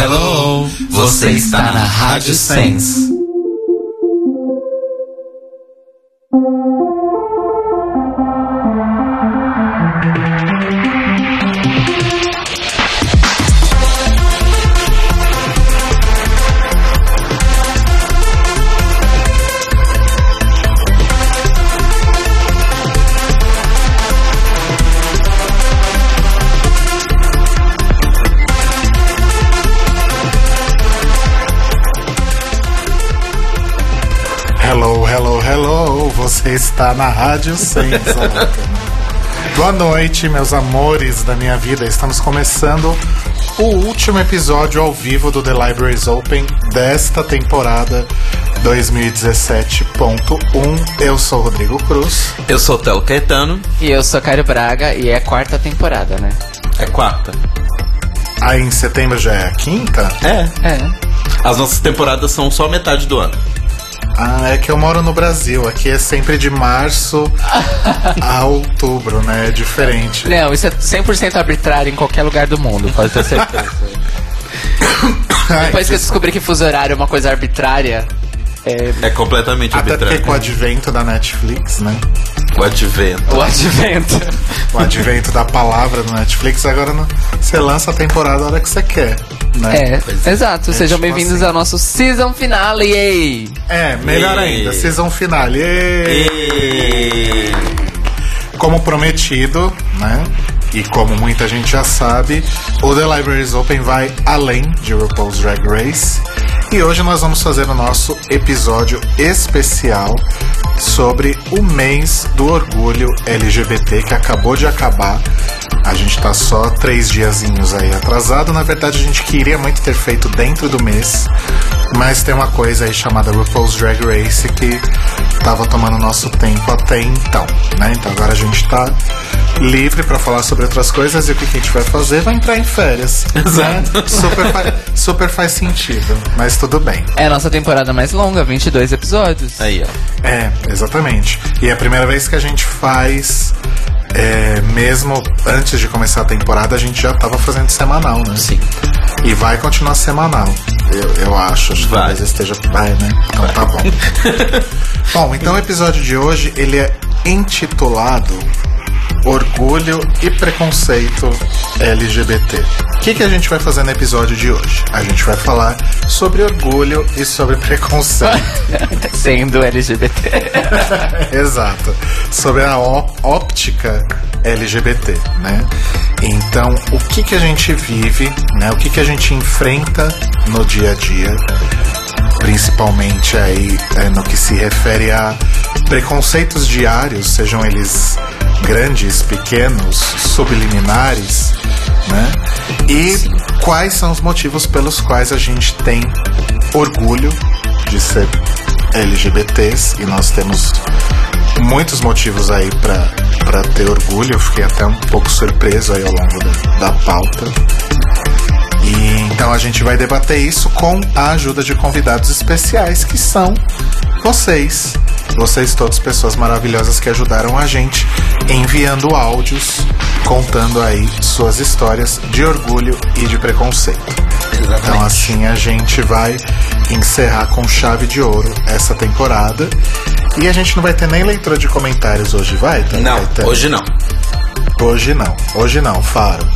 hello, você está na Rádio Sense. Está na Rádio Sense. Boa noite, meus amores da minha vida. Estamos começando o último episódio ao vivo do The Libraries Open desta temporada 2017.1. Eu sou o Rodrigo Cruz. Eu sou o Telo Caetano. E eu sou Cário Braga e é a quarta temporada, né? É quarta. Aí em setembro já é a quinta? É. É. As nossas temporadas são só metade do ano. Ah, é que eu moro no Brasil. Aqui é sempre de março a outubro, né? É diferente. Não, isso é 100% arbitrário em qualquer lugar do mundo, pode ter certeza. Ai, Depois que eu descobri que fuso horário é uma coisa arbitrária, é É completamente Até porque arbitrário. com o advento da Netflix, né? O advento. o advento. O advento da palavra do Netflix, agora você lança a temporada a hora que você quer, né? É, Pois é. exato. É Sejam tipo bem-vindos assim. ao nosso season finale. Yay! É, melhor Ei. ainda, season finale. Como prometido, né? E como muita gente já sabe, o The Libraries Open vai além de RuPaul's Drag Race. E hoje nós vamos fazer o nosso episódio especial sobre o mês do orgulho LGBT que acabou de acabar. A gente tá só três diazinhos aí atrasado. Na verdade, a gente queria muito ter feito dentro do mês, mas tem uma coisa aí chamada RuPaul's Drag Race que tava tomando nosso tempo até então, né? Então agora a gente tá livre pra falar sobre outras coisas e o que que a gente vai fazer? Vai entrar em férias. Exato. Né? Super, fa- super faz sentido, mas tudo bem. É a nossa temporada mais longa, 22 episódios. Aí, ó. É, exatamente. E é a primeira vez que a gente faz. é, mesmo antes de começar a temporada, a gente já tava fazendo semanal, né? Sim. E vai continuar semanal. Eu, eu acho. Acho que Vai. talvez esteja. Vai, né? Então tá bom. bom, então o episódio de hoje ele é intitulado Orgulho e Preconceito LGBT. O que, que a gente vai fazer no episódio de hoje? A gente vai falar sobre orgulho e sobre preconceito. Sendo LGBT. Exato. Sobre a óptica LGBT, né? Então, o que que a gente vive, né? O que que a gente enfrenta no dia a dia, principalmente aí é, no que se refere a preconceitos diários, sejam eles grandes, pequenos, subliminares, né? E quais são os motivos pelos quais a gente tem orgulho de ser LGBTs e nós temos muitos motivos aí pra ter orgulho. Eu fiquei até um pouco surpreso aí ao longo da, da pauta. Então a gente vai debater isso com a ajuda de convidados especiais que são vocês. Vocês todas pessoas maravilhosas que ajudaram a gente enviando áudios contando aí suas histórias de orgulho e de preconceito. Então assim a gente vai encerrar com chave de ouro essa temporada. E a gente não vai ter nem leitura de comentários hoje, vai? Tá, Não, Caetano? hoje não. Hoje não, hoje não, Faro.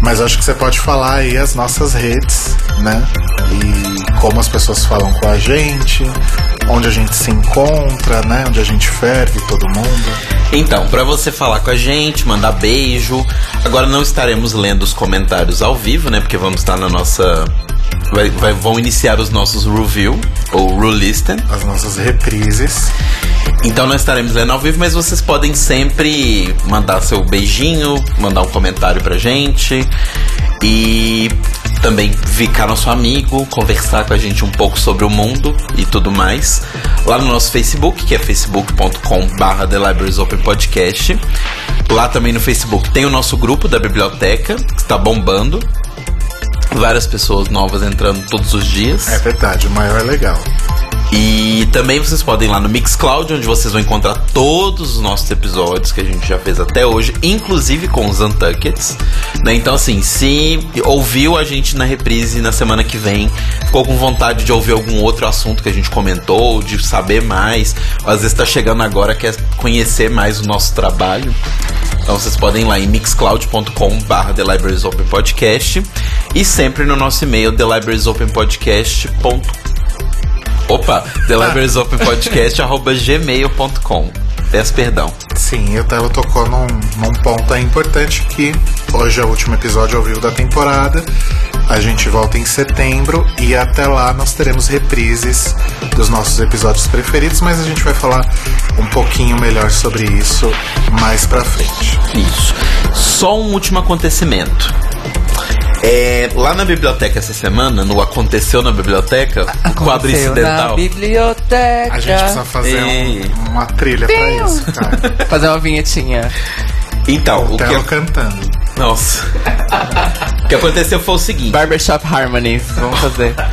Mas acho que você pode falar aí as nossas redes, né? E como as pessoas falam com a gente, onde a gente se encontra, né? Onde a gente ferve todo mundo. Então, pra você falar com a gente, mandar beijo. Agora não estaremos lendo os comentários ao vivo, né? Porque vamos estar na nossa. vai- vai- vão iniciar os nossos review, ou rulisten. As nossas reprises. Então não estaremos lendo ao vivo, mas vocês podem sempre mandar seu beijinho, mandar um comentário pra gente e também ficar nosso amigo, conversar com a gente um pouco sobre o mundo e tudo mais. Lá no nosso Facebook, que é facebook.com/barra The Libraries Open Podcast. Lá também no Facebook tem o nosso grupo da biblioteca, que está bombando. Várias pessoas novas entrando todos os dias. É verdade, o maior é legal. E também vocês podem ir lá no Mixcloud, onde vocês vão encontrar todos os nossos episódios que a gente já fez até hoje, inclusive com os Untuckeds. Né? Então, assim, se ouviu a gente na reprise na semana que vem, ficou com vontade de ouvir algum outro assunto que a gente comentou, de saber mais, às vezes está chegando agora, quer conhecer mais o nosso trabalho. Então vocês podem ir lá em mixcloud.com.br The Libraries Open Podcast e sempre no nosso e-mail thelibrariesopenpodcast.com Opa, thelibrariesopenpodcast.gmail.com Peço perdão. Sim, o Telo tocou num, num ponto aí importante que hoje é o último episódio ao vivo da temporada. A gente volta em setembro e até lá nós teremos reprises dos nossos episódios preferidos, mas a gente vai falar um pouquinho melhor sobre isso mais pra frente. Isso. Só um último acontecimento. É, lá na biblioteca essa semana, no Aconteceu na Biblioteca, o quadro Aconteceu incidental. Na biblioteca. A gente precisa fazer Ei. um- uma trilha pra isso, cara. Fazer uma vinhetinha. Então, O o que. Telo cantando. Nossa. o que aconteceu foi o seguinte: Barbershop Harmonies. Vamos fazer.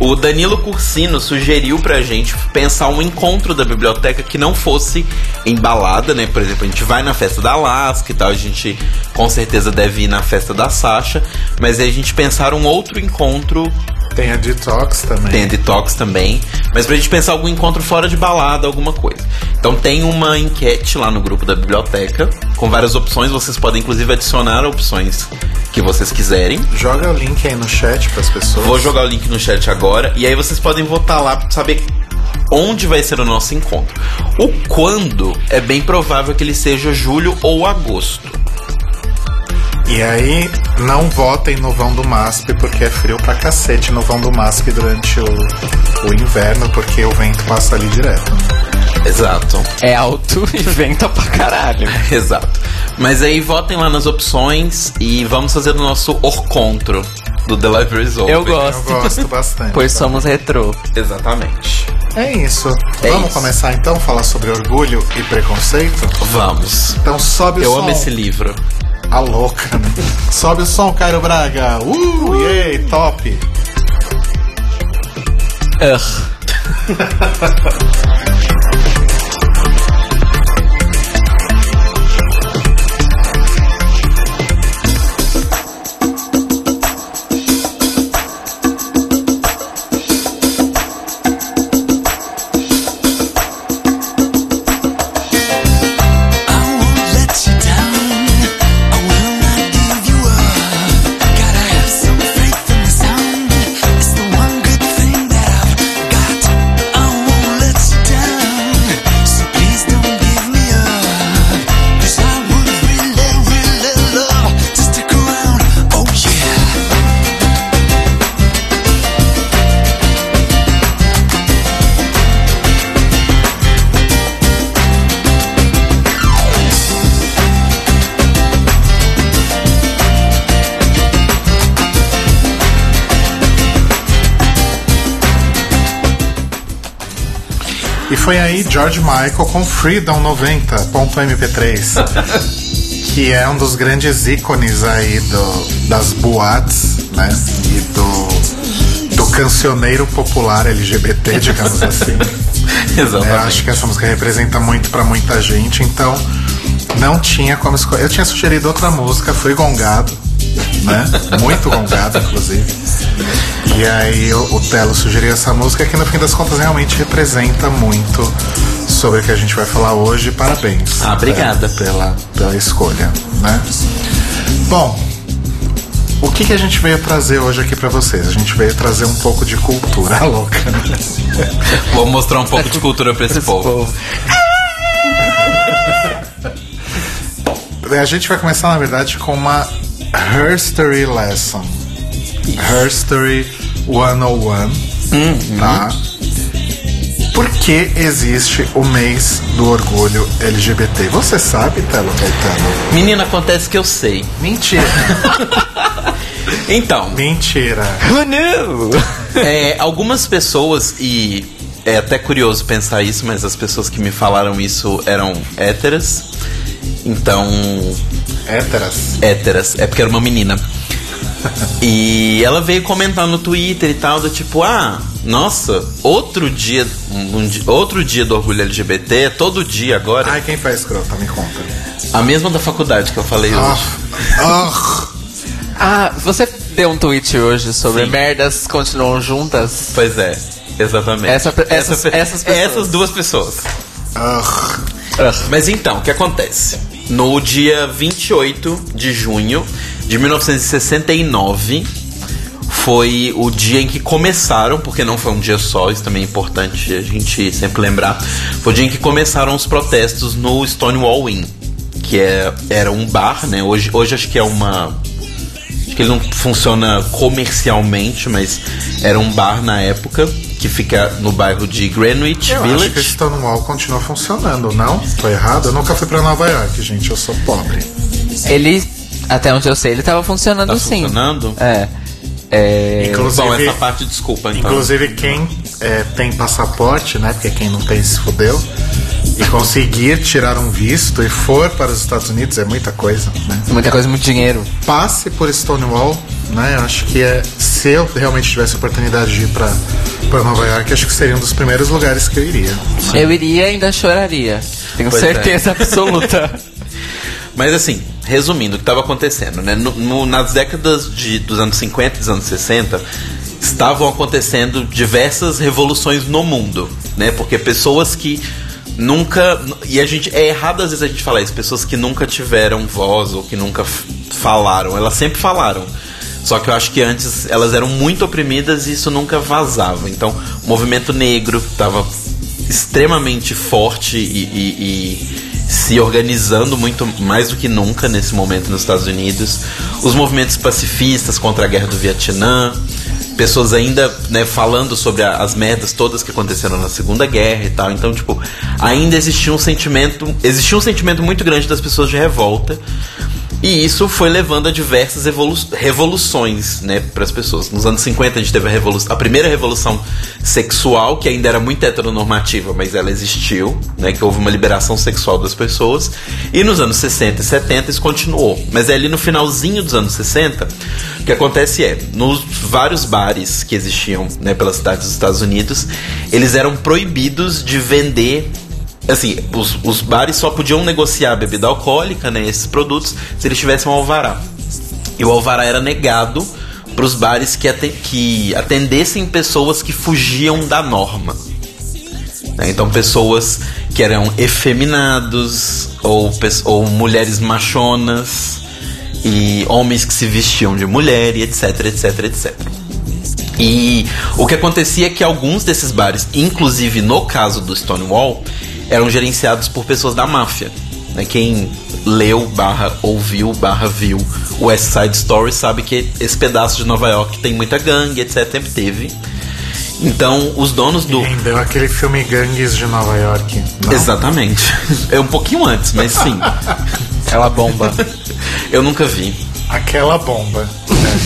o Danilo Cursino sugeriu pra gente pensar um encontro da biblioteca que não fosse embalada, né? Por exemplo, a gente vai na festa da Alaska e tal, a gente com certeza deve ir na festa da Sasha, mas aí a gente pensar um outro encontro Tem a Detox também. Tem a Detox também. Mas pra gente pensar algum encontro fora de balada, alguma coisa. Então tem uma enquete lá no grupo da biblioteca, com várias opções. Vocês podem inclusive adicionar opções que vocês quiserem. Joga o link aí no chat pras pessoas. Vou jogar o link no chat agora. E aí vocês podem votar lá pra saber onde vai ser o nosso encontro. O quando é bem provável que ele seja julho ou agosto. E aí, não votem no vão do MASP, porque é frio pra cacete no vão do MASP durante o, o inverno, porque o vento passa ali direto. né? Exato. É alto e venta pra caralho. Exato. Mas aí votem lá nas opções e vamos fazer o nosso orcontro do The Libraries Open. Eu Eu gosto. gosto bastante. Pois tá? somos retrô. Exatamente. É isso. É Vamos isso. começar então a falar sobre orgulho e preconceito? Vamos. Então sobe o Eu som. amo esse livro. A louca, né? Sobe o som, Cairo Braga. Uh, yay, top. Ugh. foi aí George Michael com Freedom 90.mp3, que é um dos grandes ícones aí do, das boates, né? E do, do cancioneiro popular LGBT, digamos assim. É, Exatamente. eu acho que essa música representa muito pra muita gente, então não tinha como escolher. Eu tinha sugerido outra música, fui gongado, né? Muito gongado, inclusive. E aí o, o Telo sugeriu essa música que no fim das contas realmente representa muito sobre o que a gente vai falar hoje. Parabéns. Ah, obrigada. Telo, pela, pela escolha, né? Bom, o que, que a gente veio trazer hoje aqui pra vocês? A gente veio trazer um pouco de cultura louca, né? Vamos mostrar um pouco de cultura pra esse povo. A gente vai começar, na verdade, com uma Herstory Lesson. Herstory 101. Tá? Por que existe o mês do orgulho LGBT? Você sabe, Telo Caetano? Menina, acontece que eu sei. Mentira. Então, Mentira. Who knew? é, algumas pessoas, e é até curioso pensar isso, mas as pessoas que me falaram isso eram héteras. Então, Héteras. héteras, é porque era uma menina. E ela veio comentar no Twitter e tal, do tipo, ah, nossa, outro dia, um di- outro dia do orgulho LGBT, é todo dia agora. Ai, quem faz escrota? Me conta. A mesma da faculdade que eu falei Ah, hoje. ah, Ah, você deu um tweet hoje sobre Sim. merdas continuam juntas? Pois é, exatamente. Essa essas- essas essas duas pessoas. ah. Mas então, o que acontece? No dia 28 de junho de 1969 foi o dia em que começaram, porque não foi um dia só, isso também é importante a gente sempre lembrar. Foi o dia em que começaram os protestos no Stonewall Inn, que é, era um bar, né? Hoje, hoje acho que é uma Acho que ele não funciona comercialmente, mas era um bar na época que fica no bairro de Greenwich Eu Village. acho que esse Stonewall continua funcionando, não? Tô errado? Eu nunca fui pra Nova York, gente. Eu sou pobre. Ele, até onde eu sei, ele tava funcionando Tá sim. funcionando? É. É. Inclusive- Bom, essa parte, desculpa, então. Inclusive, quem é, tem passaporte, né? Porque quem não tem se fudeu. E conseguir tirar um visto e for para os Estados Unidos é muita coisa, né? Muita coisa, muito dinheiro. Passe por Stonewall, né? Eu acho que é. Se eu realmente tivesse a oportunidade de ir pra, pra Nova York, acho que seria um dos primeiros lugares que eu iria. Eu iria e ainda choraria. Tenho Pois é. certeza absoluta. Mas assim, resumindo o que estava acontecendo, né? No- no- nas décadas de, dos anos 50 e dos anos 60, estavam acontecendo diversas revoluções no mundo, né? Porque pessoas que nunca. E a gente. É errado às vezes a gente falar isso, pessoas que nunca tiveram voz ou que nunca falaram. Elas sempre falaram. Só que eu acho que antes elas eram muito oprimidas e isso nunca vazava. Então, o movimento negro estava extremamente forte e, e- e se organizando muito mais do que nunca nesse momento nos Estados Unidos. Os movimentos pacifistas contra a guerra do Vietnã, pessoas ainda né, falando sobre a- as merdas todas que aconteceram na Segunda Guerra e tal. Então, tipo, ainda existia um sentimento, existia um sentimento muito grande das pessoas de revolta. E isso foi levando a diversas evolu revoluções, né, para as pessoas. Nos anos 50 a gente teve a, a primeira revolução sexual, que ainda era muito heteronormativa, mas ela existiu, né, que houve uma liberação sexual das pessoas. E nos anos 60 e 70 isso continuou. Mas é ali no finalzinho dos anos 60, o que acontece é, nos vários bares que existiam, né, pela cidade dos Estados Unidos, eles eram proibidos de vender assim, os, os bares só podiam negociar bebida alcoólica, né, esses produtos, se eles tivessem um alvará. E o alvará era negado para os bares que, que atendessem pessoas que fugiam da norma. né? Então, pessoas que eram efeminados, ou, ou mulheres machonas, e homens que se vestiam de mulher, e etc, etc, etc. E o que acontecia é que alguns desses bares, inclusive no caso do Stonewall, eram gerenciados por pessoas da máfia. né? Quem leu, barra, ouviu, barra, viu o West Side Story sabe que esse pedaço de Nova York tem muita gangue, etc. Sempre teve. Então, os donos do. Rendeu aquele filme Gangues de Nova York. não? Exatamente. É um pouquinho antes, mas sim. Aquela bomba. Eu nunca vi. Aquela bomba.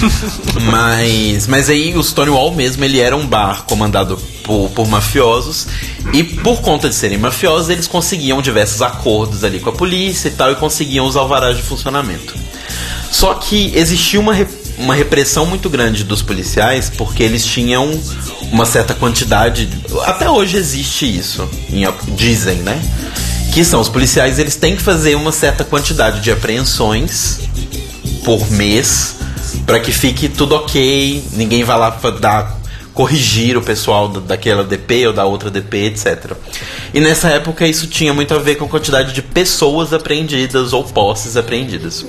Mas, mas aí o Stonewall mesmo, ele era um bar comandado por, por mafiosos e por conta de serem mafiosos, eles conseguiam diversos acordos ali com a polícia e tal e conseguiam os alvarás de funcionamento. Só que existia uma, uma repressão muito grande dos policiais porque eles tinham uma certa quantidade, até hoje existe isso, em- dizem, né? Que são os policiais, eles têm que fazer uma certa quantidade de apreensões por mês para que fique tudo ok, ninguém vai lá dar corrigir o pessoal da- daquela DP ou da outra DP, etc. E nessa época isso tinha muito a ver com a quantidade de pessoas apreendidas ou posses apreendidas.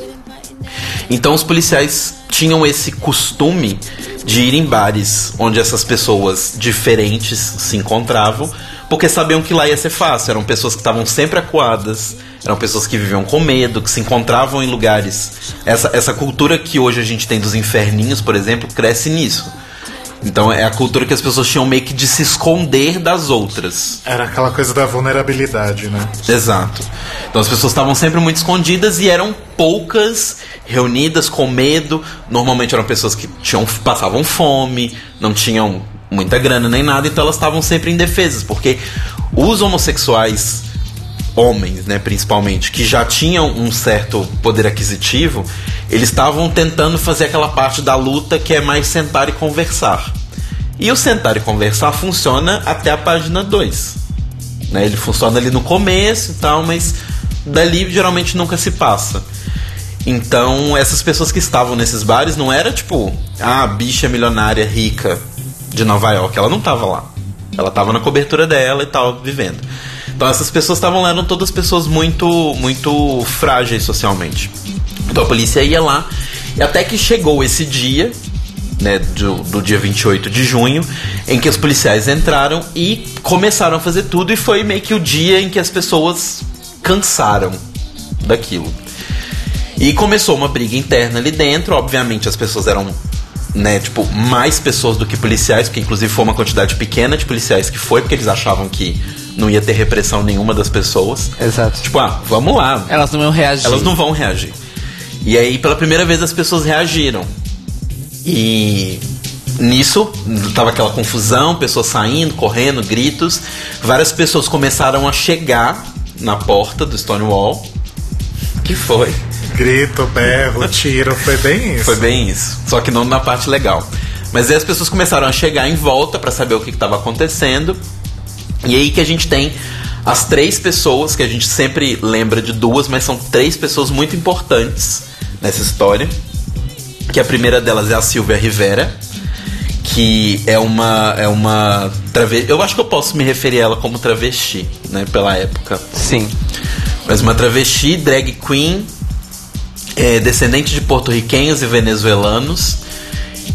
Então os policiais tinham esse costume de ir em bares onde essas pessoas diferentes se encontravam, porque sabiam que lá ia ser fácil. Eram pessoas que estavam sempre acuadas, eram pessoas que viviam com medo, que se encontravam em lugares. Essa, essa cultura que hoje a gente tem dos inferninhos, por exemplo, cresce nisso. Então é a cultura que as pessoas tinham meio que de se esconder das outras. Era aquela coisa da vulnerabilidade, né? Exato. Então as pessoas estavam sempre muito escondidas e eram poucas reunidas com medo. Normalmente eram pessoas que tinham, passavam fome, não tinham muita grana nem nada, então elas estavam sempre indefesas, porque os homossexuais homens, né, principalmente, que já tinham um certo poder aquisitivo, eles estavam tentando fazer aquela parte da luta que é mais sentar e conversar. E o sentar e conversar funciona até a página 2. Né? Ele funciona ali no começo e tal, mas dali geralmente nunca se passa. Então, essas pessoas que estavam nesses bares não era tipo, ah, a bicha milionária rica de Nova York. Ela não tava lá. Ela tava na cobertura dela e tal, vivendo. Então, essas pessoas estavam lá, eram todas pessoas muito, muito frágeis socialmente. Então, a polícia ia lá. E até que chegou esse dia, né, do, do dia 28 de junho, em que os policiais entraram e começaram a fazer tudo. E foi meio que o dia em que as pessoas cansaram daquilo. E começou uma briga interna ali dentro. Obviamente, as pessoas eram, né, tipo, mais pessoas do que policiais, porque inclusive foi uma quantidade pequena de policiais que foi, porque eles achavam que não ia ter repressão nenhuma das pessoas. Exato. Tipo, ah, vamos lá. Elas não iam reagir. Elas não vão reagir. E aí, pela primeira vez, as pessoas reagiram. E nisso, tava aquela confusão, pessoas saindo, correndo, gritos. Várias pessoas começaram a chegar na porta do Stonewall. Que foi? Grito, berro, tiro, foi bem isso. Foi bem isso. Só que não na parte legal. Mas aí as pessoas começaram a chegar em volta para saber o que estava acontecendo. E aí que a gente tem as três pessoas, que a gente sempre lembra de duas, mas são três pessoas muito importantes nessa história. Que a primeira delas é a Silvia Rivera, que é uma é uma travesti. Eu acho que eu posso me referir a ela como travesti, né, pela época. Sim. Mas uma travesti, drag queen, é, descendente de porto-riquenhos e venezuelanos,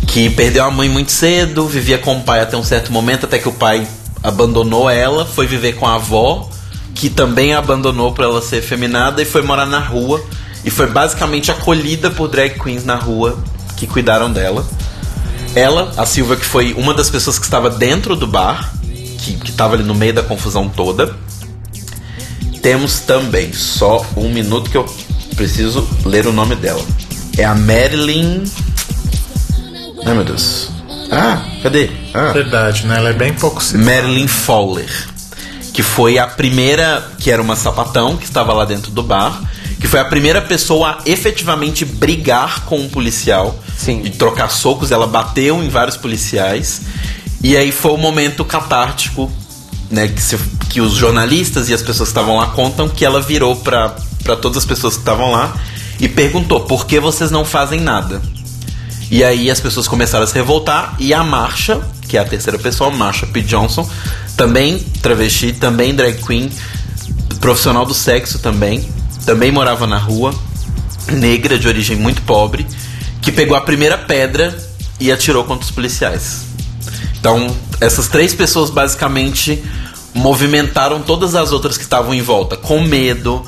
que perdeu a mãe muito cedo, vivia com o pai até um certo momento, até que o pai abandonou ela, foi viver com a avó, que também a abandonou por ela ser feminada, e foi morar na rua. E foi basicamente acolhida por drag queens na rua que cuidaram dela. Ela, a Silvia, que foi uma das pessoas que estava dentro do bar, que, que estava ali no meio da confusão toda. Temos também, só um minuto que eu preciso ler o nome dela. É a Marilyn. Ai meu Deus. Ah, cadê? Ah. Verdade, né? Ela é bem pouco citada. Marilyn Fowler, que foi a primeira, que era uma sapatão que estava lá dentro do bar, que foi a primeira pessoa a efetivamente brigar com um policial Sim. e trocar socos. Ela bateu em vários policiais e aí foi o momento catártico, né, que, se- que os jornalistas e as pessoas que estavam lá contam que ela virou para para todas as pessoas que estavam lá e perguntou por que vocês não fazem nada. E aí as pessoas começaram a se revoltar e a Marsha, que é a terceira pessoa, Marsha P. Johnson, também travesti, também drag queen, profissional do sexo também, também morava na rua, negra de origem muito pobre, que pegou a primeira pedra e atirou contra os policiais. Então, essas três pessoas basicamente movimentaram todas as outras que estavam em volta, com medo,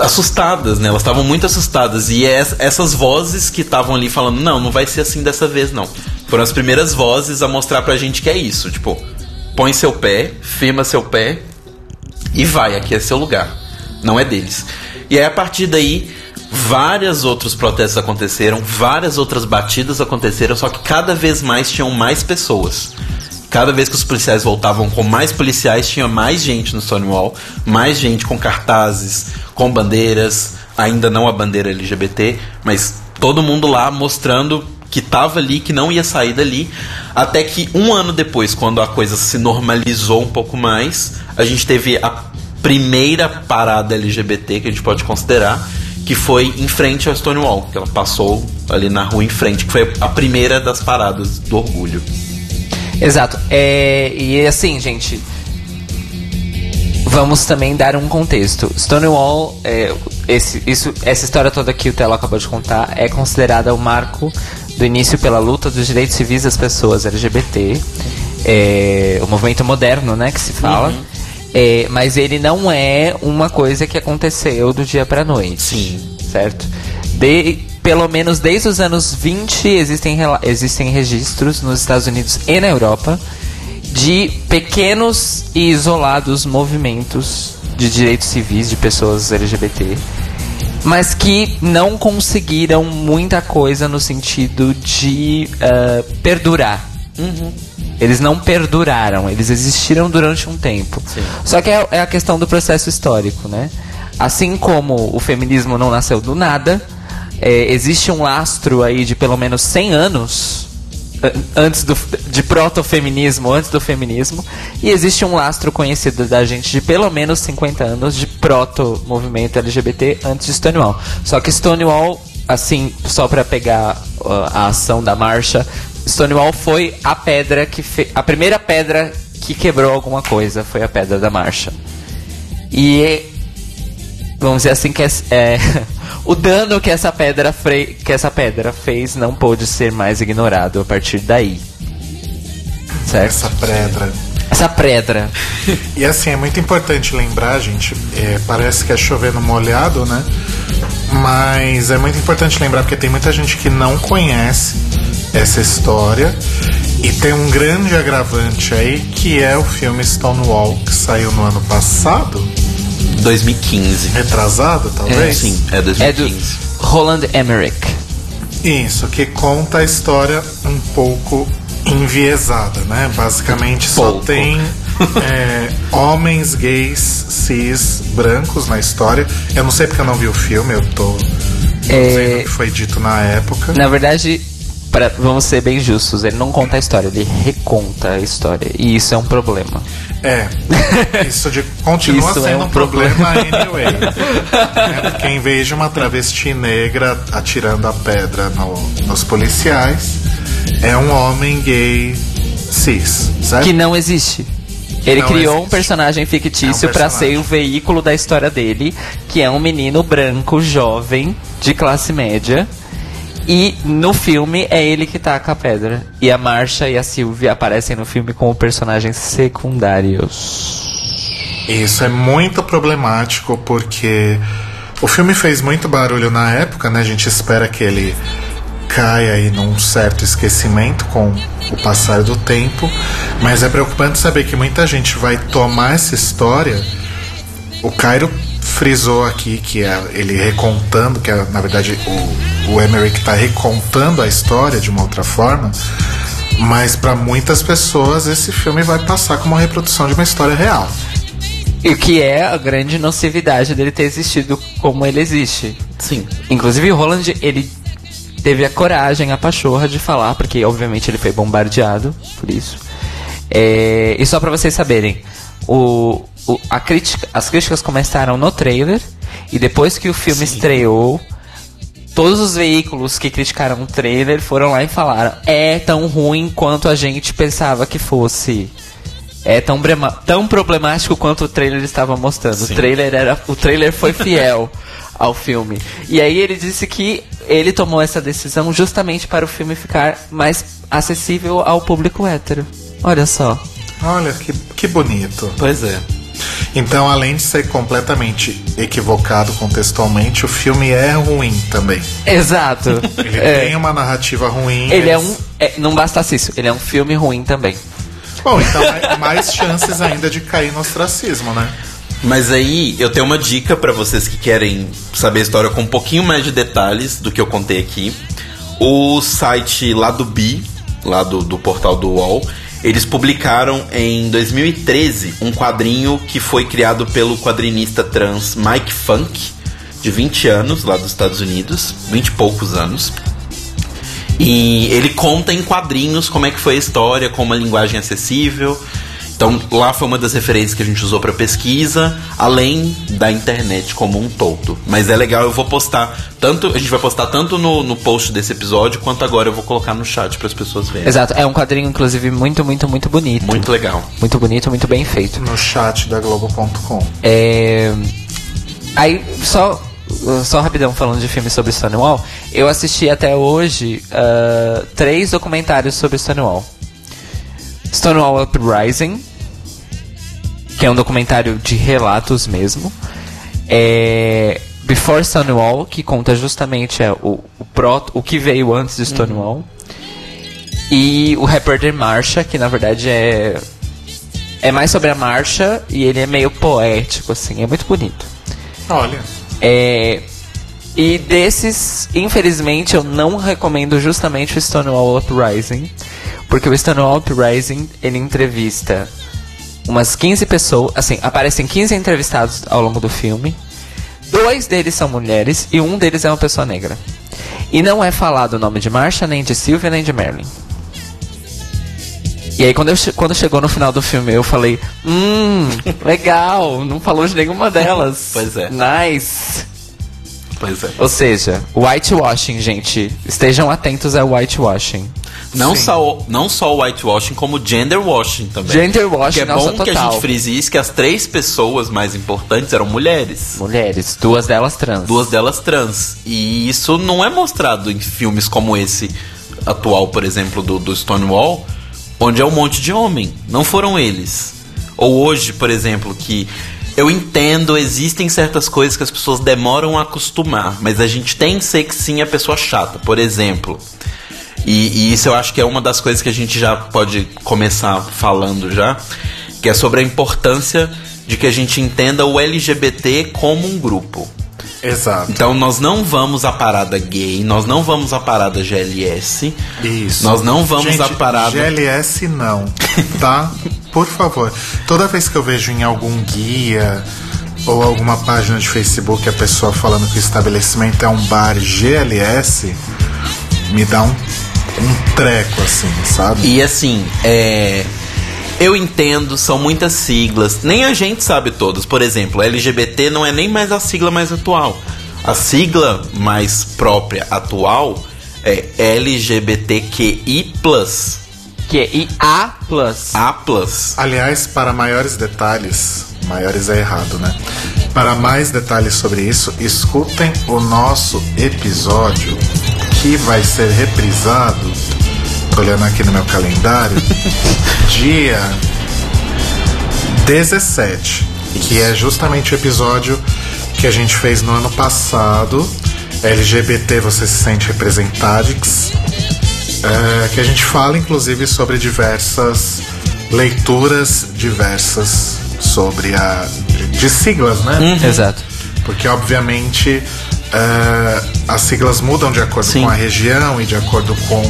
assustadas, né? Elas estavam muito assustadas. E es- essas vozes que estavam ali falando, não, não vai ser assim dessa vez, não. Foram as primeiras vozes a mostrar pra gente que é isso. Tipo, põe seu pé, firma seu pé e vai, aqui é seu lugar. Não é deles. E aí, a partir daí, vários outros protestos aconteceram, várias outras batidas aconteceram, só que cada vez mais tinham mais pessoas. Cada vez que os policiais voltavam com mais policiais, tinha mais gente no Stonewall, mais gente com cartazes, com bandeiras, ainda não a bandeira LGBT, mas todo mundo lá mostrando que tava ali, que não ia sair dali, até que um ano depois, quando a coisa se normalizou um pouco mais, a gente teve a primeira parada LGBT que a gente pode considerar, que foi em frente ao Stonewall, que ela passou ali na rua em frente, que foi a primeira das paradas do orgulho. Exato. É, e assim, gente. Vamos também dar um contexto. Stonewall, é, esse, isso, essa história toda que o Telo acabou de contar, é considerada o marco do início pela luta dos direitos civis das pessoas LGBT. É, o movimento moderno, né, que se fala. É, mas ele não é uma coisa que aconteceu do dia pra noite. Sim. Certo? De, pelo menos desde os anos 20 existem, existem registros nos Estados Unidos e na Europa de pequenos e isolados movimentos de direitos civis de pessoas LGBT, mas que não conseguiram muita coisa no sentido de ah, perdurar. Eles não perduraram, eles existiram durante um tempo. Só que é, é a questão do processo histórico, né? Assim como o feminismo não nasceu do nada, é, existe um lastro aí de pelo menos 100 anos an- antes do, de proto-feminismo, antes do feminismo, e existe um lastro conhecido da gente de pelo menos 50 anos de proto-movimento LGBT antes de Stonewall. Só que Stonewall, assim, só pra pegar uh, a ação da marcha, Stonewall foi a pedra que fe a primeira pedra que quebrou alguma coisa, foi a pedra da marcha. E vamos dizer assim que é, é, o dano que essa pedra que essa pedra fez não pôde ser mais ignorado a partir daí. Certo? Essa pedra. Essa pedra. E assim, é muito importante lembrar, gente, é, parece que é chovendo molhado, né? Mas é muito importante lembrar porque tem muita gente que não conhece essa história. E tem um grande agravante aí que é o filme Stonewall, que saiu no ano passado, 2015. retrasado, talvez. Sim, é É do 2015. Roland Emmerich. Isso, que conta a história um pouco enviesada, né? Basicamente só Pouco. tem é, homens gays cis brancos na história. Eu não sei porque eu não vi o filme, eu tô É, dizendo o que foi dito na época. Na verdade, pra- vamos ser bem justos, ele não conta a história, ele reconta a história. E isso é um problema. É, isso de, continua Isso sendo é um um problema anyway. é porque em vez de uma travesti negra atirando a pedra no- nos policiais, é um homem gay cis, certo? Que não existe. Ele Não criou um existe. personagem fictício É um pra personagem. ser o veículo da história dele, que é um menino branco, jovem, de classe média. E no filme é ele que taca a pedra. E a Marcia e a Sylvia aparecem no filme como personagens secundários. Isso é muito problemático porque o filme fez muito barulho na época, né? A gente espera que ele caia aí num certo esquecimento com o passar do tempo, mas é preocupante saber que muita gente vai tomar essa história. O Cairo frisou aqui que é ele recontando, que é, na verdade o, o Emmerich está recontando a história de uma outra forma, mas para muitas pessoas esse filme vai passar como uma reprodução de uma história real. E o que é a grande nocividade dele ter existido como ele existe. Sim. Inclusive o Roland, ele teve a coragem, a pachorra de falar, porque obviamente ele foi bombardeado por isso. É, e só pra vocês saberem, o, o- a crítica, as críticas começaram no trailer e depois que o filme estreou, todos os veículos que criticaram o trailer foram lá e falaram: é tão ruim quanto a gente pensava que fosse. É tão, brema- tão problemático quanto o trailer estava mostrando. O trailer, era, o trailer foi fiel ao filme. E aí ele disse que ele tomou essa decisão justamente para o filme ficar mais acessível ao público hétero. Olha só. Olha que, que bonito. Pois é. Então, além de ser completamente equivocado contextualmente, o filme é ruim também. Exato. Ele É. tem uma narrativa ruim. Ele é eles- um. é, não bastasse isso, ele é um filme ruim também. Bom, então é mais chances ainda de cair no ostracismo, né? Mas aí eu tenho uma dica pra vocês que querem saber a história com um pouquinho mais de detalhes do que eu contei aqui. O site lá do Bi, lá do, do portal do UOL, eles publicaram em 2013 um quadrinho que foi criado pelo quadrinista trans Mike Funk, de 20 anos, lá dos Estados Unidos, 20 e poucos anos. E ele conta em quadrinhos como é que foi a história, com uma linguagem acessível. Então, lá foi uma das referências que a gente usou para pesquisa, além da internet como um todo. Mas é legal, eu vou postar tanto, a gente vai postar tanto no, no post desse episódio, quanto agora eu vou colocar no chat para as pessoas verem. Exato, é um quadrinho, inclusive, muito, muito, muito bonito. Muito legal. Muito bonito, muito bem feito. No chat da Globo.com. É... Aí, só, só rapidão falando de filmes sobre Stonewall, eu assisti até hoje ah, três documentários sobre Stonewall. Stonewall Uprising, que é um documentário de relatos mesmo. É... Before Stonewall, que conta justamente é, o, o, proto, o que veio antes de Stonewall. E o Rapper de Marcha, que na verdade é é mais sobre a marcha e ele é meio poético, assim, é muito bonito. Olha, É, e desses, infelizmente, eu não recomendo justamente o Stonewall Uprising, porque o Stonewall Uprising ele entrevista umas 15 pessoas, assim, aparecem 15 entrevistados ao longo do filme. Dois deles são mulheres e um deles é uma pessoa negra. E não é falado o nome de Marsha, nem de Sylvia, nem de Marilyn. E aí quando, eu quando chegou no final do filme, eu falei, hum, legal, não falou de nenhuma delas. Pois é. Nice. Pois é. Ou seja, whitewashing, gente. Estejam atentos ao whitewashing. Não Sim. só, o- não só o whitewashing, como gender washing também. Gender washing, Que é nossa, bom que a total. gente frise isso, que as três pessoas mais importantes eram mulheres. Mulheres, duas delas trans. Duas delas trans. E isso não é mostrado em filmes como esse atual, por exemplo, do, do Stonewall, onde é um monte de homem. Não foram eles. Ou hoje, por exemplo, que eu entendo, existem certas coisas que as pessoas demoram a acostumar, mas a gente tem que ser que sim a pessoa chata. Por exemplo, e, e isso eu acho que é uma das coisas que a gente já pode começar falando já, que é sobre a importância de que a gente entenda o LGBT como um grupo. Exato. Então nós não vamos à parada gay, nós não vamos à parada GLS. Isso. Nós não vamos Gente, à parada. GLS não, tá? Por favor. Toda vez que eu vejo em algum guia ou alguma página de Facebook a pessoa falando que o estabelecimento é um bar GLS, me dá um, um treco assim, sabe? E assim, é. Eu entendo, são muitas siglas. Nem a gente sabe todas. Por exemplo, LGBT não é nem mais a sigla mais atual. A sigla mais própria atual é LGBTQI. Que é IA plus. A. Aliás, para maiores detalhes, maiores é errado, né? Para mais detalhes sobre isso, escutem o nosso episódio que vai ser reprisado. Tô olhando aqui no meu calendário. dia 17, que é justamente o episódio que a gente fez no ano passado. LGBT você se sente representados é, que a gente fala inclusive sobre diversas leituras diversas sobre a de siglas, né? Exato. Porque obviamente é, as siglas mudam de acordo Sim. com a região e de acordo com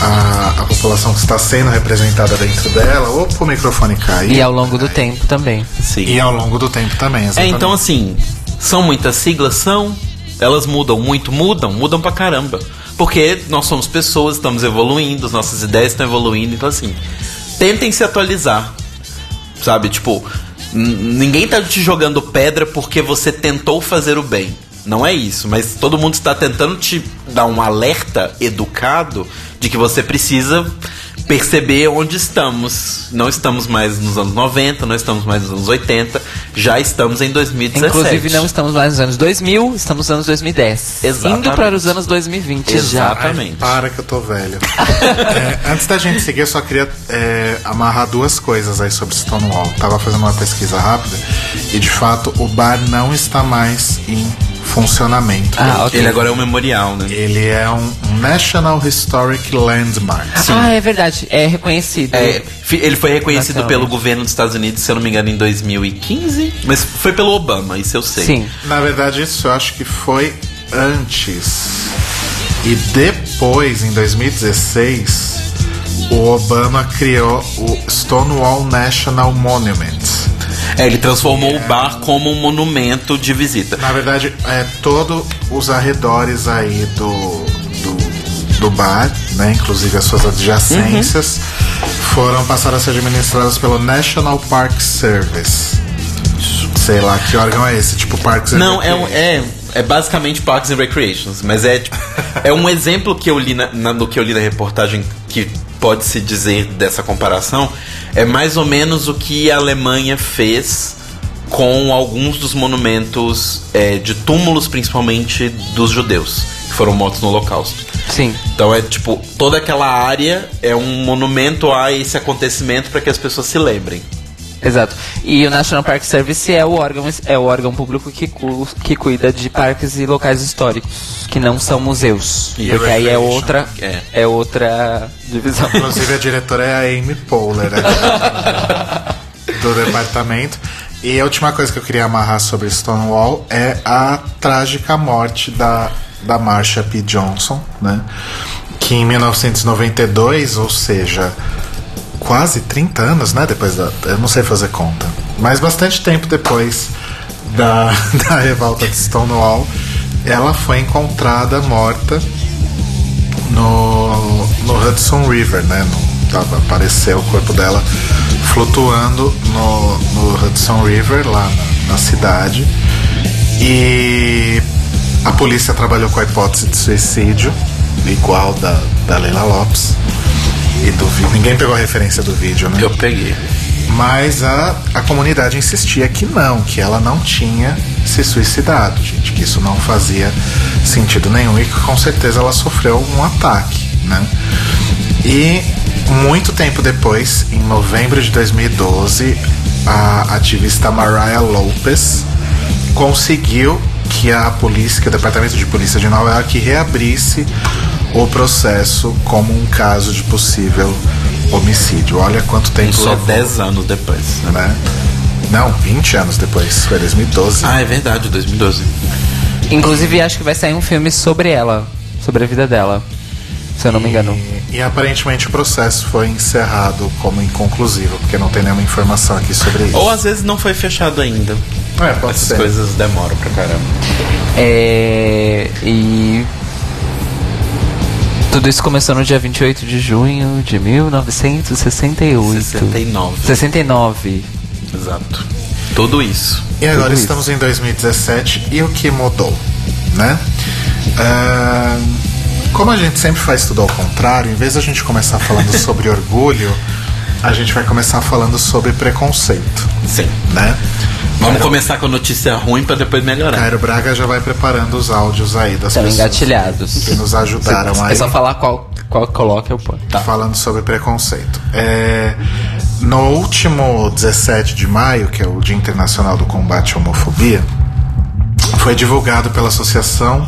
a, a população que está sendo representada dentro dela. Opa, o microfone caiu. E ao longo do tempo também. Sim. E ao longo do tempo também, É, exatamente. então assim, são muitas siglas, são. Elas mudam muito, mudam, mudam pra caramba. Porque nós somos pessoas, estamos evoluindo, as nossas ideias estão evoluindo, então assim, tentem se atualizar. Sabe, tipo, ninguém tá te jogando pedra porque você tentou fazer o bem. Não é isso, mas todo mundo está tentando te dar um alerta educado de que você precisa perceber onde estamos. Não estamos mais nos anos 90, não estamos mais nos anos 80, já estamos em 2017. Inclusive, não estamos mais nos anos 2000, estamos nos anos 2010. Exatamente. Indo para os anos 2020 já. Exatamente. Ai, para que eu tô velho. É, antes da gente seguir, eu só queria é, amarrar duas coisas aí sobre Stonewall. Tava fazendo uma pesquisa rápida e de fato o bar não está mais em funcionamento. Ah, ok. Ele agora é um memorial, né? Ele é um National Historic Landmark. Ah, é verdade. É reconhecido. É, ele foi reconhecido pelo governo dos Estados Unidos, se eu não me engano, em 2015, mas foi pelo Obama, isso eu sei. Sim. Na verdade, isso eu acho que foi antes. E depois, em 2016, o Obama criou o Stonewall National Monument. É, ele transformou o bar como um monumento de visita. Na verdade, é todos os arredores aí do, do, do bar, né? Inclusive as suas adjacências, foram passaram a ser administradas pelo National Park Service. Sei lá que órgão é esse, tipo Parks and Não, é, é, é basicamente Parks and Recreations, mas é tipo, é um exemplo que eu li na, na- no que eu li na reportagem que pode se dizer dessa comparação é mais ou menos o que a Alemanha fez com alguns dos monumentos é, de túmulos, principalmente dos judeus que foram mortos no Holocausto. Sim. Então é tipo toda aquela área é um monumento a esse acontecimento para que as pessoas se lembrem. Exato. E o National Park Service é o órgão, é o órgão público que, cu- que cuida de parques e locais históricos, que não são museus. E porque aí é outra, É. é. outra divisão. Inclusive a diretora é a Amy Poehler né? do departamento. E a última coisa que eu queria amarrar sobre Stonewall é a trágica morte da, da Marsha P. Johnson, né? Que em 1992, ou seja, quase 30 anos, né? Depois da. Eu não sei fazer conta. Mas bastante tempo depois da, da revolta de Stonewall, ela foi encontrada morta no, no Hudson River, né? No, apareceu o corpo dela flutuando no, no Hudson River, lá na, na cidade. E a polícia trabalhou com a hipótese de suicídio, igual da, da Leila Lopes. E do vídeo. Ninguém pegou a referência do vídeo, né? Eu peguei. Mas a, a comunidade insistia que não, que ela não tinha se suicidado, gente, que isso não fazia sentido nenhum e que com certeza ela sofreu um ataque, né? E muito tempo depois, em novembro de 2012, a ativista Mariah Lopez conseguiu que a polícia, que o Departamento de Polícia de Nova York reabrisse o processo como um caso de possível homicídio. Olha quanto tempo Só levou, 10 anos depois. né? né? Não, 20 anos depois, foi 2012. Ah, é verdade, 2012. Inclusive, acho que vai sair um filme sobre ela, sobre a vida dela. Se eu não me engano. E, e aparentemente o processo foi encerrado como inconclusivo, porque não tem nenhuma informação aqui sobre isso. Ou às vezes não foi fechado ainda. É, pode Essas ser. coisas demoram pra caramba. É. E. Tudo isso começou no dia 28 de junho de 1968. 69. 69. Exato. Tudo isso. E agora Tudo isso. estamos em 2017 e o que mudou, né? Ah, como a gente sempre faz tudo ao contrário, em vez de a gente começar falando sobre orgulho, a gente vai começar falando sobre preconceito, Sim. né? Vamos começar com a notícia ruim pra depois melhorar. Cairo Braga já vai preparando os áudios aí das Estão pessoas engatilhados. que nos ajudaram aí. É só falar qual, qual coloca eu ponho. falando sobre preconceito. É, no último 17 de maio, que é o Dia Internacional do Combate à Homofobia, foi divulgado pela Associação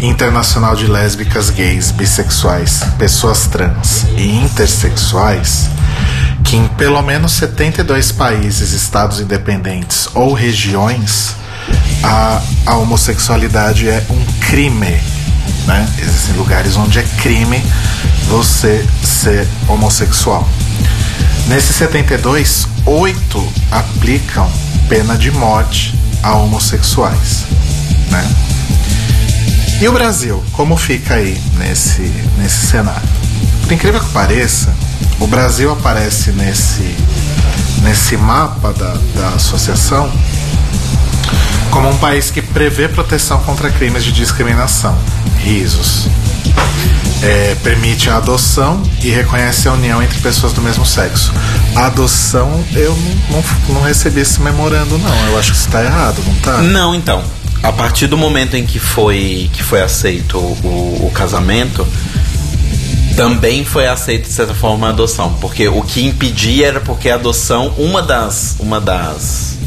Internacional de Lésbicas, Gays, Bissexuais, Pessoas Trans e Intersexuais que em pelo menos 72 países, estados independentes ou regiões, a, a homossexualidade é um crime. Né? Existem lugares onde é crime você ser homossexual. Nesses 72, oito aplicam pena de morte a homossexuais. Né? E o Brasil, como fica aí nesse, nesse cenário? Por incrível que pareça, o Brasil aparece nesse, nesse mapa da, da associação como um país que prevê proteção contra crimes de discriminação. Risos. É, permite a adoção e reconhece a união entre pessoas do mesmo sexo. A adoção, eu não, não, não recebi esse memorando, não. Eu acho que isso tá errado, não tá? Não, então. A partir do momento em que foi, que foi aceito o, o casamento, também foi aceito de certa forma a adoção. Porque o que impedia era porque a adoção, uma das. Uma das.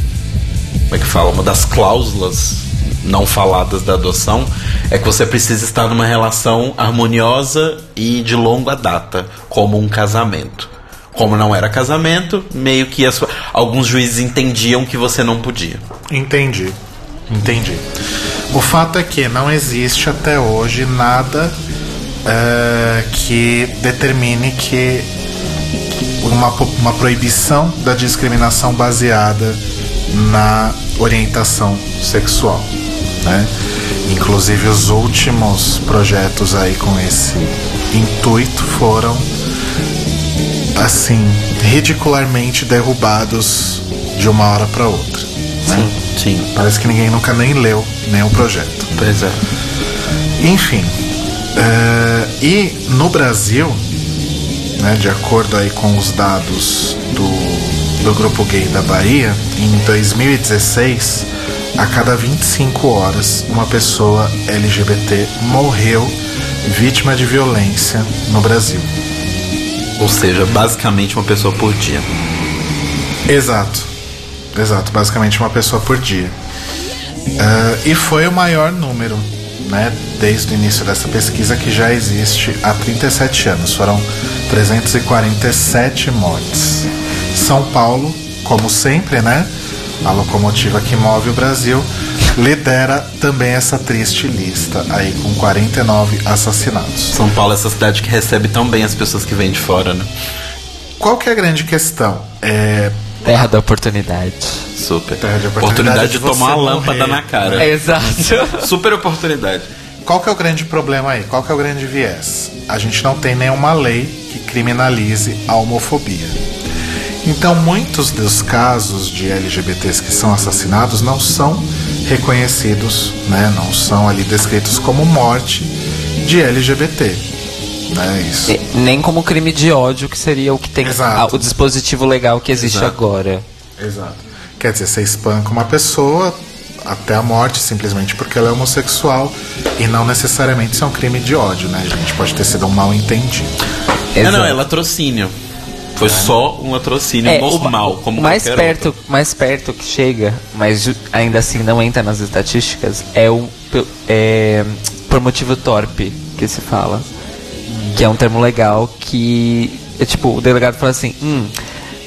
Como é que fala? Uma das cláusulas não faladas da adoção é que você precisa estar numa relação harmoniosa e de longa data, como um casamento. Como não era casamento, meio que alguns juízes entendiam que você não podia. Entendi. Entendi. O fato é que não existe até hoje nada é, que determine que uma, uma proibição da discriminação baseada na orientação sexual. Né? Inclusive os últimos projetos aí com esse intuito foram assim ridicularmente derrubados de uma hora para outra. né? Sim, Parece que ninguém nunca nem leu nenhum projeto. pois é. Enfim, é, e no Brasil, né, de acordo aí com os dados do, do Grupo Gay da Bahia, em 2016, a cada 25 horas, uma pessoa LGBT morreu vítima de violência no Brasil. Ou seja, basicamente uma pessoa por dia. Exato. Exato, basicamente uma pessoa por dia. Ah, e foi o maior número, né, desde o início dessa pesquisa que já existe há 37 anos. Foram 347 mortes. São Paulo, como sempre, né, a locomotiva que move o Brasil, lidera também essa triste lista aí com 49 assassinatos. São Paulo é essa cidade que recebe tão bem as pessoas que vêm de fora, né? Qual que é a grande questão? É, Terra da oportunidade. Super. Perde a Oportunidade oportunidade de de tomar uma lâmpada morrer. na cara. É, exato. Super oportunidade. Qual que é o grande problema aí? Qual que é o grande viés? A gente não tem nenhuma lei que criminalize a homofobia. Então, muitos dos casos de LGBTs que são assassinados não são reconhecidos, né? Não são ali descritos como morte de LGBT. Né? Isso. E Nem como crime de ódio, que seria o que tem Exato. o dispositivo legal que existe Exato. agora. Exato. Quer dizer, você espanca uma pessoa até a morte simplesmente porque ela é homossexual e não necessariamente isso é um crime de ódio, né, gente? Pode ter sido um mal entendido. É, não, é latrocínio. Foi só um latrocínio É, o- normal, como o mais perto, outro. mais perto que chega, mas ainda assim não entra nas estatísticas, é o pe- é, por motivo torpe que se fala, que é um termo legal que é, tipo o delegado fala assim, hum,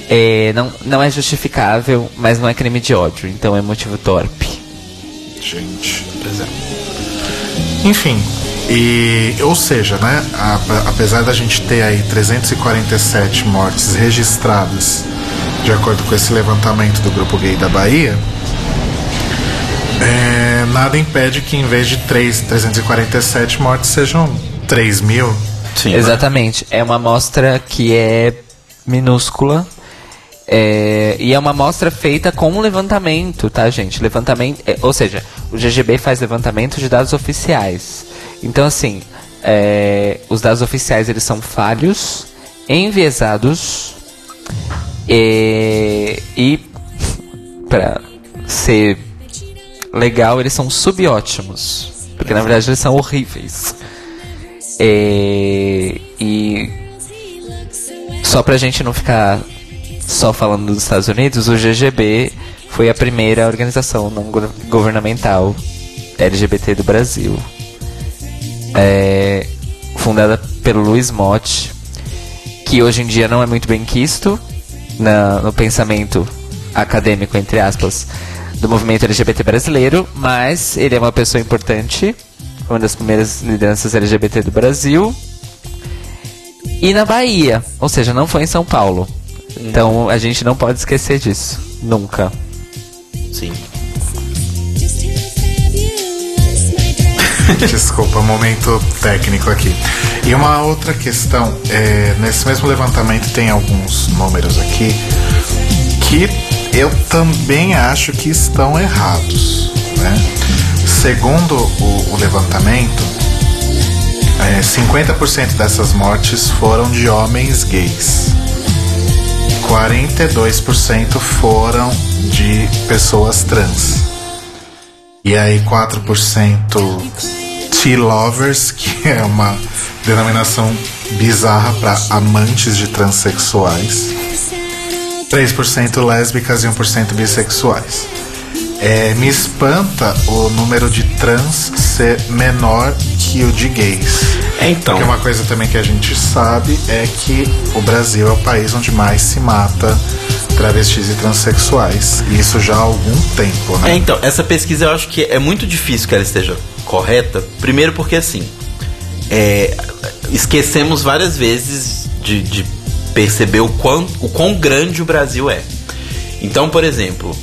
é, não não é justificável, mas não é crime de ódio, então é motivo torpe. Gente. Enfim. E, ou seja, né, a- apesar da gente ter aí 347 mortes registradas de acordo com esse levantamento do grupo gay da Bahia, é, nada impede que em vez de 3, 347 mortes sejam 3 mil. Sim. Exatamente. É uma amostra que é minúscula. é, e é uma amostra feita com um levantamento, tá, gente? Levantamento. é, ou seja, o GGB faz levantamento de dados oficiais. Então, assim, é, os dados oficiais eles são falhos, enviesados e para ser legal eles são subótimos, porque na verdade eles são horríveis. É, e só pra gente não ficar só falando dos Estados Unidos, o GGB foi a primeira organização não go- governamental LGBT do Brasil. É, fundada pelo Luiz Motti, que hoje em dia não é muito bem quisto na- no pensamento acadêmico, entre aspas, do movimento LGBT brasileiro, mas ele é uma pessoa importante, uma das primeiras lideranças LGBT do Brasil. E na Bahia, ou seja, não foi em São Paulo. Então a gente não pode esquecer disso, nunca. Sim. Desculpa, momento técnico aqui. E uma outra questão, é, nesse mesmo levantamento tem alguns números aqui que eu também acho que estão errados. Né? Segundo o, o levantamento, é, 50% dessas mortes foram de homens gays. 42% foram de pessoas trans. E aí 4% T-lovers, que é uma denominação bizarra para amantes de transexuais. 3% lésbicas e 1% bissexuais. É, me espanta o número de trans ser menor que o de gays. É, então. Porque uma coisa também que a gente sabe é que o Brasil é o país onde mais se mata travestis e transexuais. E isso já há algum tempo, né? É, então, essa pesquisa eu acho que é muito difícil que ela esteja correta. Primeiro porque assim, é, esquecemos várias vezes de, de perceber o quão, o quão grande o Brasil é. Então, por exemplo,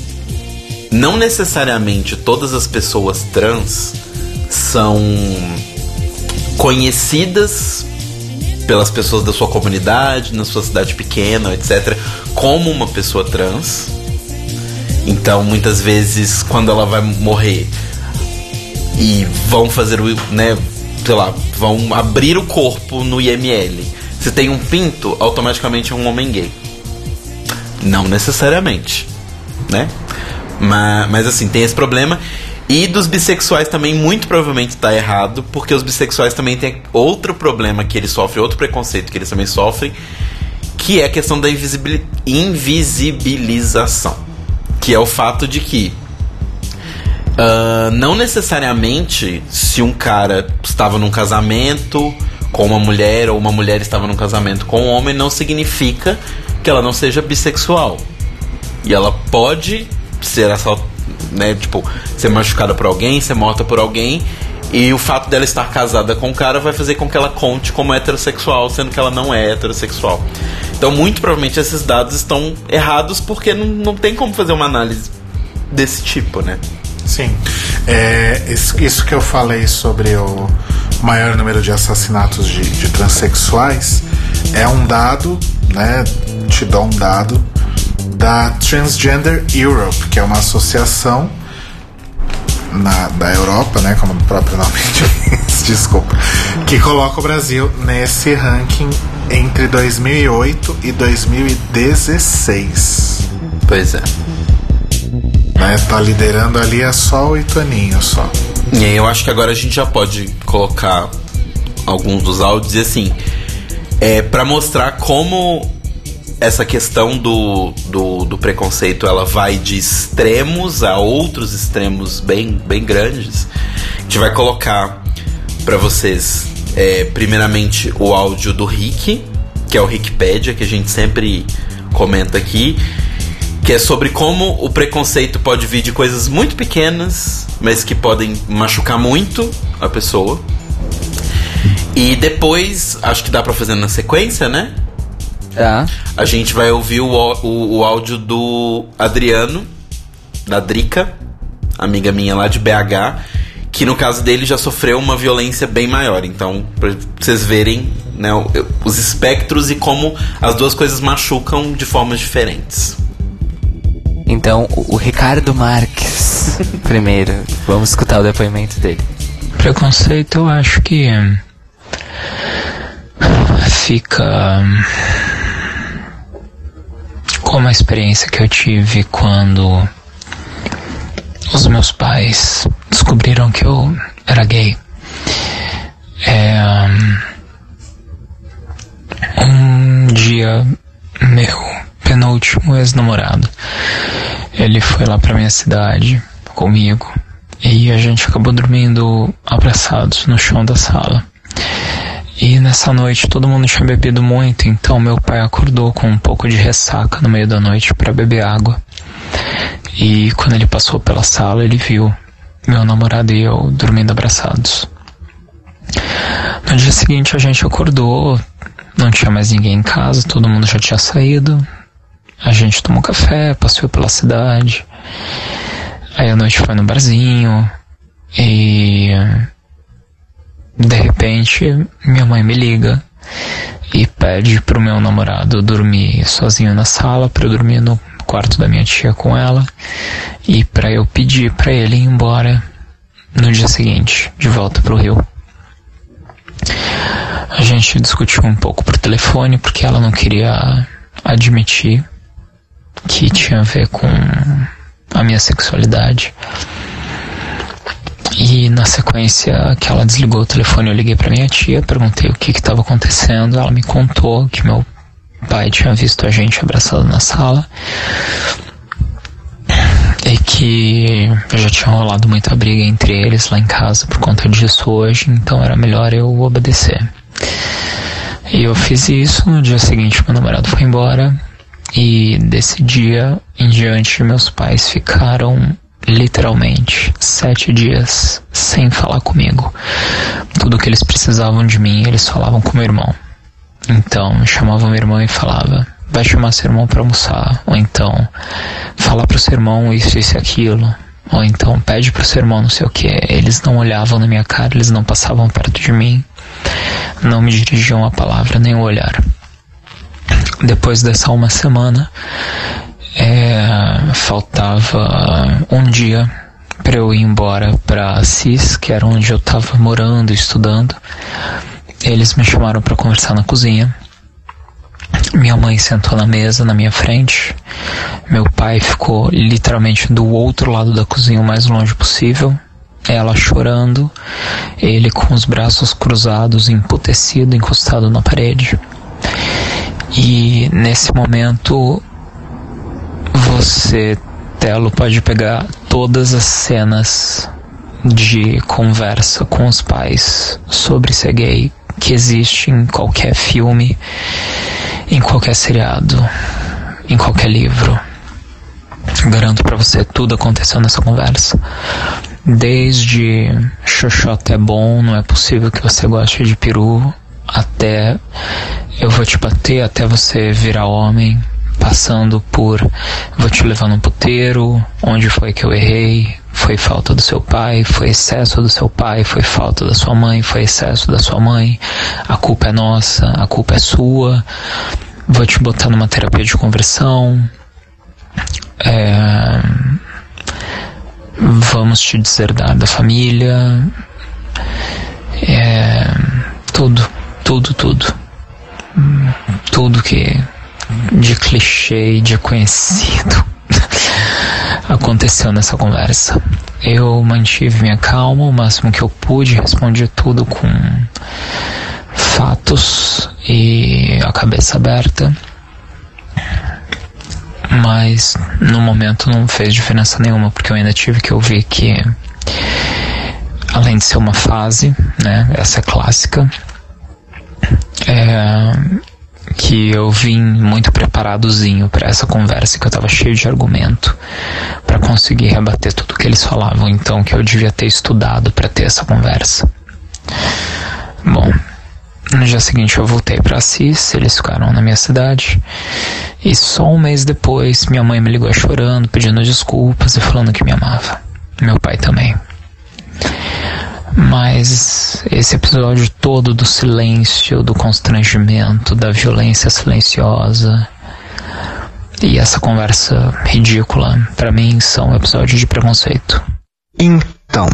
não necessariamente todas as pessoas trans são conhecidas pelas pessoas da sua comunidade, na sua cidade pequena, etc., como uma pessoa trans. Então, muitas vezes, quando ela vai morrer e vão fazer o, né, sei lá, vão abrir o corpo no IML. Se tem um pinto, automaticamente é um homem gay. Não necessariamente, né? Mas, mas assim, tem esse problema. E dos bissexuais também, muito provavelmente tá errado, porque os bissexuais também têm outro problema que eles sofrem, outro preconceito que eles também sofrem, que é a questão da invisibili- invisibilização. Que é o fato de que ah, não necessariamente se um cara estava num casamento com uma mulher ou uma mulher estava num casamento com um homem, não significa que ela não seja bissexual. E ela pode ser essa, né, tipo, ser machucada por alguém, ser morta por alguém, e o fato dela estar casada com um cara vai fazer com que ela conte como heterossexual, sendo que ela não é heterossexual. Então, muito provavelmente esses dados estão errados porque não, não tem como fazer uma análise desse tipo, né? Sim. É, isso, isso que eu falei sobre o maior número de assassinatos de, de transexuais é um dado, né? Te dou um dado da Transgender Europe, que é uma associação na, da Europa, né? Como o próprio nome diz, desculpa, que coloca o Brasil nesse ranking entre 2008 e 2016. Pois é. Né? Tá liderando ali é só oito aninhos só. E aí eu acho que agora a gente já pode colocar alguns dos áudios e assim, é para mostrar como essa questão do, do, do preconceito ela vai de extremos a outros extremos bem, bem grandes. A gente vai colocar para vocês é, primeiramente o áudio do Rick, que é o Rickpedia, que a gente sempre comenta aqui, que é sobre como o preconceito pode vir de coisas muito pequenas, mas que podem machucar muito a pessoa. E depois, acho que dá pra fazer na sequência, né? Tá. A gente vai ouvir o, o, o áudio do Adriano, da Drica, amiga minha lá de BH, que no caso dele já sofreu uma violência bem maior. Então, pra vocês verem né, os espectros e como as duas coisas machucam de formas diferentes. Então, o Ricardo Marques, primeiro, vamos escutar o depoimento dele. Preconceito, eu acho que fica hum, como a experiência que eu tive quando os meus pais descobriram que eu era gay. É, um dia meu penúltimo ex-namorado, ele foi lá pra minha cidade comigo e a gente acabou dormindo abraçados no chão da sala. E nessa noite todo mundo tinha bebido muito, então meu pai acordou com um pouco de ressaca no meio da noite para beber água. E quando ele passou pela sala, ele viu meu namorado e eu dormindo abraçados. No dia seguinte a gente acordou, não tinha mais ninguém em casa, todo mundo já tinha saído. A gente tomou café, passeou pela cidade. Aí a noite foi no barzinho e de repente minha mãe me liga e pede pro meu namorado dormir sozinho na sala para eu dormir no quarto da minha tia com ela e para eu pedir para ele ir embora no dia seguinte, de volta pro Rio. A gente discutiu um pouco por telefone porque ela não queria admitir que tinha a ver com a minha sexualidade. E na sequência que ela desligou o telefone, eu liguei pra minha tia, perguntei o que estava acontecendo. Ela me contou que meu pai tinha visto a gente abraçado na sala e que já tinha rolado muita briga entre eles lá em casa por conta disso hoje, então era melhor eu obedecer. E eu fiz isso, no dia seguinte meu namorado foi embora e desse dia em diante meus pais ficaram literalmente sete dias sem falar comigo. Tudo que eles precisavam de mim, eles falavam com meu irmão. Então, chamavam meu irmão e falava, vai chamar seu irmão para almoçar, ou então, fala pro seu irmão isso, isso e aquilo, ou então, pede pro seu irmão não sei o que. Eles não olhavam na minha cara, eles não passavam perto de mim, não me dirigiam a palavra nem o olhar. Depois dessa uma semana, é, faltava um dia para eu ir embora para Assis, que era onde eu estava morando, estudando. Eles me chamaram para conversar na cozinha. Minha mãe sentou na mesa na minha frente. Meu pai ficou literalmente do outro lado da cozinha, o mais longe possível. Ela chorando, ele com os braços cruzados, emputecido, encostado na parede. E nesse momento você, Telo, pode pegar todas as cenas de conversa com os pais sobre ser gay que existe em qualquer filme, em qualquer seriado, em qualquer livro. Garanto pra você, tudo aconteceu nessa conversa. Desde Xoxota é bom, não é possível que você goste de peru, até eu vou te bater até você virar homem, passando por vou te levar num puteiro, onde foi que eu errei, foi falta do seu pai, foi excesso do seu pai, foi falta da sua mãe, foi excesso da sua mãe, a culpa é nossa, a culpa é sua, vou te botar numa terapia de conversão, é, vamos te deserdar da família, é, tudo, tudo, tudo. Tudo que de clichê e de conhecido aconteceu nessa conversa. Eu mantive minha calma o máximo que eu pude, respondi tudo com fatos e a cabeça aberta. Mas no momento não fez diferença nenhuma, porque eu ainda tive que ouvir que além de ser uma fase, né, essa é clássica, é, que eu vim muito preparadozinho para essa conversa, que eu tava cheio de argumento para conseguir rebater tudo que eles falavam, então que eu devia ter estudado para ter essa conversa. Bom, no dia seguinte eu voltei para Assis, eles ficaram na minha cidade. E só um mês depois, minha mãe me ligou chorando, pedindo desculpas e falando que me amava. Meu pai também. Mas esse episódio todo do silêncio, do constrangimento, da violência silenciosa e essa conversa ridícula, pra mim são episódios de preconceito. Então,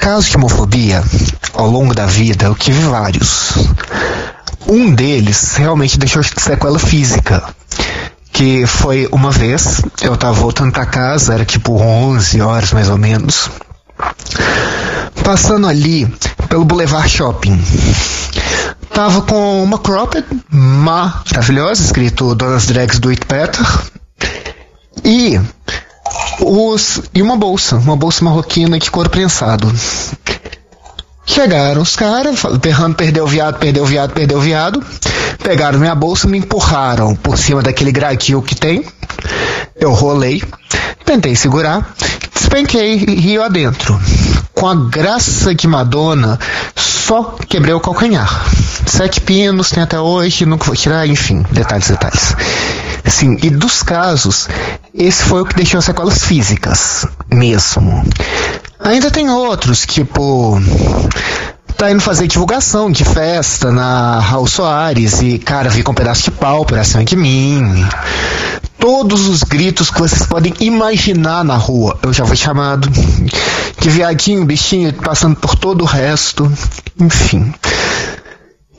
casos de homofobia, ao longo da vida, eu tive vários. Um deles realmente deixou sequela física. Que foi uma vez, eu tava voltando pra casa, era tipo 11 horas mais ou menos. Passando ali pelo Boulevard Shopping. Tava com uma cropped maravilhosa, escrito Donas Drags do It Better. E os e uma bolsa, uma bolsa marroquina de couro prensado. Chegaram os caras, berrando, perdeu o viado, perdeu o viado, perdeu o viado. Pegaram minha bolsa, me empurraram por cima daquele gradil que tem. Eu rolei, tentei segurar, despenquei rio adentro. Com a graça de Madonna, só quebrei o calcanhar. Sete pinos, tem até hoje, nunca vou tirar, enfim, detalhes, detalhes. Sim, e dos casos, esse foi o que deixou sequelas físicas, mesmo. Ainda tem outros, tipo. Tá indo fazer divulgação de festa na Raul Soares e, cara, vi com um pedaço de pau pra cima de mim. Todos os gritos que vocês podem imaginar na rua, eu já fui chamado. De viadinho, bichinho, passando por todo o resto. Enfim.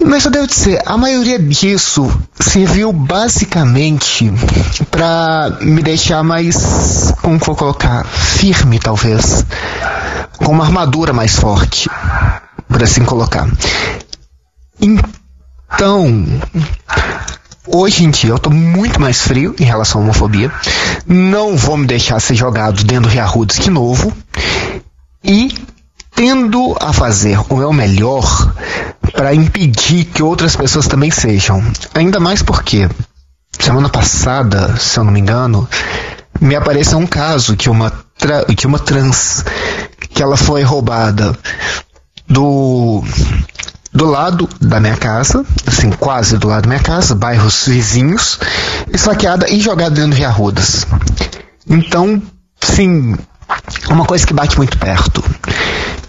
Mas eu devo dizer, a maioria disso serviu basicamente pra me deixar mais, como vou colocar, firme talvez, com uma armadura mais forte, por assim colocar. Então, hoje em dia eu tô muito mais frio em relação à homofobia, não vou me deixar ser jogado dentro do Riarrudes de novo, e tendo a fazer o meu melhor para impedir que outras pessoas também sejam. Ainda mais porque semana passada, se eu não me engano, me apareceu um caso que uma que uma trans que ela foi roubada do do lado da minha casa, assim, quase do lado da minha casa, bairros vizinhos, esfaqueada e jogada dentro de arrudas. Então, sim, é uma coisa que bate muito perto.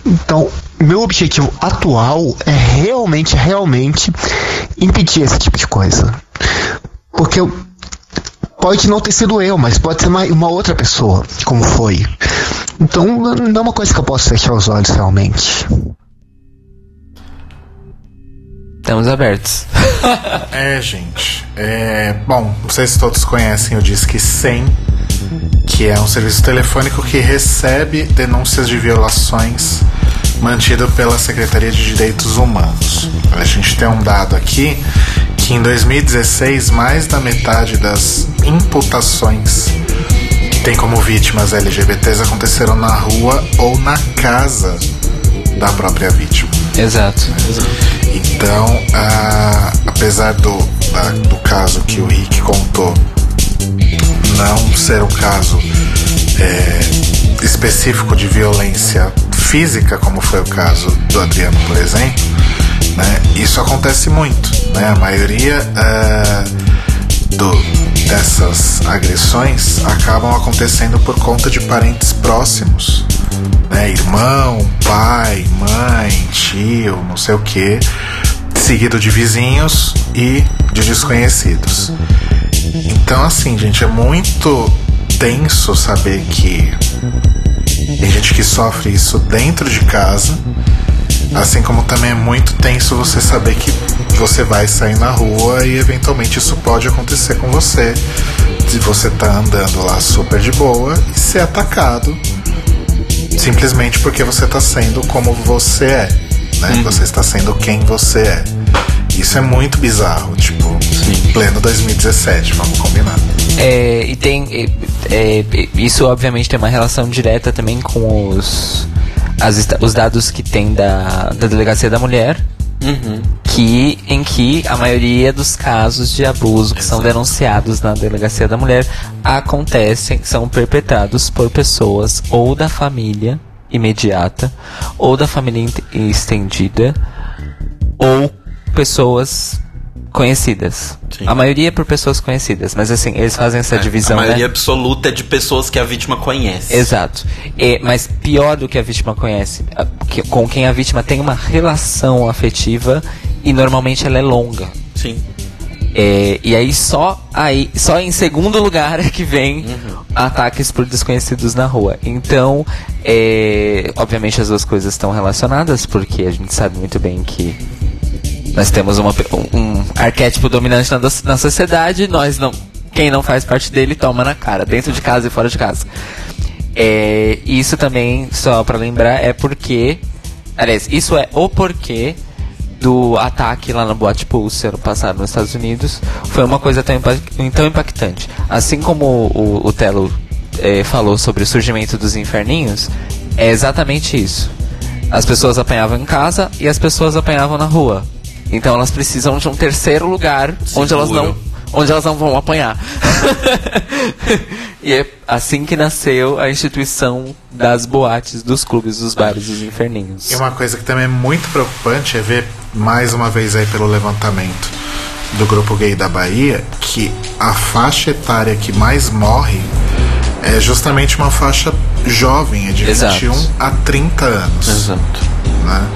Então, meu objetivo atual é realmente, realmente impedir esse tipo de coisa. Porque eu, pode não ter sido eu, mas pode ser uma, uma outra pessoa, como foi. Então, não é uma coisa que eu posso fechar os olhos realmente. Estamos abertos. É, gente. É, bom, não sei se todos conhecem o Disque 100, que é um serviço telefônico que recebe denúncias de violações mantido pela Secretaria de Direitos Humanos. A gente tem um dado aqui que em 2016 mais da metade das imputações que tem como vítimas LGBTs aconteceram na rua ou na casa da própria vítima. Exato. Então, apesar do, da- do caso que o Rick contou não ser um caso é, específico de violência física, como foi o caso do Adriano, por exemplo, né, isso acontece muito. Né? A maioria ah, do, dessa agressões acabam acontecendo por conta de parentes próximos, né? Irmão, pai, mãe, tio, não sei o que, seguido de vizinhos e de desconhecidos. Então, assim, gente, é muito tenso saber que tem gente que sofre isso dentro de casa, assim como também é muito tenso você saber que você vai sair na rua e eventualmente isso pode acontecer com você. Se você tá andando lá super de boa e ser atacado simplesmente porque você tá sendo como você é, né? Você está sendo quem você é. Isso é muito bizarro, tipo, pleno 2017, vamos combinar. É, e tem. é, é, isso obviamente tem uma relação direta também com os, as os dados que tem da, da delegacia da mulher. Que, em que a maioria dos casos de abuso que são denunciados na delegacia da mulher acontecem, são perpetrados por pessoas ou da família imediata, ou da família estendida, ou pessoas conhecidas. Sim. A maioria é por pessoas conhecidas, mas assim, eles fazem essa divisão, a maioria né? absoluta é de pessoas que a vítima conhece. Exato. E, mas pior do que a vítima conhece, com quem a vítima tem uma relação afetiva e normalmente ela é longa. Sim. É, e aí só aí só em segundo lugar é que vem ataques por desconhecidos na rua. Então, é, obviamente as duas coisas estão relacionadas porque a gente sabe muito bem que nós temos uma um, arquétipo dominante na, na sociedade. Nós não quem não faz parte dele toma na cara, dentro de casa e fora de casa. É, isso também, só pra lembrar, é porque. Aliás, isso é o porquê do ataque lá na Boate Pulse ano passado nos Estados Unidos. Foi uma coisa tão, tão impactante. Assim como o, o Telo eh, falou sobre o surgimento dos inferninhos, é exatamente isso. As pessoas apanhavam em casa e as pessoas apanhavam na rua. Então elas precisam de um terceiro lugar onde elas não Seguro. onde elas não vão apanhar. e é assim que nasceu a instituição das boates, dos clubes, dos bares, dos inferninhos. E uma coisa que também é muito preocupante é ver mais uma vez aí pelo levantamento do grupo gay da Bahia que a faixa etária que mais morre é justamente uma faixa jovem, é de Exato. 21 a 30 anos. Exato. Né?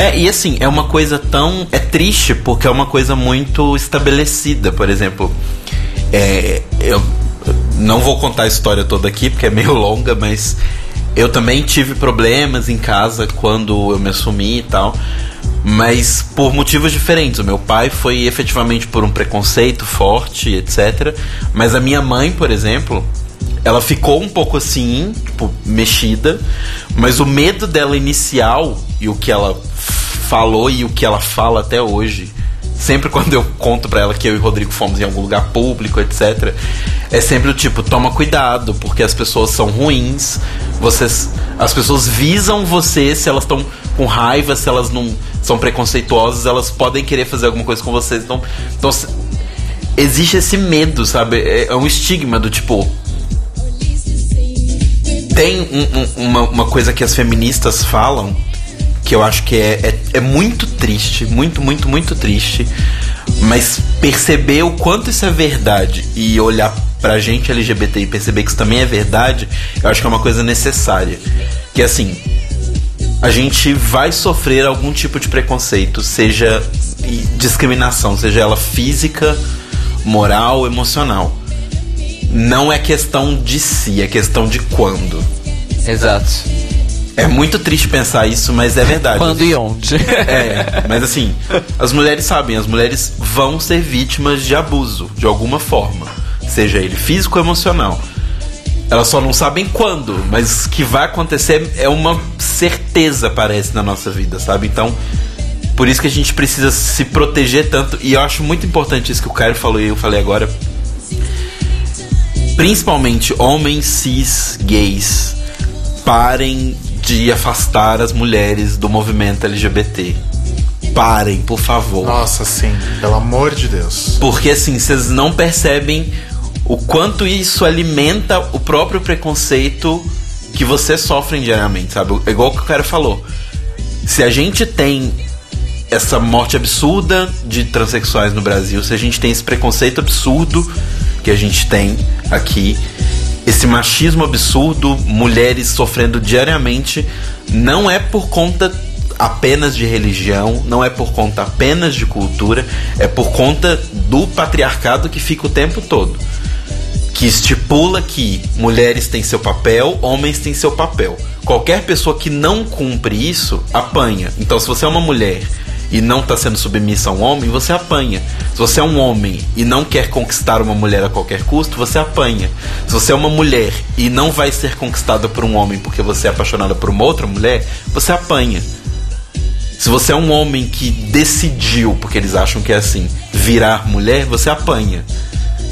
É, e assim, é uma coisa tão. É triste porque é uma coisa muito estabelecida. Por exemplo, é, eu não vou contar a história toda aqui porque é meio longa, mas eu também tive problemas em casa quando eu me assumi e tal. Mas por motivos diferentes. O meu pai foi efetivamente por um preconceito forte, etc. Mas a minha mãe, por exemplo, ela ficou um pouco assim, tipo, mexida, mas o medo dela inicial e o que ela falou e o que ela fala até hoje, sempre quando eu conto pra ela que eu e o Rodrigo fomos em algum lugar público, etc, é sempre o tipo, toma cuidado, porque as pessoas são ruins, vocês as pessoas visam você se elas estão com raiva, se elas não são preconceituosas, elas podem querer fazer alguma coisa com vocês. Então, então existe esse medo, sabe? É, é um estigma do tipo, tem um- um- uma, uma coisa que as feministas falam que eu acho que é, é, é muito triste, muito, muito, muito triste. Mas perceber o quanto isso é verdade e olhar pra gente LGBT e perceber que isso também é verdade, eu acho que é uma coisa necessária. Que assim, a gente vai sofrer algum tipo de preconceito, seja discriminação, seja ela física, moral, emocional. Não é questão de si, é questão de quando. Exato. É muito triste pensar isso, mas é verdade. Quando e onde? É, mas assim, as mulheres sabem, as mulheres vão ser vítimas de abuso, de alguma forma. Seja ele físico ou emocional. Elas só não sabem quando, mas que vai acontecer é uma certeza, parece, na nossa vida, sabe? Então, por isso que a gente precisa se proteger tanto. E eu acho muito importante isso que o Caio falou e eu falei agora. Principalmente homens cis gays, parem de afastar as mulheres do movimento LGBT. Parem, por favor. Nossa, sim, pelo amor de Deus. Porque assim, vocês não percebem o quanto isso alimenta o próprio preconceito que vocês sofrem diariamente, sabe? É igual o que o cara falou. Se a gente tem essa morte absurda de transexuais no Brasil, se a gente tem esse preconceito absurdo que a gente tem aqui, esse machismo absurdo, mulheres sofrendo diariamente, não é por conta apenas de religião, não é por conta apenas de cultura, é por conta do patriarcado que fica o tempo todo. Que estipula que mulheres têm seu papel, homens têm seu papel. Qualquer pessoa que não cumpre isso, apanha. Então, se você é uma mulher e não está sendo submissa a um homem, você apanha. Se você é um homem e não quer conquistar uma mulher a qualquer custo, você apanha. Se você é uma mulher e não vai ser conquistada por um homem porque você é apaixonada por uma outra mulher, você apanha. Se você é um homem que decidiu, porque eles acham que é assim, virar mulher, você apanha.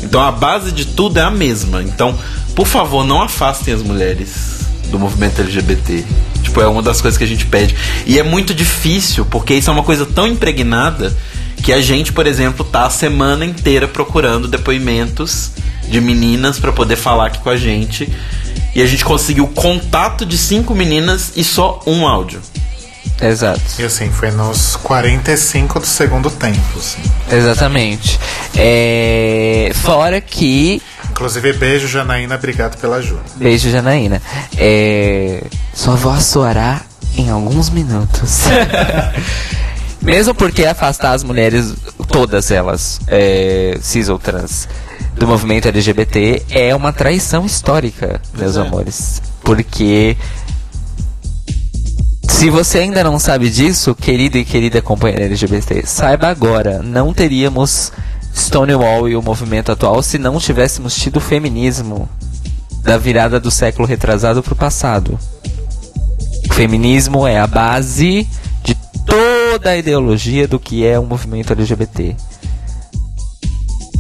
Então a base de tudo é a mesma. Então, por favor, não afastem as mulheres do movimento LGBT. Tipo, é uma das coisas que a gente pede. E é muito difícil, porque isso é uma coisa tão impregnada que a gente, por exemplo, tá a semana inteira procurando depoimentos de meninas para poder falar aqui com a gente. E a gente conseguiu contato de cinco meninas e só um áudio. Exato. E assim, foi nos 45 do segundo tempo, assim. Exatamente. É, Fora que. Inclusive, beijo, Janaína, obrigado pela ajuda. Beijo, Janaína. É... Sua voz soará em alguns minutos. Mesmo porque afastar as mulheres, todas elas, é, cis ou trans, do movimento LGBT é uma traição histórica, meus é. amores. Porque se você ainda não sabe disso, querido e querida companheira LGBT, saiba agora, não teríamos Stonewall e o movimento atual se não tivéssemos tido o feminismo da virada do século retrasado para o passado. O feminismo é a base de toda a ideologia do que é o movimento LGBT.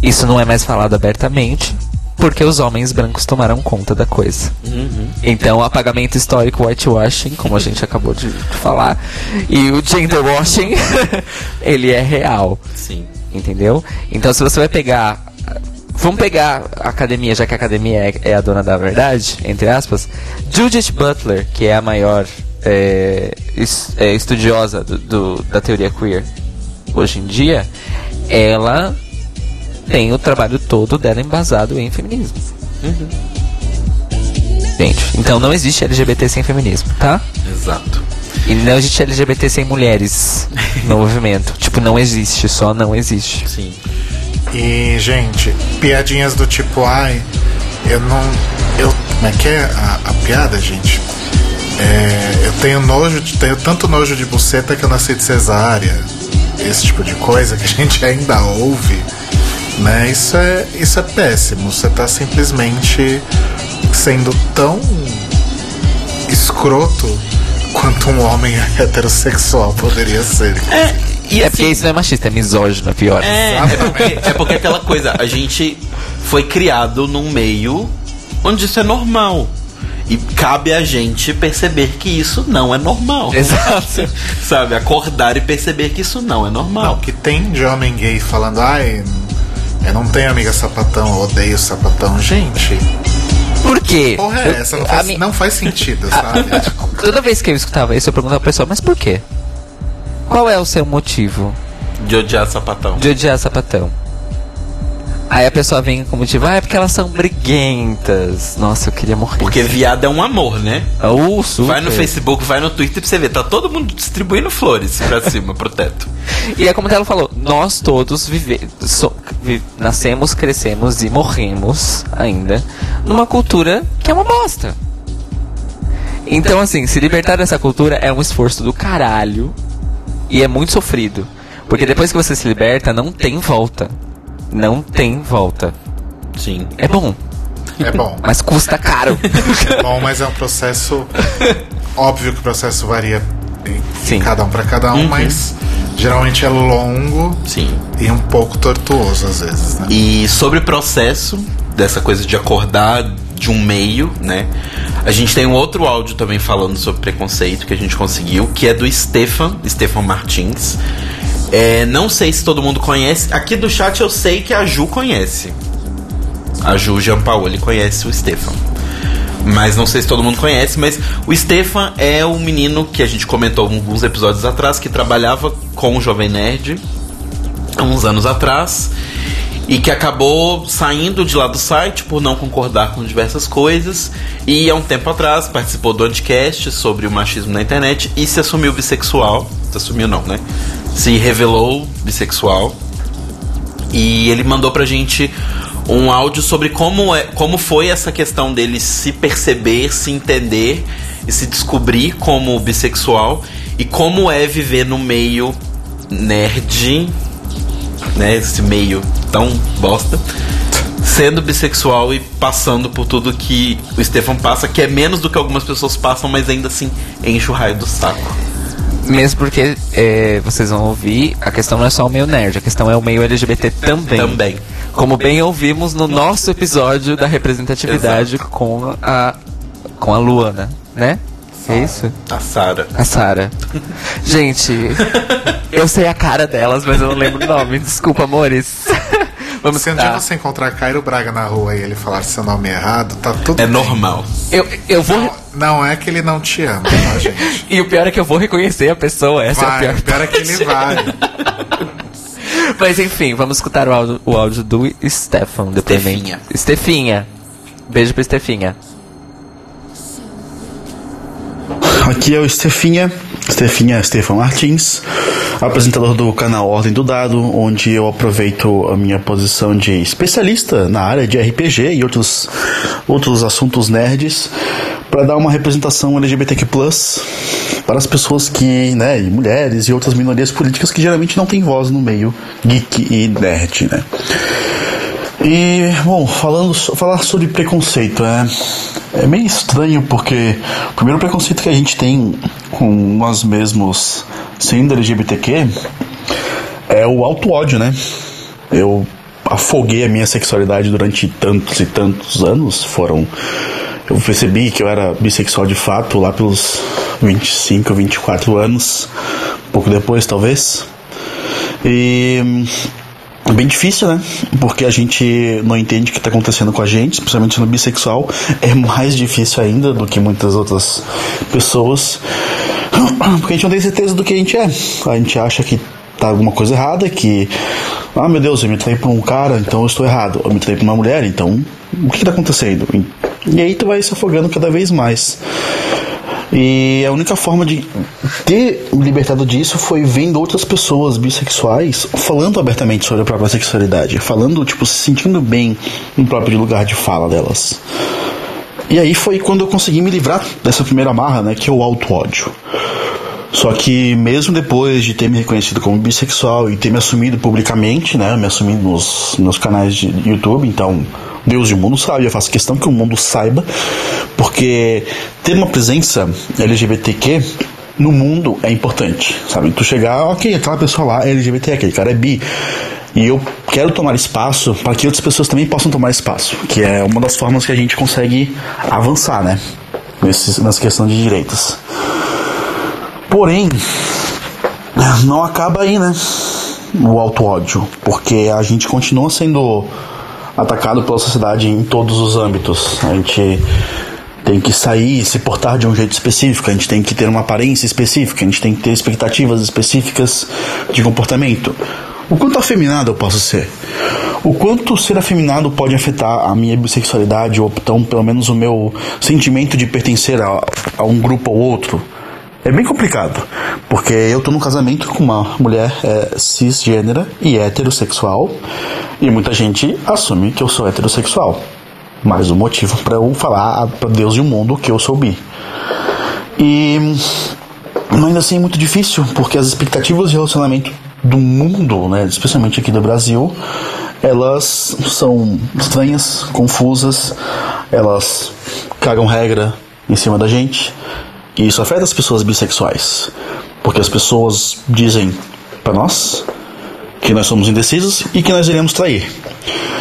Isso não é mais falado abertamente, porque os homens brancos tomaram conta da coisa. Então, o apagamento histórico, whitewashing, como a gente acabou de falar, e o gender washing, ele é real. Sim. Entendeu? Então, se você vai pegar. Vamos pegar a academia, já que a academia é, é a dona da verdade, entre aspas. Judith Butler, que é a maior é, es- é, estudiosa do- do- da teoria queer hoje em dia, ela tem o trabalho todo dela embasado em feminismo. Gente, então não existe LGBT sem feminismo, tá? Exato. E não existe LGBT sem mulheres no movimento. Tipo, não existe, só não existe. Sim. E, gente, piadinhas do tipo, ai, eu não. Eu, como é que é a, a piada, gente? É, eu tenho nojo, de, tenho tanto nojo de buceta que eu nasci de cesárea. Esse tipo de coisa que a gente ainda ouve, né? Isso é, isso é péssimo. Você tá simplesmente sendo tão escroto quanto um homem heterossexual poderia ser. É, e É porque isso não é machista, é misógino, é pior. É, é porque, é porque aquela coisa, a gente foi criado num meio onde isso é normal. E cabe a gente perceber que isso não é normal. Exato. Sabe, acordar e perceber que isso não é Não, normal. que tem de homem gay falando, ai, eu não tenho amiga sapatão, eu odeio sapatão. Gente, Por quê? porra é essa? Não faz, mi- não faz sentido, sabe? Tipo, Toda vez que eu escutava isso, eu perguntava pra pessoa, mas por quê? Qual é o seu motivo De odiar sapatão. de odiar sapatão? Aí a pessoa vem com o motivo, ah, é porque elas são briguentas. Nossa, eu queria morrer. Porque viado é um amor, né? Uh, super. Vai no Facebook, vai no Twitter pra você ver. Tá todo mundo distribuindo flores pra cima, pro teto. E é como ela falou, nós todos vive, so- nascemos, crescemos e morremos ainda numa cultura que é uma bosta. Então, assim, se libertar dessa cultura é um esforço do caralho e é muito sofrido. Porque depois que você se liberta, não tem volta. Não tem volta. Sim. É bom, é bom. mas custa caro. É bom, mas é um processo. Óbvio que o processo varia de Sim. cada um pra cada um, mas geralmente é longo Sim. e um pouco tortuoso às vezes, né? E sobre o processo dessa coisa de acordar de um meio, né? A gente tem um outro áudio também falando sobre preconceito que a gente conseguiu, que é do Stefan, Stefan Martins. É, não sei se todo mundo conhece. Aqui do chat eu sei que a Ju conhece. A Ju Giampaoli conhece o Stefan. Mas não sei se todo mundo conhece, mas o Stefan é o menino que a gente comentou alguns episódios atrás, que trabalhava com o Jovem Nerd há uns anos atrás. E que acabou saindo de lá do site por não concordar com diversas coisas e há um tempo atrás participou do podcast sobre o machismo na internet e se assumiu bissexual. Se assumiu não, né? Se revelou bissexual. E ele mandou pra gente um áudio sobre como, é, como foi essa questão dele se perceber, se entender e se descobrir como bissexual e como é viver no meio nerd, né? Esse meio tão bosta, sendo bissexual e passando por tudo que o Stefan passa, que é menos do que algumas pessoas passam, mas ainda assim enche o raio do saco. Mesmo porque é, vocês vão ouvir, a questão não é só o meio nerd, a questão é o meio LGBT também. Também. Como bem ouvimos no nosso episódio da representatividade com a com a Luana, né? É isso? A Sara. A Sara. Gente, eu sei a cara delas, mas eu não lembro o nome. Desculpa, amores. Vamos Se um dia você encontrar Cairo Braga na rua e ele falar seu nome errado, tá tudo É bem. normal. Eu, eu vou. Não, não é que ele não te ama, tá, gente? E o pior é que eu vou reconhecer a pessoa. Essa Vai, é a o pior é que ele vai. Mas enfim, vamos escutar o áudio, o áudio do Stefan. depoimento. Stefinha. Stefinha. Beijo pra Stefinha. Aqui é o Stefinha, Stefinha Stefan Martins, apresentador do canal Ordem do Dado, onde eu aproveito a minha posição de especialista na área de RPG e outros, outros assuntos nerds para dar uma representação LGBTQ+, para as pessoas que, né, e mulheres e outras minorias políticas que geralmente não têm voz no meio geek e nerd, né. E, bom, falando, falar sobre preconceito é, é meio estranho porque o primeiro preconceito que a gente tem com nós mesmos sendo LGBTQ é o auto-ódio, né? Eu afoguei a minha sexualidade durante tantos e tantos anos, foram... Eu percebi que eu era bissexual de fato lá pelos 25, 24 anos, pouco depois talvez. E bem difícil, né? Porque a gente não entende o que está acontecendo com a gente, especialmente sendo bissexual. É mais difícil ainda do que muitas outras pessoas. Porque a gente não tem certeza do que a gente é. A gente acha que tá alguma coisa errada, que. Ah, meu Deus, eu me traí por um cara, então eu estou errado. Eu me traí por uma mulher, então o que está acontecendo? E aí tu vai se afogando cada vez mais. E a única forma de ter me libertado disso foi vendo outras pessoas bissexuais falando abertamente sobre a própria sexualidade, falando, tipo, se sentindo bem no próprio lugar de fala delas. E aí foi quando eu consegui me livrar dessa primeira amarra, né, que é o auto-ódio. Só que mesmo depois de ter me reconhecido como bissexual e ter me assumido publicamente, né, me assumindo nos, nos canais de YouTube, então Deus e o mundo sabe, eu faço questão que o mundo saiba, porque ter uma presença LGBTQ no mundo é importante, sabe? Tu chegar, ok, aquela pessoa lá é LGBT, aquele cara é bi, e eu quero tomar espaço para que outras pessoas também possam tomar espaço, que é uma das formas que a gente consegue avançar, né? Nesse, nessa questão de direitos. Porém, não acaba aí, né? O auto-ódio, porque a gente continua sendo atacado pela sociedade em todos os âmbitos. A gente tem que sair e se portar de um jeito específico, a gente tem que ter uma aparência específica, a gente tem que ter expectativas específicas de comportamento. O quanto afeminado eu posso ser? O quanto ser afeminado pode afetar a minha bissexualidade ou então pelo menos o meu sentimento de pertencer a, a um grupo ou outro? É bem complicado, porque eu tô num casamento com uma mulher é, cisgênera e heterossexual, e muita gente assume que eu sou heterossexual. Mais um motivo para eu falar para Deus e o mundo que eu sou bi. E mas ainda assim é muito difícil, porque as expectativas de relacionamento do mundo, né, especialmente aqui do Brasil, elas são estranhas, confusas, elas cagam regra em cima da gente. E isso afeta as pessoas bissexuais. Porque as pessoas dizem para nós que nós somos indecisos e que nós iremos trair.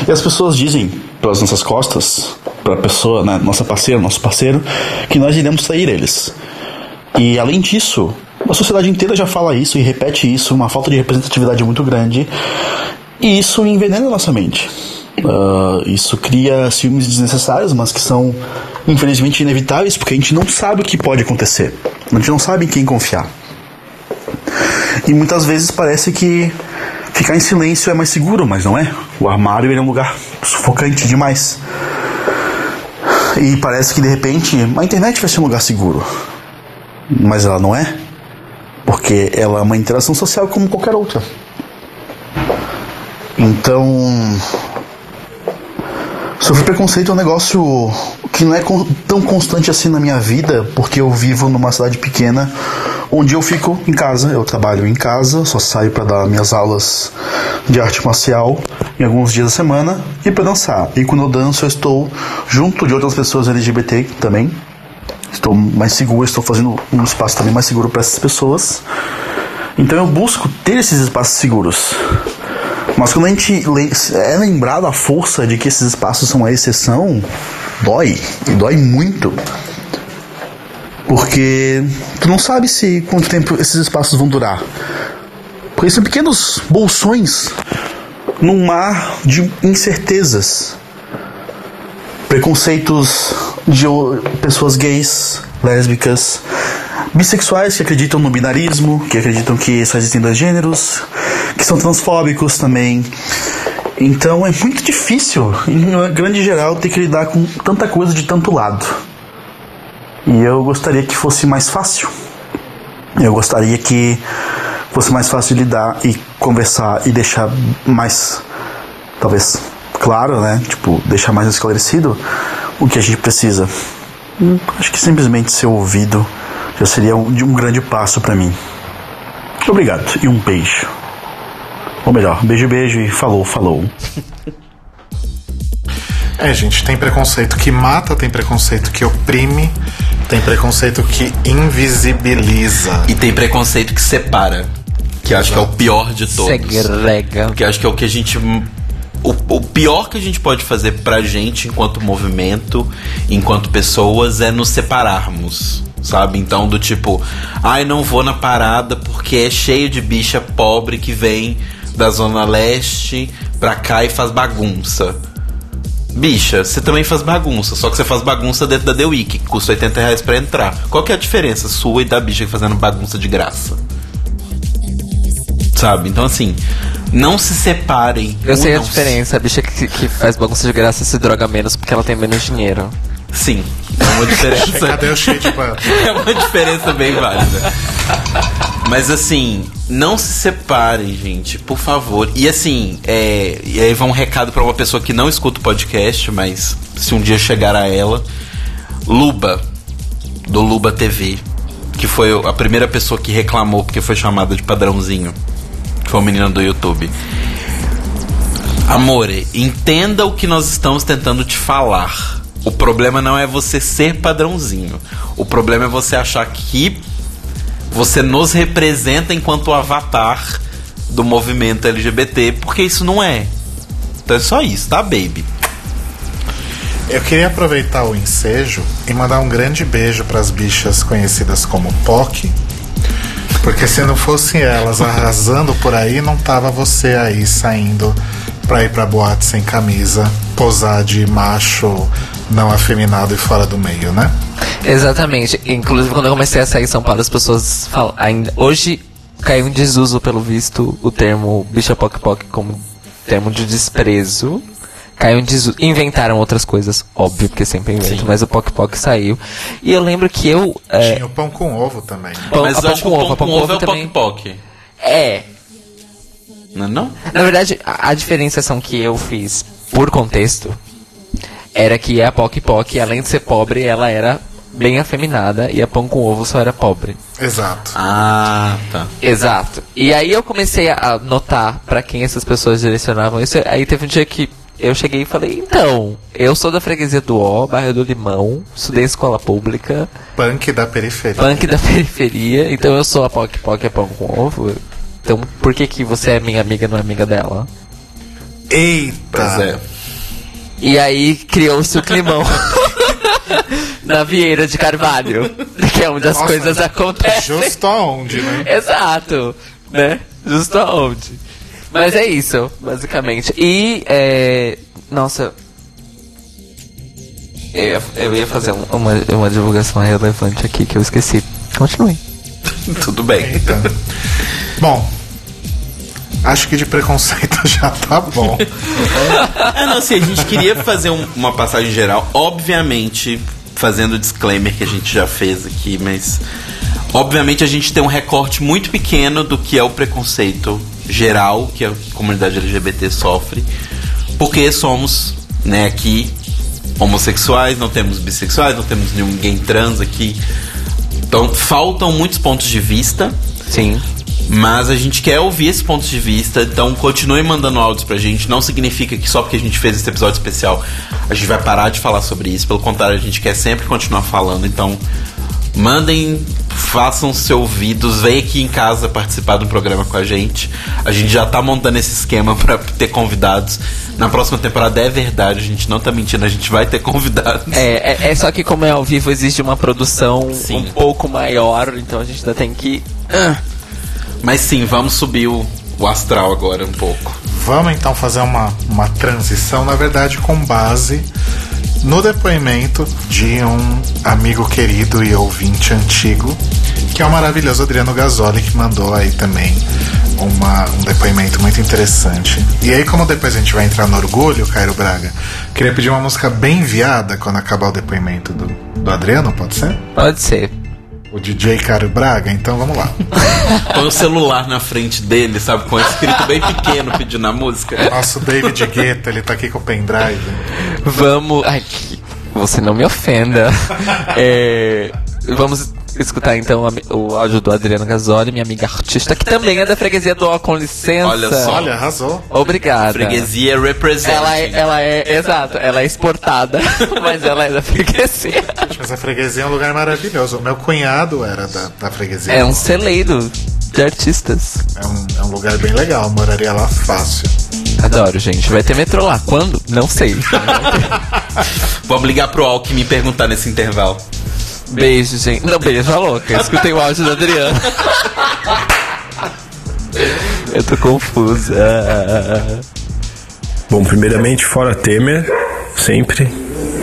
E as pessoas dizem pelas nossas costas, para a pessoa, né, nossa parceira, nosso parceiro, que nós iremos trair eles. E além disso, a sociedade inteira já fala isso e repete isso, uma falta de representatividade muito grande. E isso envenena a nossa mente. Uh, isso cria ciúmes desnecessários, mas que são infelizmente inevitáveis, porque a gente não sabe o que pode acontecer. A gente não sabe em quem confiar. E muitas vezes parece que ficar em silêncio é mais seguro, mas não é. O armário é um lugar sufocante demais. E parece que de repente a internet vai ser um lugar seguro. Mas ela não é. Porque ela é uma interação social como qualquer outra. Então. Sofrer preconceito é um negócio que não é tão constante assim na minha vida, porque eu vivo numa cidade pequena onde eu fico em casa, eu trabalho em casa, só saio para dar minhas aulas de arte marcial em alguns dias da semana e para dançar. E quando eu danço, eu estou junto de outras pessoas LGBT também. Estou mais seguro, estou fazendo um espaço também mais seguro para essas pessoas. Então eu busco ter esses espaços seguros. Mas quando a gente é lembrado a força de que esses espaços são a exceção, dói. E dói muito. Porque tu não sabe se quanto tempo esses espaços vão durar. Porque são pequenos bolsões num mar de incertezas. Preconceitos de pessoas gays, lésbicas, bissexuais que acreditam no binarismo, que acreditam que só existem dois gêneros, que são transfóbicos também. Então é muito difícil, em grande geral, ter que lidar com tanta coisa de tanto lado. E eu gostaria que fosse mais fácil. Eu gostaria que fosse mais fácil lidar e conversar e deixar mais, talvez, claro, né? Tipo, deixar mais esclarecido o que a gente precisa. Acho que simplesmente ser ouvido já seria um, um grande passo para mim. Obrigado e um beijo. Ou melhor, beijo, beijo e falou, falou. É, gente, tem preconceito que mata, tem preconceito que oprime, tem preconceito que invisibiliza. E tem preconceito que separa. Que acho que é o pior de todos. Segrega. Que acho que é o que a gente. O, o pior que a gente pode fazer pra gente, enquanto movimento, enquanto pessoas, é nos separarmos. Sabe? Então, do tipo, ai, não vou na parada porque é cheio de bicha pobre que vem da Zona Leste pra cá e faz bagunça. Bicha, você também faz bagunça, só que você faz bagunça dentro da The Week, que custa 80 reais pra entrar. Qual que é a diferença sua e da bicha fazendo bagunça de graça? Sabe? Então, assim, não se separem. Eu sei a diferença. A bicha que, que faz bagunça de graça se droga menos porque ela tem menos dinheiro. Sim, é uma diferença. Cadê o shade é uma diferença bem válida. Mas assim, não se separem, gente, por favor. E assim, é, e aí vai um recado pra uma pessoa que não escuta o podcast, mas se um dia chegar a ela, Luba, do Luba TV, que foi a primeira pessoa que reclamou porque foi chamada de padrãozinho, que foi uma menina do YouTube. Amore, entenda o que nós estamos tentando te falar. O problema não é você ser padrãozinho. O problema é você achar que você nos representa enquanto avatar do movimento LGBT, porque isso não é. Então é só isso, tá, baby? Eu queria aproveitar o ensejo e mandar um grande beijo para as bichas conhecidas como POC. Porque se não fossem elas arrasando por aí, não tava você aí saindo pra ir pra boate sem camisa, posar de macho não afeminado e fora do meio, né? Exatamente. Inclusive, quando eu comecei a sair em São Paulo, as pessoas falam. Ainda, hoje caiu em desuso, pelo visto, o termo bicha poc poc como termo de desprezo. Caiu em desuso. Inventaram outras coisas, óbvio, porque sempre inventam, mas o poc poc saiu. E eu lembro que eu. É, Tinha o pão com ovo também. pão- Mas pão com o ovo, pão com com ovo é ovo o também. poc-poc. É. Não é não? Na verdade, a, a diferenciação que eu fiz por contexto era que a Poc Poc, além de ser pobre, ela era bem afeminada e a Pão com Ovo só era pobre. Exato. Ah, tá. Exato. E aí eu comecei a notar pra quem essas pessoas direcionavam isso. Aí teve um dia que eu cheguei e falei, então, eu sou da freguesia do O, bairro do Limão, estudei em escola pública, Punk da periferia. punk da periferia, então eu sou a Poc Poc é pão com ovo. Então por que que você é minha amiga e não é amiga dela? Eita! Pois é. E aí criou-se o climão na Vieira de Carvalho, que é onde as Nossa, coisas acontecem. Justo aonde, né? Exato, né? Justo aonde. Mas é isso, basicamente. E, é... Nossa... Eu ia, eu ia fazer um- uma, uma divulgação relevante aqui que eu esqueci. Continue. Tudo bem. Eita. Bom, Acho que de preconceito já tá bom. É, não, assim, a gente queria fazer um- uma passagem geral, obviamente, fazendo o disclaimer que a gente já fez aqui, mas obviamente a gente tem um recorte muito pequeno do que é o preconceito geral que a comunidade LGBT sofre, porque somos, né, aqui homossexuais, não temos bissexuais, não temos ninguém trans aqui. Então, faltam muitos pontos de vista. Sim. Mas a gente quer ouvir esses pontos de vista, então continue mandando áudios pra gente. Não significa que só porque a gente fez esse episódio especial a gente vai parar de falar sobre isso. Pelo contrário, a gente quer sempre continuar falando. Então, mandem, façam seus ouvidos, vem aqui em casa participar do programa com a gente. A gente já tá montando esse esquema pra ter convidados. Na próxima temporada é verdade, a gente não tá mentindo, a gente vai ter convidados. É, é, é só que como é ao vivo existe uma produção Sim. um pouco maior, então a gente ainda tem que. Ah, Mas sim, vamos subir o, o astral agora um pouco. Vamos então fazer uma, uma transição, na verdade, com base no depoimento de um amigo querido e ouvinte antigo, que é o maravilhoso Adriano Gasoli, que mandou aí também uma, um depoimento muito interessante. E aí, como depois a gente vai entrar no orgulho, Cairo Braga, queria pedir uma música bem enviada quando acabar o depoimento do, do Adriano, pode ser? pode ser. O DJ Cairo Braga, então vamos lá. Põe o celular na frente dele, sabe? Com escrito bem pequeno pedindo a música. Nosso David Guetta, ele tá aqui com o pendrive. Vamos. Ai, você não me ofenda. É, vamos escutar então o áudio do Adriano Gasoli, minha amiga artista, que também é da freguesia do Ó, com licença. Olha só. Olha, arrasou. Obrigada. Freguesia represent. Ela é, ela é, exato, ela é exportada, mas ela é da freguesia. Mas a freguesia é um lugar maravilhoso. O meu cunhado era da, da freguesia. É um celeiro de artistas. É um, é um lugar bem legal. Eu moraria lá fácil. Adoro, gente. Vai ter metrô lá. Quando? Não sei. Vamos ligar pro Alckmin e perguntar nesse intervalo. Beijo, gente. Não, beijo, a louca. Eu escutei o áudio do Adriano. Eu tô confusa. Bom, primeiramente, fora Temer, sempre.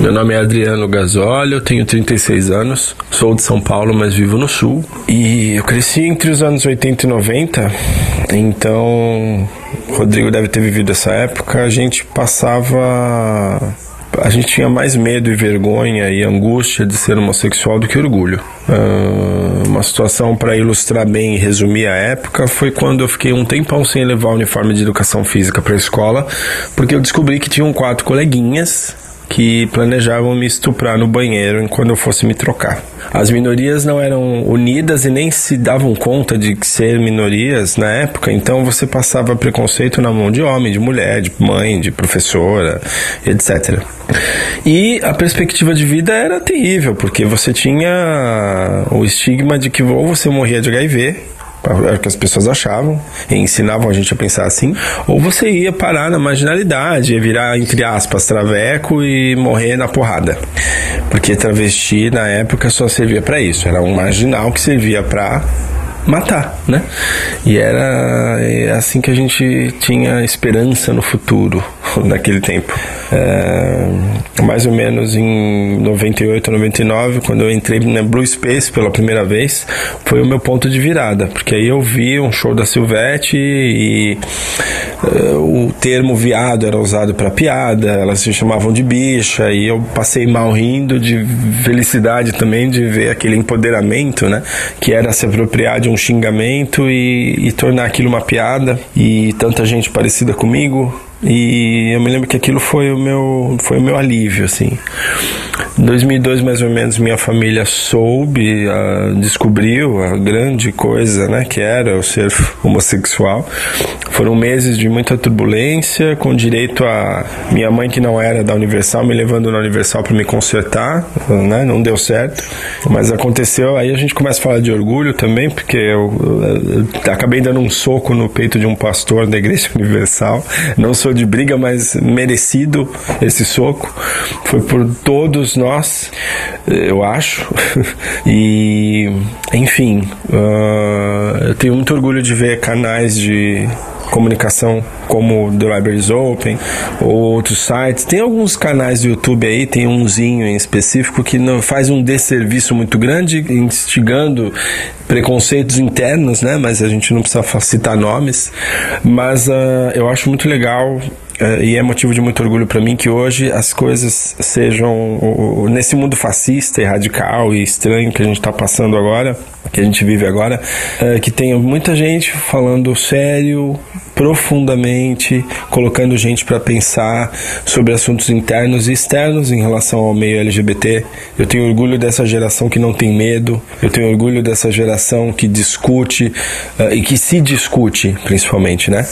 Meu nome é Adriano Gasoli, eu tenho 36 anos, sou de São Paulo, mas vivo no Sul. E eu cresci entre os anos 80 e 90, então o Rodrigo deve ter vivido essa época. A gente passava. A gente tinha mais medo e vergonha e angústia de ser homossexual do que orgulho. Ah, uma situação para ilustrar bem e resumir a época foi quando eu fiquei um tempão sem levar o uniforme de educação física para a escola, porque eu descobri que tinham quatro coleguinhas que planejavam me estuprar no banheiro quando eu fosse me trocar. As minorias não eram unidas e nem se davam conta de ser minorias na época, então você passava preconceito na mão de homem, de mulher, de mãe, de professora, etc. E a perspectiva de vida era terrível, porque você tinha o estigma de que ou você morria de HIV, era o que as pessoas achavam e ensinavam a gente a pensar assim, ou você ia parar na marginalidade, ia virar, entre aspas, traveco e morrer na porrada. Porque travesti na época só servia para isso, era um marginal que servia para matar, né? E era assim que a gente tinha esperança no futuro naquele tempo. É, mais ou menos em 98, 99, quando eu entrei na Blue Space pela primeira vez, foi o meu ponto de virada, porque aí eu vi um show da Silvete e é, o termo viado era usado para piada, elas se chamavam de bicha e eu passei mal rindo de felicidade também de ver aquele empoderamento, né? Que era se apropriar de um xingamento e, e tornar aquilo uma piada. E tanta gente parecida comigo e eu me lembro que aquilo foi o meu foi o meu alívio assim. Em 2002 mais ou menos minha família soube ah, descobriu a grande coisa né que era eu ser homossexual. Foram meses de muita turbulência com direito a minha mãe que não era da Universal me levando na Universal para me consertar né não deu certo. Mas aconteceu aí a gente começa a falar de orgulho também porque eu, eu- eu acabei dando um soco no peito de um pastor da Igreja Universal não de briga, mas merecido esse soco. Foi por todos nós, eu acho. E, enfim, ah, eu tenho muito orgulho de ver canais de comunicação como The Libraries Open ou outros sites. Tem alguns canais do YouTube aí, tem umzinho em específico que não faz um desserviço muito grande, instigando preconceitos internos, né? Mas a gente não precisa citar nomes. Mas ah, eu acho muito legal e é motivo de muito orgulho para mim que hoje as coisas sejam nesse mundo fascista e radical e estranho que a gente está passando agora, que a gente vive agora, eh, que tenha muita gente falando sério, profundamente, colocando gente para pensar sobre assuntos internos e externos em relação ao meio LGBT. Eu tenho orgulho dessa geração que não tem medo, eu tenho orgulho dessa geração que discute eh, e que se discute, principalmente, né?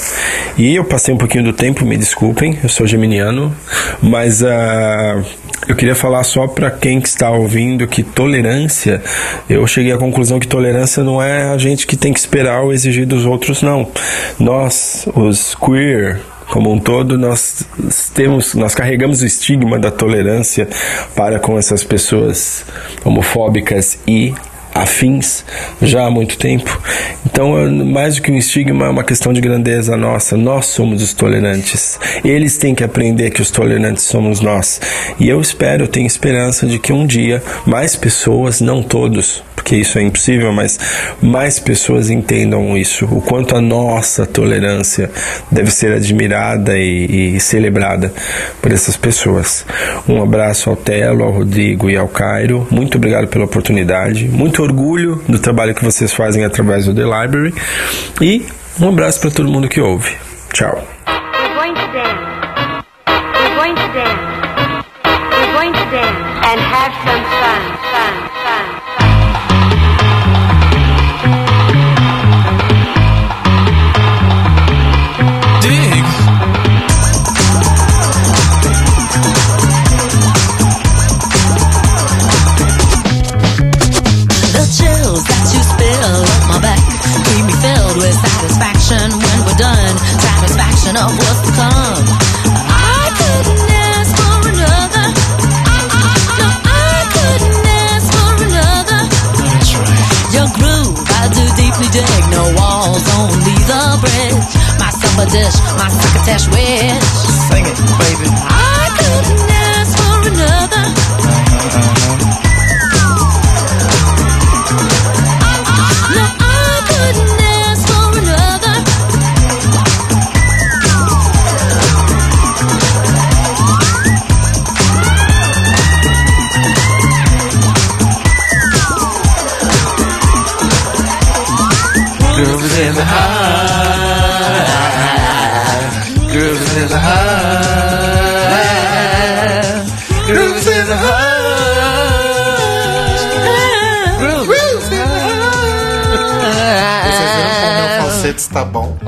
E eu passei um pouquinho do tempo, me desculpem, eu sou geminiano, mas ah, eu queria falar só para quem que está ouvindo que tolerância, eu cheguei à conclusão que tolerância não é a gente que tem que esperar ou exigir dos outros, não. Nós, os queer, como um todo, nós temos, nós carregamos o estigma da tolerância para com essas pessoas homofóbicas e afins já há muito tempo. Então, mais do que um estigma, é uma questão de grandeza nossa. Nós somos os tolerantes. Eles têm que aprender que os tolerantes somos nós. E eu espero, eu tenho esperança de que um dia mais pessoas, não todos, porque isso é impossível, mas mais pessoas entendam isso, o quanto a nossa tolerância deve ser admirada e, e celebrada por essas pessoas. Um abraço ao Telo, ao Rodrigo e ao Cairo. Muito obrigado pela oportunidade. Muito orgulho do trabalho que vocês fazem através do The Library. E um abraço para todo mundo que ouve. Tchau. And have some fun, Satisfaction of what's to come. I couldn't ask for another. No, I couldn't ask for another. Your groove, I do deeply dig. No walls, only the bridge. My supper dish, my succotash wish. Sing it, baby.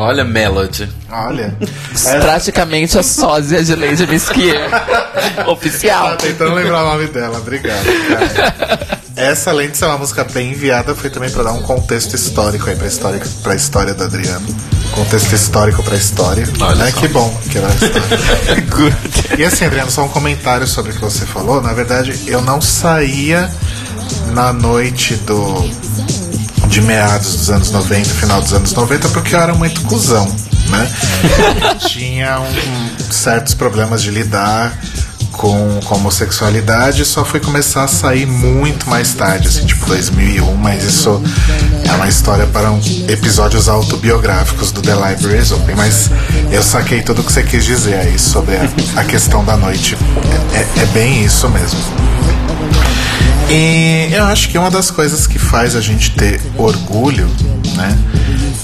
Olha, Melody. Olha. Praticamente a sósia de Lady Mesquier. Oficial. Tava tentando lembrar o nome dela, obrigado. cara. Essa, além de ser uma música bem enviada, foi também pra dar um contexto histórico aí pra história, pra história do Adriano. Contexto histórico pra história. Olha né? só. Que bom que era a história. e assim, Adriano, só um comentário sobre o que você falou. Na verdade, eu não saía na noite do de meados dos anos 90, final dos anos 90, porque eu era muito cuzão, né? Tinha um- certos problemas de lidar com, com homossexualidade e só fui começar a sair muito mais tarde, assim, tipo 2001, mas isso é uma história para um, episódios autobiográficos do The Libraries Open, mas eu saquei tudo o que você quis dizer aí sobre a, a questão da noite. É, é- é bem isso mesmo. E eu acho que uma das coisas que faz a gente ter orgulho, né?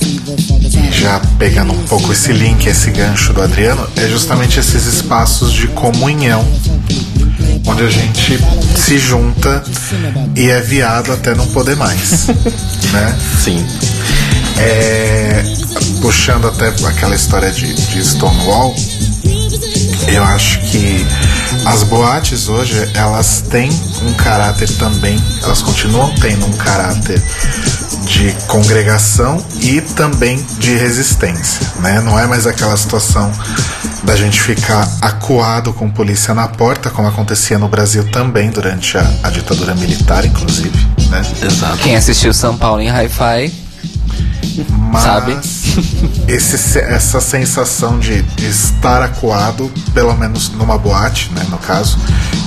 E já pegando um pouco esse link, esse gancho do Adriano, é justamente esses espaços de comunhão, onde a gente se junta e é viado até não poder mais, né? Sim. É, puxando até aquela história de, de Stonewall, eu acho que as boates hoje elas têm um caráter também, elas continuam tendo um caráter de congregação e também de resistência, né? Não é mais aquela situação da gente ficar acuado com polícia na porta, como acontecia no Brasil também durante a, a ditadura militar, inclusive, né? Exato. Quem assistiu São Paulo em Hi-Fi Mas Sabe? esse se- essa sensação de, de estar acuado, pelo menos numa boate, né, no caso,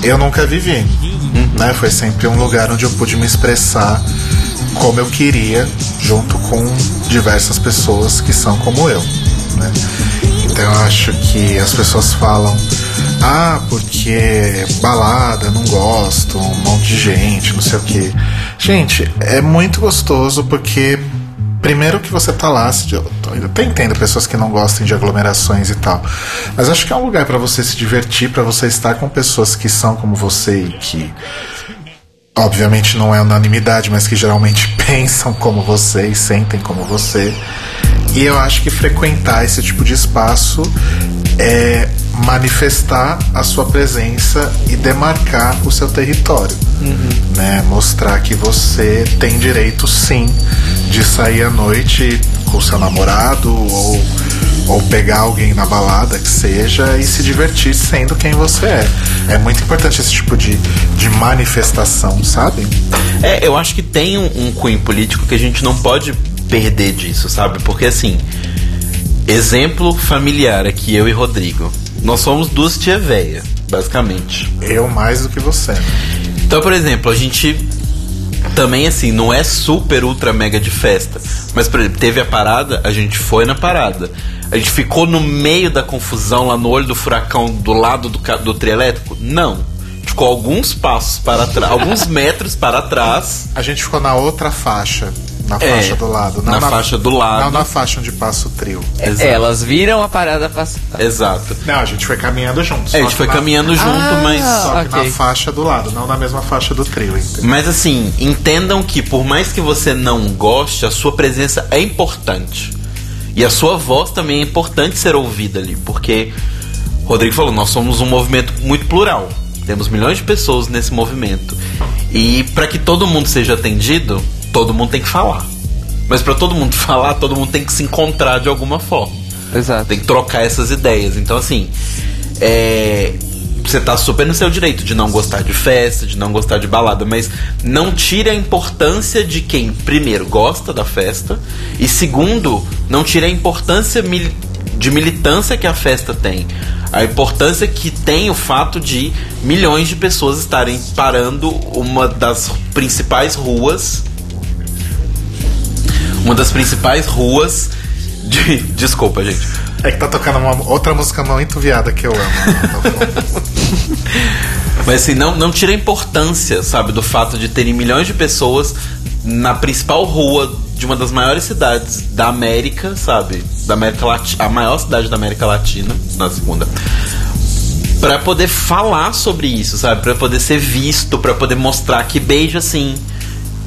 eu nunca vivi. Né? Foi sempre um lugar onde eu pude me expressar como eu queria, junto com diversas pessoas que são como eu. Né? Então eu acho que as pessoas falam, ah, porque balada, não gosto, um monte de gente, não sei o que. Gente, é muito gostoso porque Primeiro que você tá lá, eu até entendo pessoas que não gostem de aglomerações e tal, mas acho que é um lugar para você se divertir, para você estar com pessoas que são como você e que obviamente não é unanimidade, mas que geralmente pensam como você e sentem como você. E eu acho que frequentar esse tipo de espaço é manifestar a sua presença e demarcar o seu território. Né? Mostrar que você tem direito sim de sair à noite com seu namorado ou, ou pegar alguém na balada que seja e se divertir sendo quem você é. É muito importante esse tipo de, de manifestação, sabe? É, eu acho que tem um, um cunho político que a gente não pode perder disso, sabe? Porque assim, exemplo familiar aqui, eu e Rodrigo. Nós somos duas tia véia, basicamente. Eu mais do que você. né? Então, por exemplo, a gente também assim, não é super ultra mega de festa, mas por exemplo, teve a parada, a gente foi na parada. A gente ficou no meio da confusão lá no olho do furacão do lado do, do trio elétrico? Não. Ficou alguns passos para trás, alguns metros para trás. A gente ficou na outra faixa, na É, faixa do lado. não na faixa do lado. Não na faixa onde passa o trio. Exato. Elas viram a parada passar. Exato. Não, a gente foi caminhando juntos. É, a gente foi na- caminhando junto, Ah, mas. Só que ok. na faixa do lado, não na mesma faixa do trio, entendeu? Mas assim, entendam que por mais que você não goste, a sua presença é importante. E a sua voz também é importante ser ouvida ali, porque o Rodrigo falou, nós somos um movimento muito plural. Temos milhões de pessoas nesse movimento. E para que todo mundo seja atendido, todo mundo tem que falar. Mas para todo mundo falar, todo mundo tem que se encontrar de alguma forma. Exato. Tem que trocar essas ideias. Então, assim, é, você tá super no seu direito de não gostar de festa, de não gostar de balada, mas não tire a importância de quem, primeiro, gosta da festa, e segundo, não tire a importância mil- de militância que a festa tem. A importância que tem o fato de milhões de pessoas estarem parando uma das principais ruas uma das principais ruas de. Desculpa, gente. É que tá tocando uma outra música muito viada que eu amo. Mas assim, não, não tira a importância, sabe, do fato de terem milhões de pessoas na principal rua de uma das maiores cidades da América, sabe? Da América Latina. A maior cidade da América Latina, na segunda. Pra poder falar sobre isso, sabe? Pra poder ser visto, pra poder mostrar que beija sim.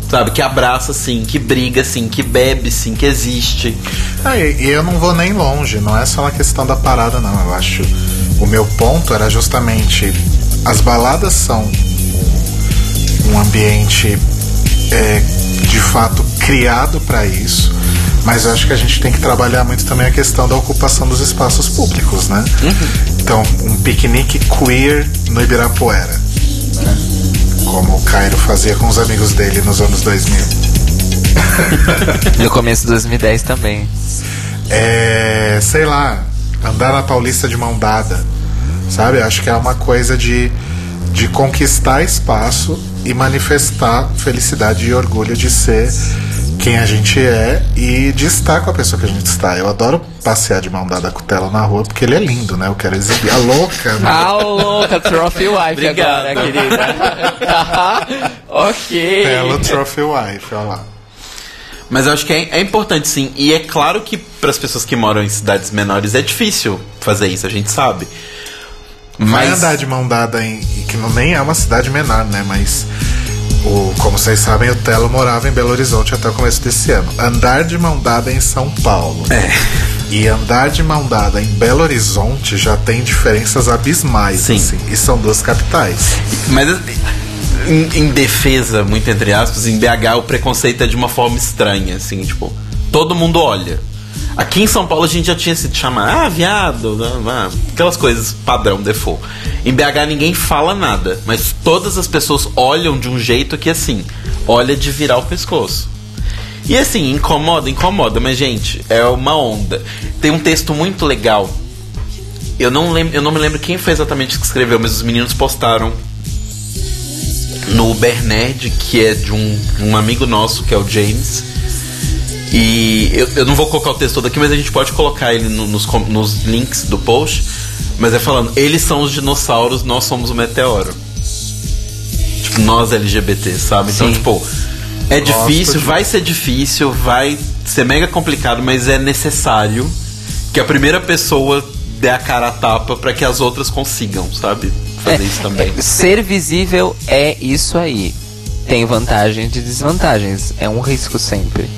Sabe? Que abraça sim, que briga sim, que bebe sim, que existe. Ah, e eu não vou nem longe, não é só uma questão da parada, não. Eu acho. O meu ponto era justamente. As baladas são um ambiente é, de fato criado para isso, mas eu acho que a gente tem que trabalhar muito também a questão da ocupação dos espaços públicos, né? Então, um piquenique queer no Ibirapuera, né? Como o Cairo fazia com os amigos dele nos anos 2000. No começo de 2010 também. é, sei lá, andar na Paulista de mão dada, sabe? Acho que é uma coisa de, de conquistar espaço e manifestar felicidade e orgulho de ser quem a gente é e de estar com a pessoa que a gente está. Eu adoro passear de mão dada com o Telo na rua porque ele é lindo, né? Eu quero exibir. A louca, né? Ah, louca, Trophy Wife Obrigado. agora, querida. ok. Telo Trophy Wife, olha lá. Mas eu acho que é, é importante sim. E é claro que para as pessoas que moram em cidades menores é difícil fazer isso, a gente sabe. Vai Mas andar de mão dada em. que não, nem é uma cidade menor, né? Mas. O, como vocês sabem, o Telo morava em Belo Horizonte até o começo desse ano. Andar de mão dada em São Paulo. É. E andar de mão dada em Belo Horizonte já tem diferenças abismais, Sim. assim. E são duas capitais. Mas em, em defesa, muito entre aspas, em BH o preconceito é de uma forma estranha, assim, tipo, todo mundo olha. Aqui em São Paulo a gente já tinha sido chamado, ah, viado, ah, aquelas coisas padrão, default. Em BH ninguém fala nada, mas todas as pessoas olham de um jeito que assim, olha de virar o pescoço. E assim, incomoda, incomoda, mas gente, é uma onda. Tem um texto muito legal. Eu não lembro, eu não me lembro quem foi exatamente que escreveu, mas os meninos postaram no Bernerd, que é de um, um amigo nosso, que é o James. E eu, eu não vou colocar o texto todo aqui, mas a gente pode colocar ele no- nos, nos links do post. Mas é falando, eles são os dinossauros, nós somos o meteoro. Tipo, nós LGBT, sabe? Então, Sim. tipo, é Gosto difícil, de- vai ser difícil, vai ser mega complicado, mas é necessário que a primeira pessoa dê a cara a tapa pra que as outras consigam, sabe? Fazer isso também. é, ser visível é isso aí. Tem vantagens e desvantagens. É um risco sempre.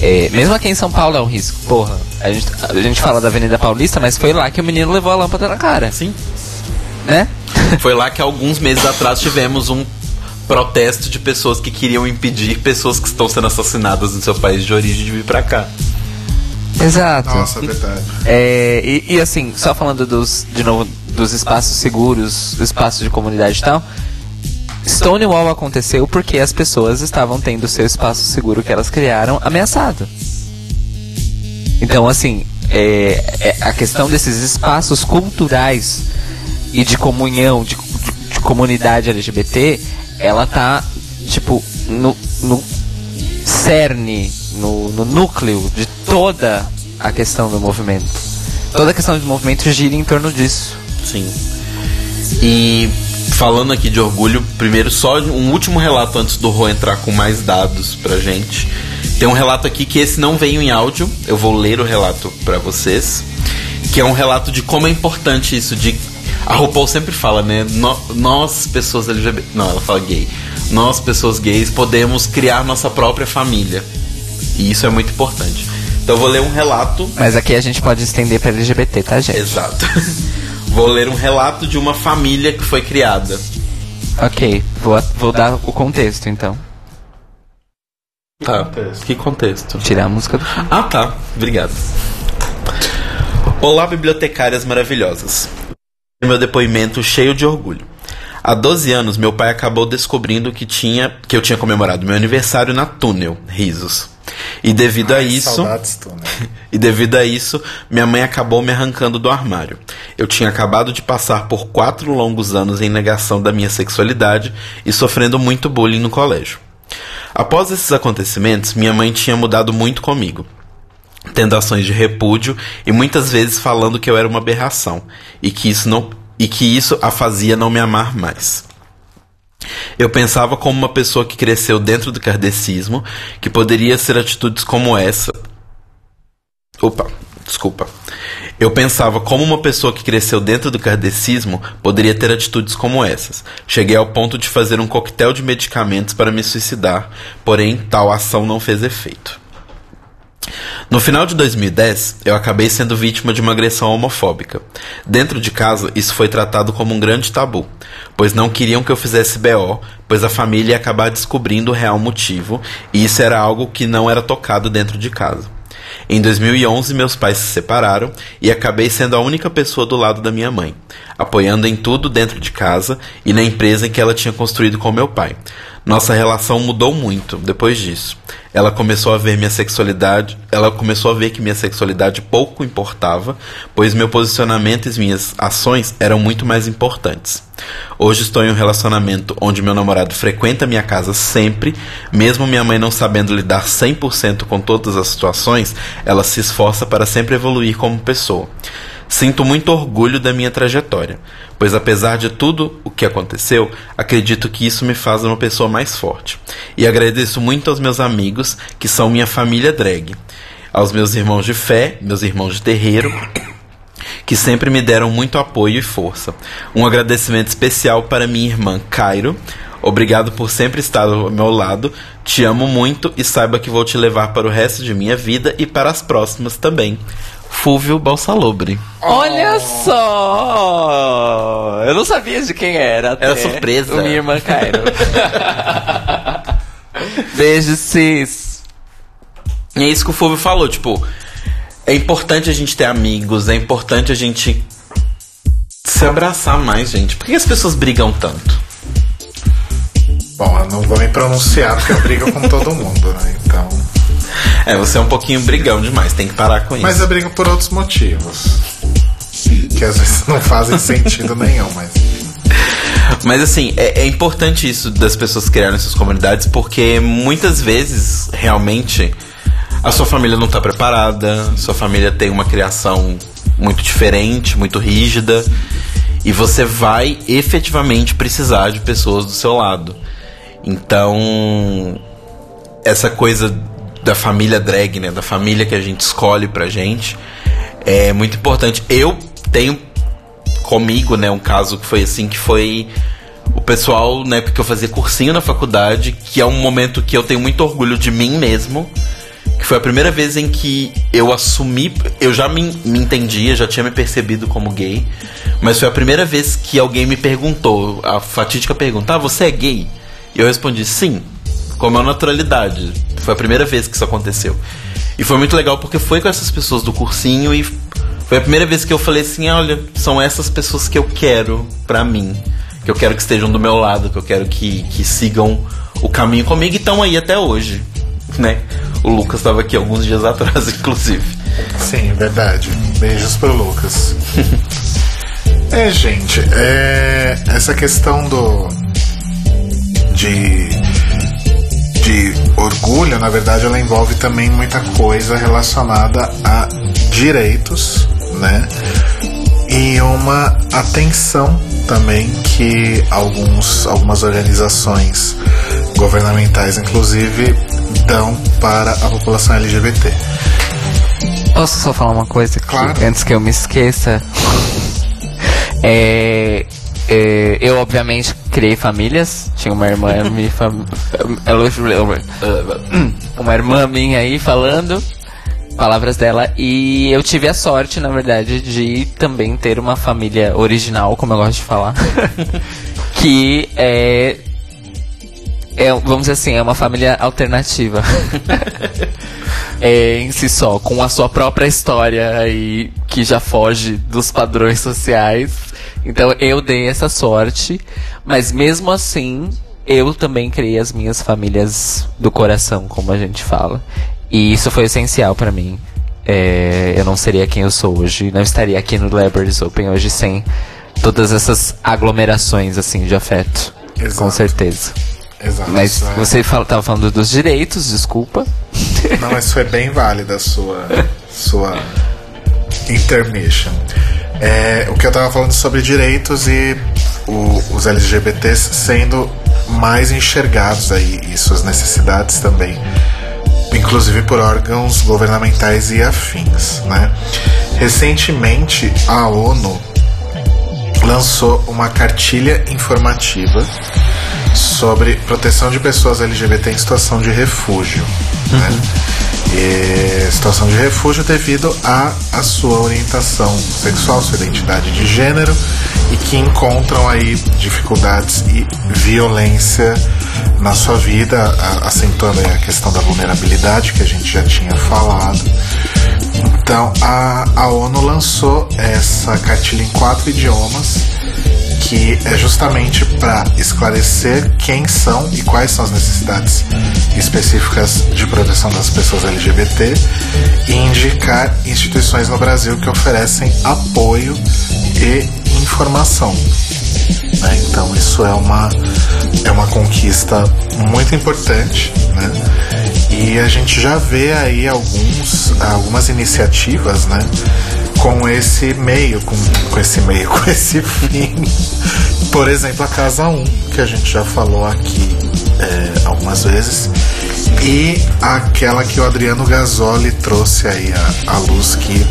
É, mesmo aqui em São Paulo é um risco. Porra, a gente, a gente fala da Avenida Paulista, mas foi lá que o menino levou a lâmpada na cara, Sim. né? Foi lá que alguns meses atrás tivemos um protesto de pessoas que queriam impedir pessoas que estão sendo assassinadas no seu país de origem de vir pra cá. Exato. Nossa, é verdade. É, e, e assim, só falando dos, de novo, dos espaços seguros, espaços de comunidade e tal. Stonewall aconteceu porque as pessoas estavam tendo seu espaço seguro que elas criaram ameaçado. Então, assim, é, é a questão desses espaços culturais e de comunhão, de, de- de comunidade LGBT, ela tá, tipo, no, no cerne, no, no núcleo de toda a questão do movimento. Toda a questão do movimento gira em torno disso. Sim. E falando aqui de orgulho, primeiro só um último relato antes do Rô entrar com mais dados pra gente. Tem um relato aqui que esse não veio em áudio, eu vou ler o relato pra vocês, que é um relato de como é importante isso de a RuPaul sempre fala, né? Nós, pessoas LGBT. Não, ela fala gay. Nós, pessoas gays, podemos criar nossa própria família. E isso é muito importante. Então eu vou ler um relato Mas aqui a gente pode estender pra LGBT, tá, gente? Exato. Vou ler um relato de uma família que foi criada. Ok, vou, vou dar o contexto então. Tá. Que contexto? Tirar a música do. Ah, tá. Obrigado. Olá, bibliotecárias maravilhosas. Meu depoimento cheio de orgulho. Há 12 anos, meu pai acabou descobrindo que, tinha, que eu tinha comemorado meu aniversário na Túnel, risos. E devido a Ai, isso. Saudades, tu, né? E devido a isso, minha mãe acabou me arrancando do armário. Eu tinha acabado de passar por quatro longos anos em negação da minha sexualidade e sofrendo muito bullying no colégio. Após esses acontecimentos, minha mãe tinha mudado muito comigo, tendo ações de repúdio e muitas vezes falando que eu era uma aberração e que isso não e que isso a fazia não me amar mais. Eu pensava como uma pessoa que cresceu dentro do kardecismo, que poderia ser atitudes como essa. Opa, desculpa. Eu pensava como uma pessoa que cresceu dentro do kardecismo poderia ter atitudes como essas. Cheguei ao ponto de fazer um coquetel de medicamentos para me suicidar, porém tal ação não fez efeito. No final de 2010, eu acabei sendo vítima de uma agressão homofóbica. Dentro de casa, isso foi tratado como um grande tabu, pois não queriam que eu fizesse BO, pois a família ia acabar descobrindo o real motivo, e isso era algo que não era tocado dentro de casa. Em 2011, meus pais se separaram e acabei sendo a única pessoa do lado da minha mãe, apoiando em tudo dentro de casa e na empresa em que ela tinha construído com meu pai. Nossa relação mudou muito depois disso. Ela começou a ver minha sexualidade, ela começou a ver que minha sexualidade pouco importava, pois meu posicionamento e minhas ações eram muito mais importantes. Hoje estou em um relacionamento onde meu namorado frequenta minha casa sempre, mesmo minha mãe não sabendo lidar 100% com todas as situações, ela se esforça para sempre evoluir como pessoa. Sinto muito orgulho da minha trajetória, pois apesar de tudo o que aconteceu, acredito que isso me faz uma pessoa mais forte. E agradeço muito aos meus amigos, que são minha família drag, aos meus irmãos de fé, meus irmãos de terreiro, que sempre me deram muito apoio e força. Um agradecimento especial para minha irmã Cairo. Obrigado por sempre estar ao meu lado. Te amo muito e saiba que vou te levar para o resto de minha vida e para as próximas também. Fúvio Balsalobre. Olha só! Eu não sabia de quem era. Era até. surpresa. O minha irmã Cairo. Beijo, cis. E é isso que o Fúvio falou, tipo, é importante a gente ter amigos, é importante a gente se abraçar mais, gente. Por que as pessoas brigam tanto? Bom, eu não vou me pronunciar porque eu brigo com todo mundo, né? Então. É, você é um pouquinho brigão demais, tem que parar com isso. Mas eu brigo por outros motivos. Que às vezes não fazem sentido nenhum, mas. Mas assim, é, é importante isso das pessoas criarem essas comunidades, porque muitas vezes, realmente, a sua família não tá preparada, sua família tem uma criação muito diferente, muito rígida, e você vai efetivamente precisar de pessoas do seu lado. Então, essa coisa da família drag, né, da família que a gente escolhe pra gente, é muito importante. Eu tenho comigo, né, um caso que foi assim, que foi o pessoal, né, porque eu fazia cursinho na faculdade, que é um momento que eu tenho muito orgulho de mim mesmo, que foi a primeira vez em que eu assumi, eu já me, me entendia, já tinha me percebido como gay, mas foi a primeira vez que alguém me perguntou, a fatídica pergunta, ah, você é gay? E eu respondi, sim, com a maior naturalidade. Foi a primeira vez que isso aconteceu. E foi muito legal porque foi com essas pessoas do cursinho e foi a primeira vez que eu falei assim, olha, são essas pessoas que eu quero pra mim. Que eu quero que estejam do meu lado, que eu quero que, que sigam o caminho comigo e estão aí até hoje, né? O Lucas estava aqui alguns dias atrás, inclusive. Sim, verdade. Beijos pro Lucas. é, gente, é, essa questão do. de. De orgulho, na verdade, ela envolve também muita coisa relacionada a direitos, né? E uma atenção também que alguns, algumas organizações governamentais, inclusive, dão para a população LGBT. Posso só falar uma coisa Claro. antes que eu me esqueça? É, eu, obviamente, criei famílias. Tinha uma irmã me fam... uma irmã minha aí falando palavras dela e eu tive a sorte, na verdade, de também ter uma família original, como eu gosto de falar, que é, é vamos dizer assim, é uma família alternativa. é, em si só, com a sua própria história aí que já foge dos padrões sociais. Então eu dei essa sorte, mas mesmo assim eu também criei as minhas famílias do coração, como a gente fala. E isso foi essencial pra mim. É, eu não seria quem eu sou hoje, não estaria aqui no Libraries Open hoje sem todas essas aglomerações assim de afeto. Com Exato. certeza. Exato. Mas é- você fala, tava falando dos direitos, desculpa. Não, mas foi bem válida a sua, sua intermission. É, o que eu tava falando sobre direitos e o- os LGBTs sendo mais enxergados aí e suas necessidades também, inclusive por órgãos governamentais e afins, né? Recentemente a ONU lançou uma cartilha informativa sobre proteção de pessoas LGBT em situação de refúgio. Né? Situação de refúgio devido à a sua orientação sexual, sua identidade de gênero e que encontram aí dificuldades e violência na sua vida, a- acentuando a questão da vulnerabilidade que a gente já tinha falado. Então a, a ONU lançou essa cartilha em quatro idiomas que é justamente para esclarecer quem são e quais são as necessidades específicas de proteção das pessoas LGBT e indicar instituições no Brasil que oferecem apoio e informação. né? Então isso é uma, é uma conquista muito importante, né? E a gente já vê aí alguns, algumas iniciativas, né? Com esse meio, com, com esse meio, com esse fim. Por exemplo, a Casa 1, que a gente já falou aqui é, algumas vezes. E aquela que o Adriano Gasoli trouxe aí à, à luz, que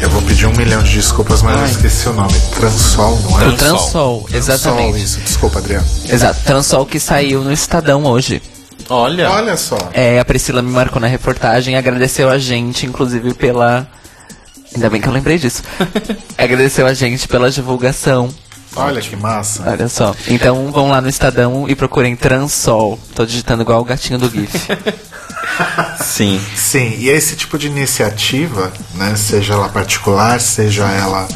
eu vou pedir um milhão de desculpas, mas eu esqueci o nome. Transol, não é? O Transol, exatamente. Transol, isso. Desculpa, Adriano. Exato, Transol que saiu no Estadão hoje. Olha, Olha só. É, a Priscila me marcou na reportagem, agradeceu a gente, inclusive, pela. Ainda bem que eu lembrei disso. agradeceu a gente pela divulgação. Olha que massa. Olha só. Então vão lá no Estadão e procurem Transol. Tô digitando igual o gatinho do GIF. sim. Sim, e esse tipo de iniciativa, né, seja ela particular, seja ela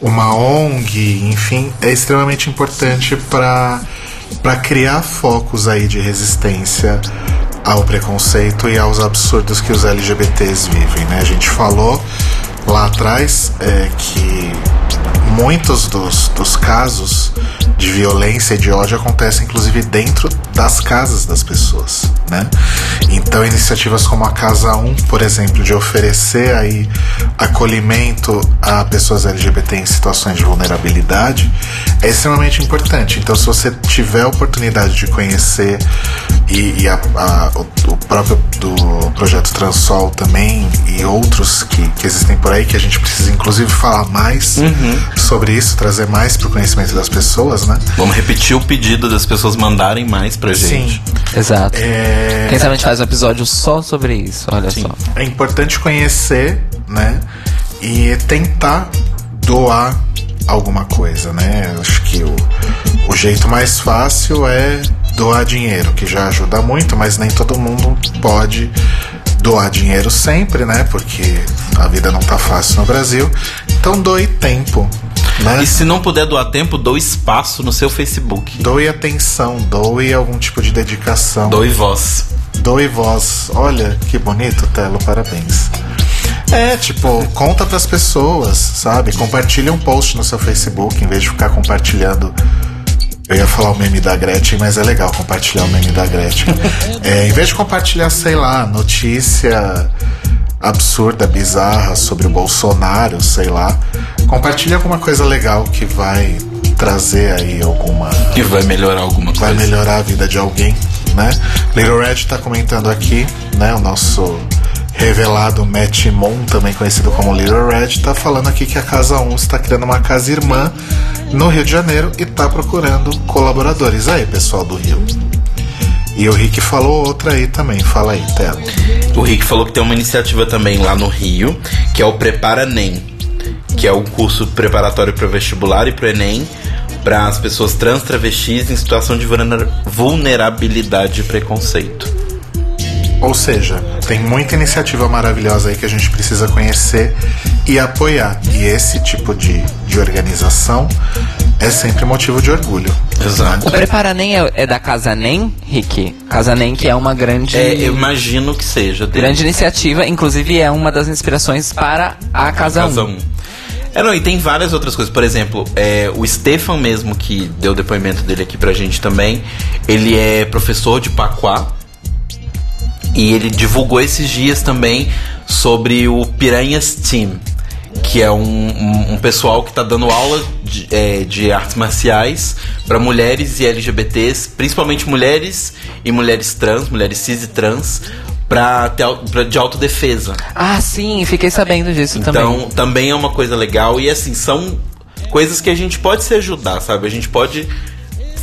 uma ONG, enfim, é extremamente importante para para criar focos aí de resistência ao preconceito e aos absurdos que os LGBTs vivem, né? A gente falou lá atrás é, que muitos dos, dos casos de violência e de ódio acontecem inclusive dentro das casas das pessoas, né? Então iniciativas como a Casa 1, por exemplo, de oferecer aí acolhimento a pessoas LGBT em situações de vulnerabilidade é extremamente importante. Então se você tiver a oportunidade de conhecer e, e a- a- o, próprio do projeto Transol também e outros que, que existem por aí que a gente precisa inclusive falar mais sobre isso, trazer mais para o conhecimento das pessoas, né? Vamos repetir o pedido das pessoas mandarem mais pra gente. Exato. É, Quem sabe a gente faz um episódio só sobre isso, olha só. é importante conhecer, né? E tentar doar alguma coisa, né? Acho que o, o jeito mais fácil é doar dinheiro, que já ajuda muito, mas nem todo mundo pode doar dinheiro sempre, né? Porque a vida não tá fácil no Brasil. Então doe tempo, né? E se não puder doar tempo, doe espaço no seu Facebook. Doe atenção, doe algum tipo de dedicação. Doe voz. Doe voz. Olha que bonito, Telo, parabéns. É, tipo, conta pras pessoas, sabe? Compartilha um post no seu Facebook em vez de ficar compartilhando. Eu ia falar o meme da Gretchen, mas é legal compartilhar o meme da Gretchen. É, em vez de compartilhar, sei lá, notícia absurda, bizarra sobre o Bolsonaro, sei lá, compartilha alguma coisa legal que vai trazer aí alguma Que vai melhorar alguma vai coisa. melhorar a vida de alguém, né? Little Red tá comentando aqui, né? O nosso revelado Matt Mon, também conhecido como Little Red, tá falando aqui que a Casa 1 está criando uma casa irmã no Rio de Janeiro e tá procurando colaboradores. Aí, pessoal do Rio. E o Rick falou outra aí também. Fala aí, Telo. O Rick falou que tem uma iniciativa também lá no Rio, que é o Prepara Nem, que é um curso preparatório para o vestibular e para o Enem para as pessoas trans travestis em situação de vulner- vulnerabilidade e preconceito. Ou seja, tem muita iniciativa maravilhosa aí que a gente precisa conhecer e apoiar. E esse tipo de, de organização é sempre motivo de orgulho. Exato. O Prepara Nem é, é da Casa Nem, Rick? Casa Nem que é uma grande... É, eu imagino que seja. dele. Grande iniciativa, inclusive é uma das inspirações para a Casa 1. Casa 1. É, não, e tem várias outras coisas. Por exemplo, é, o Stefan mesmo, que deu o depoimento dele aqui pra gente também, ele é professor de Paquá. E ele divulgou esses dias também sobre o Piranhas Team, que é um, um- um pessoal que tá dando aula de, é, de artes marciais pra mulheres e LGBTs, principalmente mulheres e mulheres trans, mulheres cis e trans, pra ter, pra, de autodefesa. Ah, sim, fiquei sabendo disso também. Então, também é uma coisa legal. E assim, são coisas que a gente pode se ajudar, sabe? A gente pode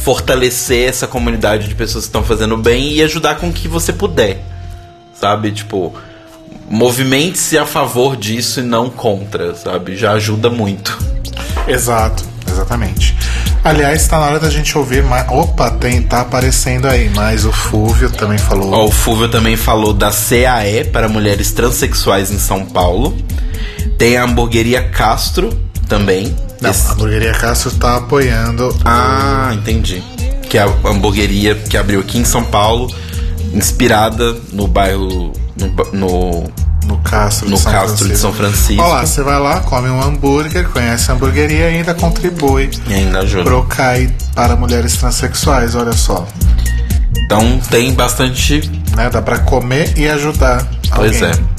fortalecer essa comunidade de pessoas que estão fazendo bem e ajudar com o que você puder. Sabe? Tipo, movimente-se a favor disso e não contra, sabe? Já ajuda muito. Exato, exatamente. Aliás, tá na hora da gente ouvir mais. Opa, tem, tá aparecendo aí, mas o Fúvio também falou. Ó, o Fulvio também falou da CAE para mulheres transexuais em São Paulo. Tem a hamburgueria Castro também. Não, Esse- a hamburgueria Castro tá apoiando. Ah, entendi. Que é a hamburgueria que abriu aqui em São Paulo, inspirada no bairro. No, no, No Castro, no de São Castro de Francisco. São Francisco. Olha lá, você vai lá, come um hambúrguer, conhece a hamburgueria e ainda contribui E ainda ajuda. pro CAI para mulheres transexuais, olha só. Então tem bastante. Né? Dá pra comer e ajudar. Pois alguém. é.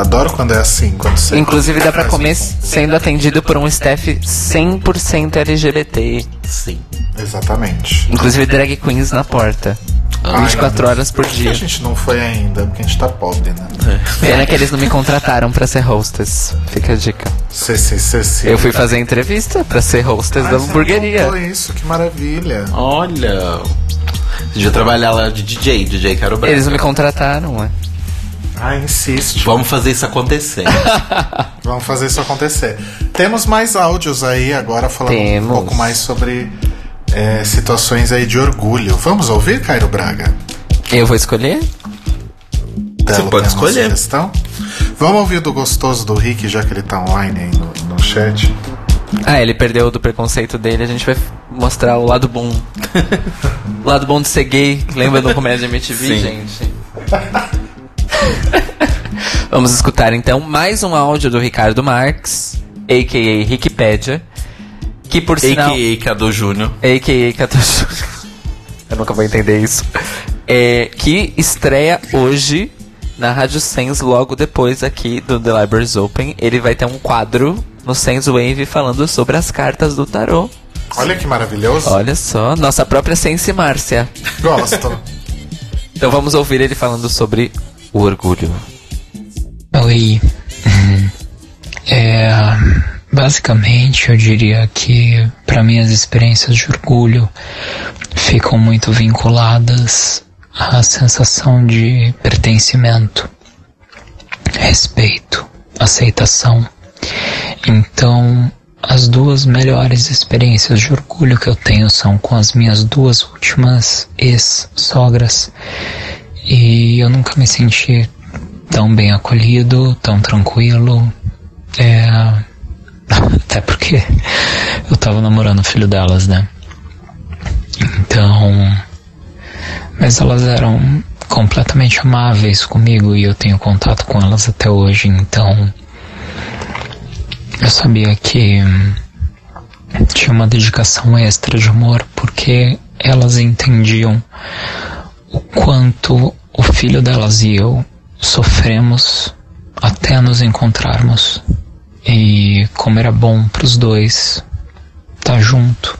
Adoro quando é assim, quando você. Inclusive dá pra comer sendo atendido por um staff 100% LGBT. Sim. Exatamente. Inclusive drag queens na porta. Ai, 24 meu horas por Por que dia. a gente não foi ainda? Porque a gente tá pobre, né? Pena que eles não me contrataram pra ser hostess. Fica a dica. Cê, cê, cê, cê. Eu fui fazer entrevista pra ser hostess Ah, da hamburgueria. isso, que maravilha. Olha. Você devia trabalhar lá de DJ, DJ Caro Braga. Eles não me contrataram, ué. Ah, insiste. Vamos fazer isso acontecer. Vamos fazer isso acontecer. Temos mais áudios aí agora falando Temos. um pouco mais sobre é, situações aí de orgulho. Vamos ouvir, Cairo Braga? Eu vou escolher? Telo, pode escolher. sugestão? Vamos ouvir o do gostoso do Rick, já que ele tá online aí no, no chat. Ah, ele perdeu do preconceito dele. A gente vai mostrar o lado bom. o lado bom de ser gay. Lembra do Comédia MTV, Sim. gente? Vamos escutar então mais um áudio do Ricardo Marques, a.k.a. Wikipédia, que por sinal... A.K.A. Cadu Júnior. a.k.a. Cadu Júnior. Eu nunca vou entender isso. É, que estreia hoje na Rádio Sense, logo depois aqui do The Libraries Open. Ele vai ter um quadro no Sense Wave falando sobre as cartas do tarô. Olha que maravilhoso. Olha só, nossa própria Sense Márcia. Gosto. Então vamos ouvir ele falando sobre o orgulho. Oi. É, basicamente, eu diria que para mim as experiências de orgulho ficam muito vinculadas à sensação de pertencimento, respeito, aceitação. Então, as duas melhores experiências de orgulho que eu tenho são com as minhas duas últimas ex-sogras. E eu nunca me senti tão bem acolhido, tão tranquilo. É... Até porque eu tava namorando o filho delas, né? Então. Mas elas eram completamente amáveis comigo e eu tenho contato com elas até hoje, então. Eu sabia que tinha uma dedicação extra de amor porque elas entendiam o quanto o filho delas e eu sofremos até nos encontrarmos e como era bom para os dois estar junto.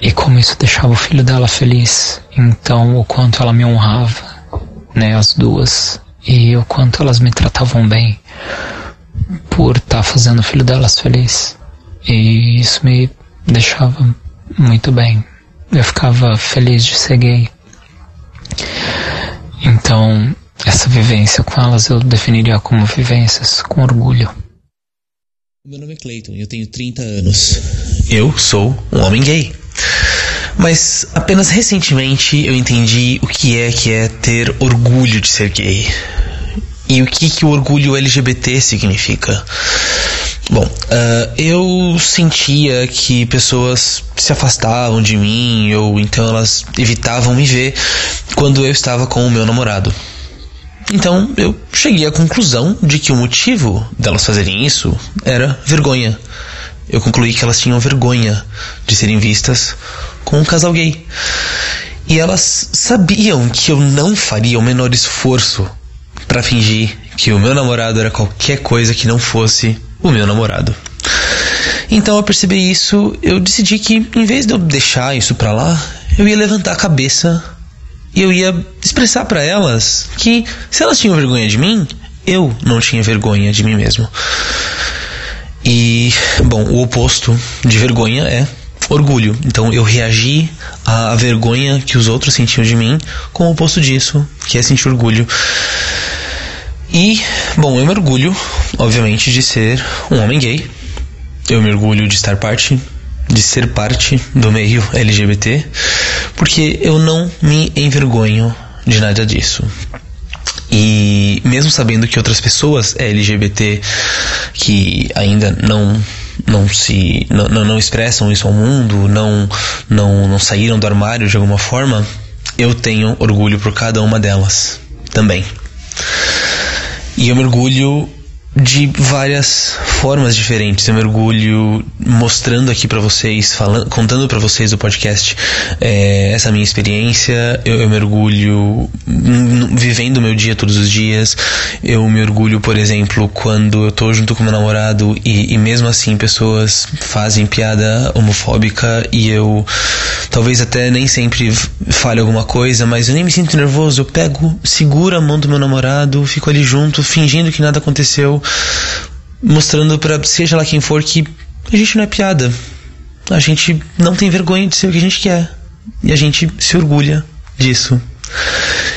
E como isso deixava o filho dela feliz. Então o quanto ela me honrava né as duas. E o quanto elas me tratavam bem por estar fazendo o filho delas feliz. E isso me deixava muito bem. Eu ficava feliz de ser gay. Então, essa vivência com elas eu definiria como vivências com orgulho. Meu nome é Clayton e eu tenho 30 anos. Eu sou um homem gay. Mas apenas recentemente eu entendi o que é que é ter orgulho de ser gay. E o que, que o orgulho LGBT significa. Bom, ah, eu sentia que pessoas se afastavam de mim ou então elas evitavam me ver quando eu estava com o meu namorado. Então eu cheguei à conclusão de que o motivo delas fazerem isso era vergonha. Eu concluí que elas tinham vergonha de serem vistas com um casal gay. E elas sabiam que eu não faria o menor esforço para fingir que o meu namorado era qualquer coisa que não fosse o meu namorado. Então ao perceber isso, eu decidi que em vez de eu deixar isso pra lá, eu ia levantar a cabeça e eu ia expressar pra elas que se elas tinham vergonha de mim, eu não tinha vergonha de mim mesmo. E, bom, o oposto de vergonha é orgulho. Então eu reagi à vergonha que os outros sentiam de mim com o oposto disso, que é sentir orgulho. E, bom, eu me orgulho, obviamente, de ser um homem gay. Eu me orgulho de estar parte, de ser parte do meio LGBT, porque eu não me envergonho de nada disso. E mesmo sabendo que outras pessoas LGBT que ainda não não se não, não, expressam isso ao mundo, não, não não saíram do armário de alguma forma, eu tenho orgulho por cada uma delas também. E eu me orgulho de várias formas diferentes. Eu me orgulho mostrando aqui pra vocês, falando, contando pra vocês do podcast é, essa minha experiência. Eu, eu me orgulho hum, vivendo o meu dia todos os dias. Eu me orgulho, por exemplo, quando eu tô junto com meu namorado e, e mesmo assim pessoas fazem piada homofóbica e eu talvez até nem sempre fale alguma coisa, mas eu nem me sinto nervoso. Eu pego, seguro a mão do meu namorado, fico ali junto, fingindo que nada aconteceu, mostrando pra seja lá quem for que a gente não é piada. A gente não tem vergonha de ser o que a gente quer. E a gente se orgulha disso.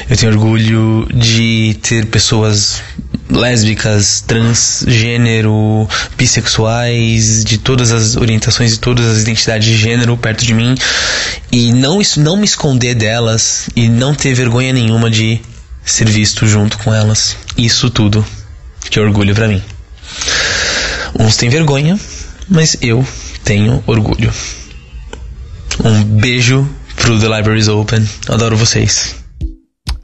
Eu tenho orgulho de ter pessoas lésbicas, transgênero, bissexuais, de todas as orientações e todas as identidades de gênero perto de mim e não isso não me esconder delas e não ter vergonha nenhuma de ser visto junto com elas. Isso tudo que é orgulho pra mim. Uns têm vergonha, mas eu tenho orgulho. Um beijo pro The Libraries Open. Adoro vocês.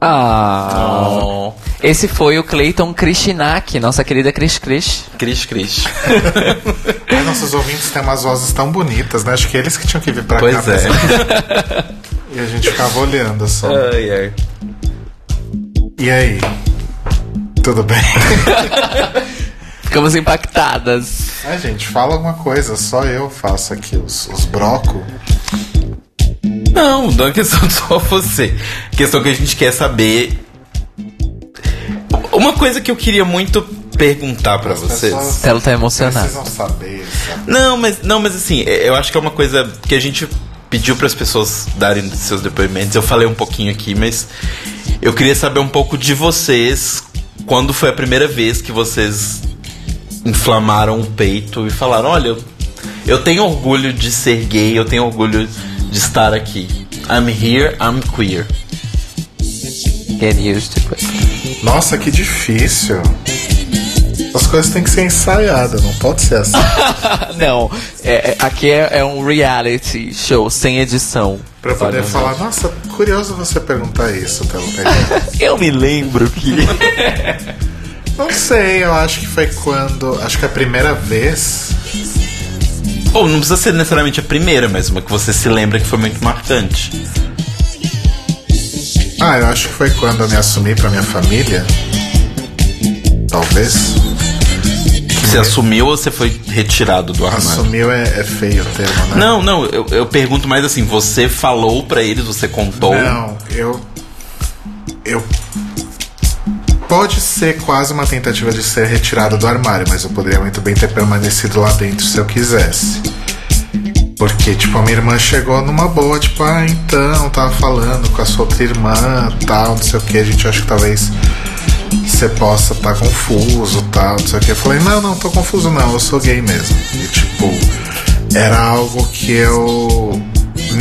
Ah. Esse foi o Clayton Krishinak, nossa querida Cris Cris. Cris, Cris. Ai, nossos ouvintes têm umas vozes tão bonitas, né? Acho que eles que tinham que vir pra Pois cá. é. apresentar. E a gente ficava olhando só. ai, ai. E aí? Tudo bem? Ficamos impactadas. Ai, gente, fala alguma coisa. Só eu faço aqui os, os broco. Não, não é questão de só você. Questão que a gente quer saber. Uma coisa que eu queria muito perguntar pra vocês. Ela tá emocionada. Precisam saber, sabe? Não, mas não, mas assim, eu acho que é uma coisa que a gente pediu para as pessoas darem seus depoimentos. Eu falei um pouquinho aqui, mas eu queria saber um pouco de vocês. Quando foi a primeira vez que vocês inflamaram o peito e falaram: "Olha, eu, eu tenho orgulho de ser gay, eu tenho orgulho de estar aqui. I'm here, I'm queer." Get used to it. Nossa, que difícil. As coisas têm que ser ensaiadas, não pode ser assim. Não, é- é- aqui é, é um reality show sem edição. Pra eu poder Olha, falar, nossa, curioso você perguntar isso, Telo. Eu me lembro que. Não sei, eu acho que foi quando. Acho que a primeira vez. Ou não precisa ser necessariamente a primeira, mas uma que você se lembra que foi muito marcante. Ah, eu acho que foi quando eu me assumi pra minha família. Talvez. Você assumiu ou você foi retirado do armário? Assumiu é, é feio o termo, né? Não, não, eu, eu pergunto mais assim, você falou pra eles, você contou? Não, eu. Eu. Pode ser quase uma tentativa de ser retirado do armário, mas eu poderia muito bem ter permanecido lá dentro se eu quisesse. Porque, tipo, a minha irmã chegou numa boa, tipo, ah, então, tava falando com a sua outra irmã, tal, não sei o que, a gente acha que talvez você possa estar confuso, tal, não sei o que. Eu falei, não, não, tô confuso não, eu sou gay mesmo. E, tipo, era algo que eu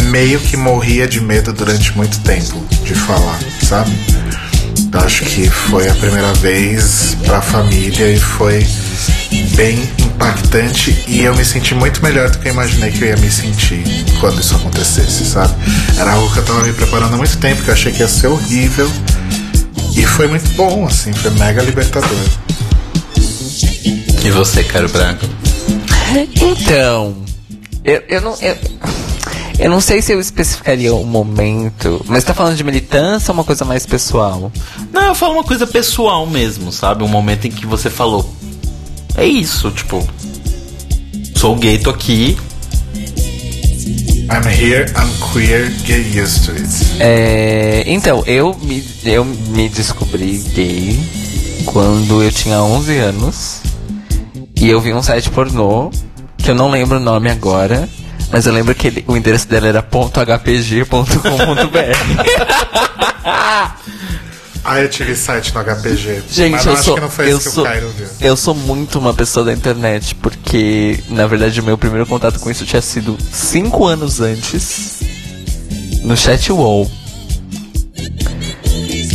meio que morria de medo durante muito tempo de falar, sabe? Eu acho que foi a primeira vez pra família e foi bem impactante e eu me senti muito melhor do que eu imaginei que eu ia me sentir quando isso acontecesse, sabe? Era algo que eu tava me preparando há muito tempo, que eu achei que ia ser horrível e foi muito bom, assim, foi mega libertador. E você, Caro Branco? Então, eu, eu não. Eu, eu não sei se eu especificaria o momento, mas tá falando de militância ou uma coisa mais pessoal? Não, eu falo uma coisa pessoal mesmo, sabe? Um momento em que você falou. É isso, tipo. Sou gay, tô aqui. I'm here, I'm queer, get used to it. É, então, eu me, eu me descobri gay quando eu tinha 11 anos. E eu vi um site pornô, que eu não lembro o nome agora, mas eu lembro que ele- o endereço dele era .hpg.com.br. Ah, eu tive site no HPG. Gente, mas eu acho sou, que não foi eu isso que sou, o Cairo viu. eu sou muito uma pessoa da internet, porque na verdade o meu primeiro contato com isso tinha sido cinco anos antes, no chat wall,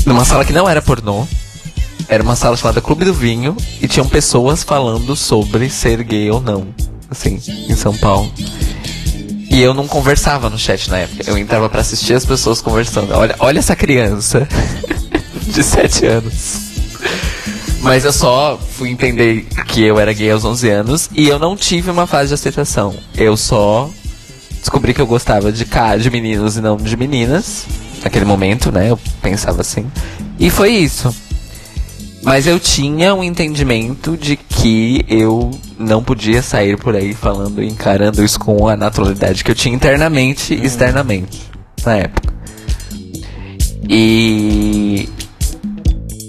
numa sala que não era pornô, era uma sala chamada Clube do Vinho e tinham pessoas falando sobre ser gay ou não, assim, em São Paulo. E eu não conversava no chat na época. Eu entrava pra assistir as pessoas conversando. Olha, olha essa criança de 7 anos. Mas eu só fui entender que eu era gay aos 11 anos e eu não tive uma fase de aceitação. Eu só descobri que eu gostava de cá de meninos e não de meninas. Naquele momento, né? Eu pensava assim. E foi isso. Mas eu tinha um entendimento de que eu não podia sair por aí falando e encarando isso com a naturalidade que eu tinha internamente e externamente na época. E.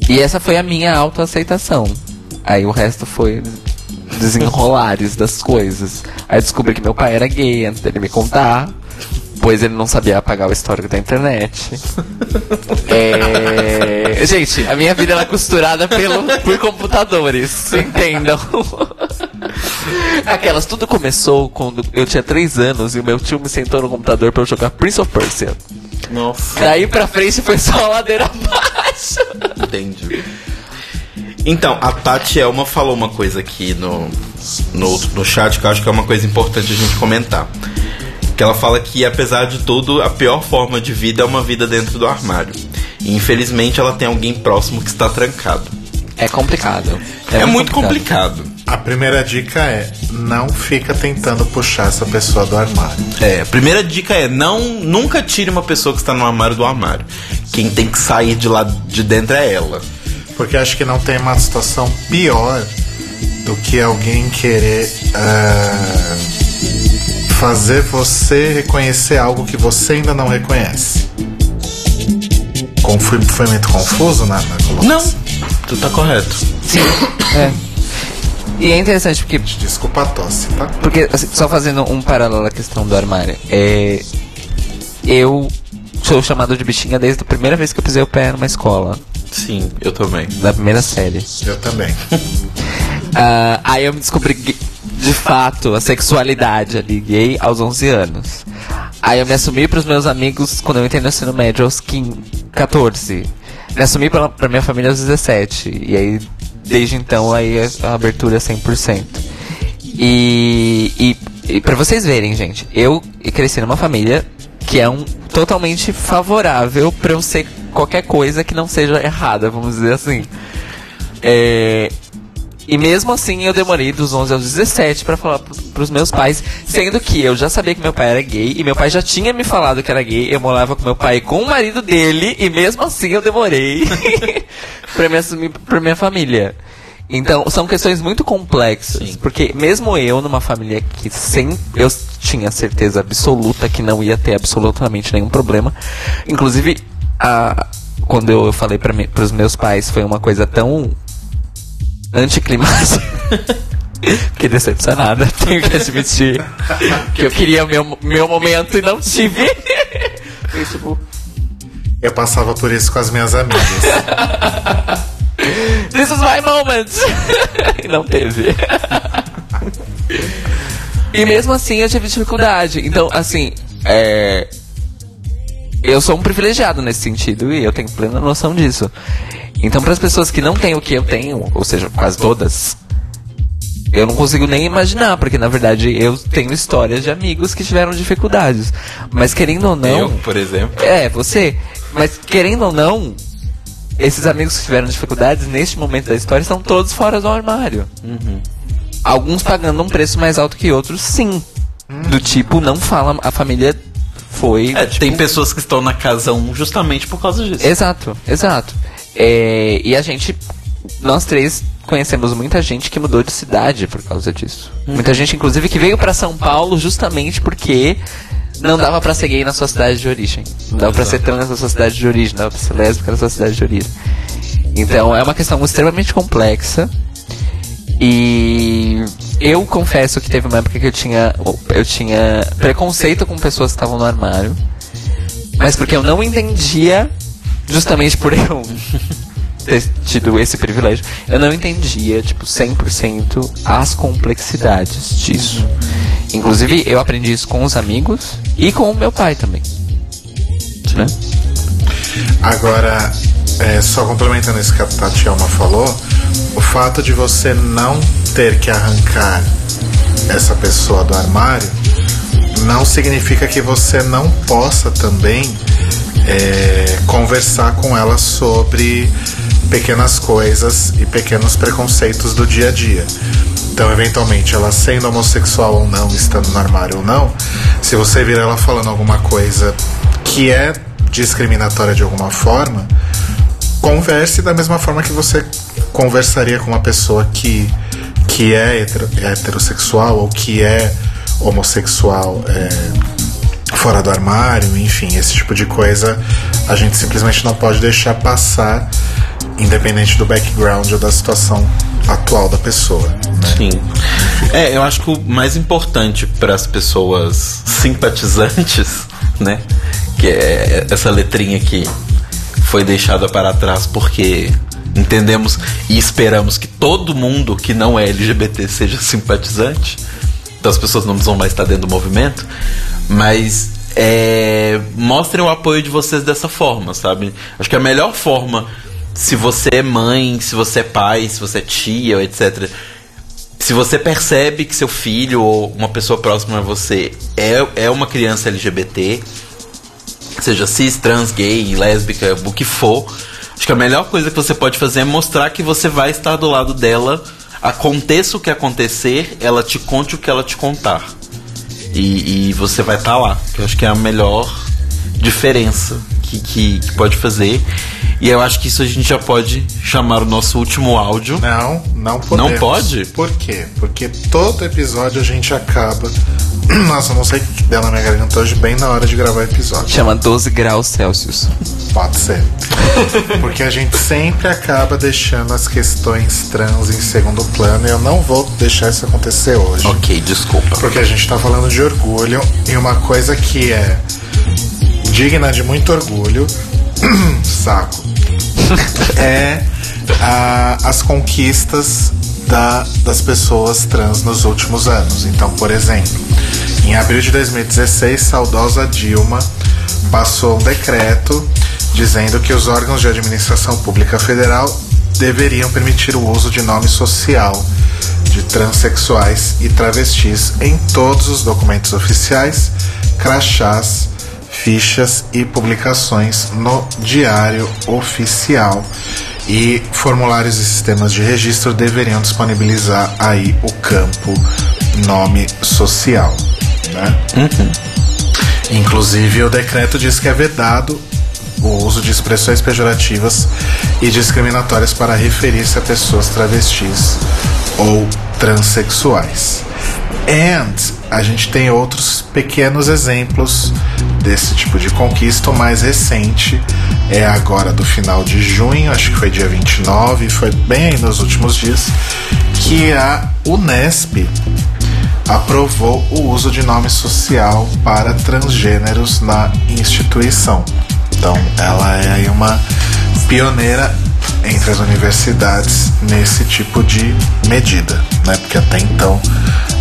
E essa foi a minha autoaceitação. Aí o resto foi desenrolares das coisas. Aí descobri que meu pai era gay antes dele me contar. Pois ele não sabia apagar o histórico da internet. É... Gente, a minha vida ela é costurada pelo, por computadores, entendam. Aquelas, tudo começou quando eu tinha 3 anos e o meu tio me sentou no computador pra eu jogar Prince of Persia. Nossa. Daí pra frente foi só a ladeira abaixo. Entendi. Então, a Tati Elma falou uma coisa aqui no, no, no chat que eu acho que é uma coisa importante a gente comentar. Que ela fala que, apesar de tudo, a pior forma de vida é uma vida dentro do armário. E, infelizmente, ela tem alguém próximo que está trancado. É complicado. É, muito complicado. A primeira dica é não fica tentando puxar essa pessoa do armário. É, a primeira dica é não nunca tire uma pessoa que está no armário do armário. Quem tem que sair de lá de dentro é ela. Porque acho que não tem uma situação pior do que alguém querer ah, fazer você reconhecer algo que você ainda não reconhece. Com foi, muito confuso na, na colocação? Não, tu tá correto. É. E é interessante porque Desculpa a tosse, tá? Porque, assim, só fazendo um paralelo à questão do armário, é. Eu sou chamado de bichinha desde a primeira vez que eu pisei o pé numa escola, Sim, eu também. da primeira série. Eu também. Ah, aí eu me descobri de fato a sexualidade ali gay aos 11 anos. Aí eu me assumi pros meus amigos quando eu entrei no ensino médio aos 15, 14. Me assumi pra, pra minha família aos 17. E aí, desde então, aí a, abertura é 100%. E, e, e pra vocês verem, gente, eu cresci numa família que é um totalmente favorável pra eu ser qualquer coisa que não seja errada, vamos dizer assim. É, e mesmo assim eu demorei dos 11 aos 17 pra falar pros, meus pais, sendo que eu já sabia que meu pai era gay e meu pai já tinha me falado que era gay. Eu morava com meu pai e com o marido dele e mesmo assim eu demorei pra me assumir pra minha família. Então, são questões muito complexas, porque mesmo eu numa família que sem eu tinha certeza absoluta que não ia ter absolutamente nenhum problema, inclusive a quando eu falei para os meus pais foi uma coisa tão anticlimática. Fiquei decepcionada, tenho que admitir. que eu queria meu, meu momento e não tive. Tipo, Eu passava por isso com as minhas amigas. This is my moment! e não teve. e mesmo assim eu tive dificuldade. Então, assim, é. Eu sou um privilegiado nesse sentido e eu tenho plena noção disso. Então, para as pessoas que não têm o que eu tenho, ou seja, quase todas, eu não consigo nem imaginar, porque na verdade eu tenho histórias de amigos que tiveram dificuldades. Mas querendo ou não. Eu, por exemplo. É, você. Mas querendo ou não, esses amigos que tiveram dificuldades neste momento da história estão todos fora do armário. Alguns pagando um preço mais alto que outros, sim. Do tipo, não fala, a família foi. É, tipo, tem pessoas que estão na casa 1 justamente por causa disso. Exato, exato. É, e a gente, nós três conhecemos muita gente que mudou de cidade por causa disso. Muita gente, inclusive, que veio pra São Paulo justamente porque não dava pra ser gay na sua cidade de origem. Não dava pra ser trans na sua cidade de origem, não dava pra ser lésbica na sua cidade de origem. Então é uma questão extremamente complexa. E eu confesso que teve uma época que eu tinha, eu tinha preconceito com pessoas que estavam no armário. Mas porque eu não entendia, justamente por eu ter tido esse privilégio, eu não entendia, tipo, 100% as complexidades disso. Inclusive, eu aprendi isso com os amigos e com o meu pai também. Né? Agora, é, só complementando isso que a Tatiana falou, o fato de você não ter que arrancar essa pessoa do armário não significa que você não possa também é, conversar com ela sobre pequenas coisas e pequenos preconceitos do dia a dia. Então, eventualmente, ela sendo homossexual ou não, estando no armário ou não, se você vir ela falando alguma coisa que é discriminatória de alguma forma, converse da mesma forma que você conversaria com uma pessoa que, que é hetero- heterossexual ou que é homossexual é, fora do armário, enfim, esse tipo de coisa a gente simplesmente não pode deixar passar, independente do background ou da situação atual da pessoa. Né? Sim. É, eu acho que o mais importante para as pessoas simpatizantes, né? Que é essa letrinha que foi deixada para trás porque entendemos e esperamos que todo mundo que não é LGBT seja simpatizante. Então as pessoas não vão mais estar dentro do movimento. Mas é, mostrem o apoio de vocês dessa forma, sabe? Acho que a melhor forma se você é mãe, se você é pai, se você é tia, etc. Se você percebe que seu filho ou uma pessoa próxima a você é, é uma criança LGBT, seja cis, trans, gay, lésbica, o que for, acho que a melhor coisa que você pode fazer é mostrar que você vai estar do lado dela, aconteça o que acontecer, ela te conte o que ela te contar. E, e você vai estar lá, que eu acho que é a melhor diferença que, que, que pode fazer. E eu acho que isso a gente já pode chamar o nosso último áudio. Não, não podemos. Não pode? Por quê? Porque todo episódio a gente acaba. Nossa, eu não sei o que deu na minha garganta hoje, bem na hora de gravar o episódio. Chama 12 graus Celsius. Pode ser. Porque a gente sempre acaba deixando as questões trans em segundo plano e eu não vou deixar isso acontecer hoje. Ok, desculpa. Porque a gente tá falando de orgulho e uma coisa que é digna de muito orgulho, saco, é a- as conquistas da- das pessoas trans nos últimos anos. Então, por exemplo, em abril de 2016, saudosa Dilma passou um decreto dizendo que os órgãos de administração pública federal deveriam permitir o uso de nome social de transexuais e travestis em todos os documentos oficiais, crachás, fichas e publicações no Diário Oficial. E formulários e sistemas de registro deveriam disponibilizar aí o campo nome social, né? Inclusive, o decreto diz que é vedado o uso de expressões pejorativas e discriminatórias para referir-se a pessoas travestis ou transexuais. And a gente tem outros pequenos exemplos desse tipo de conquista. O mais recente é agora do final de junho, acho que foi dia 29, foi bem aí nos últimos dias, que a Unesp aprovou o uso de nome social para transgêneros na instituição. Então, ela é aí uma pioneira entre as universidades nesse tipo de medida, né? Porque até então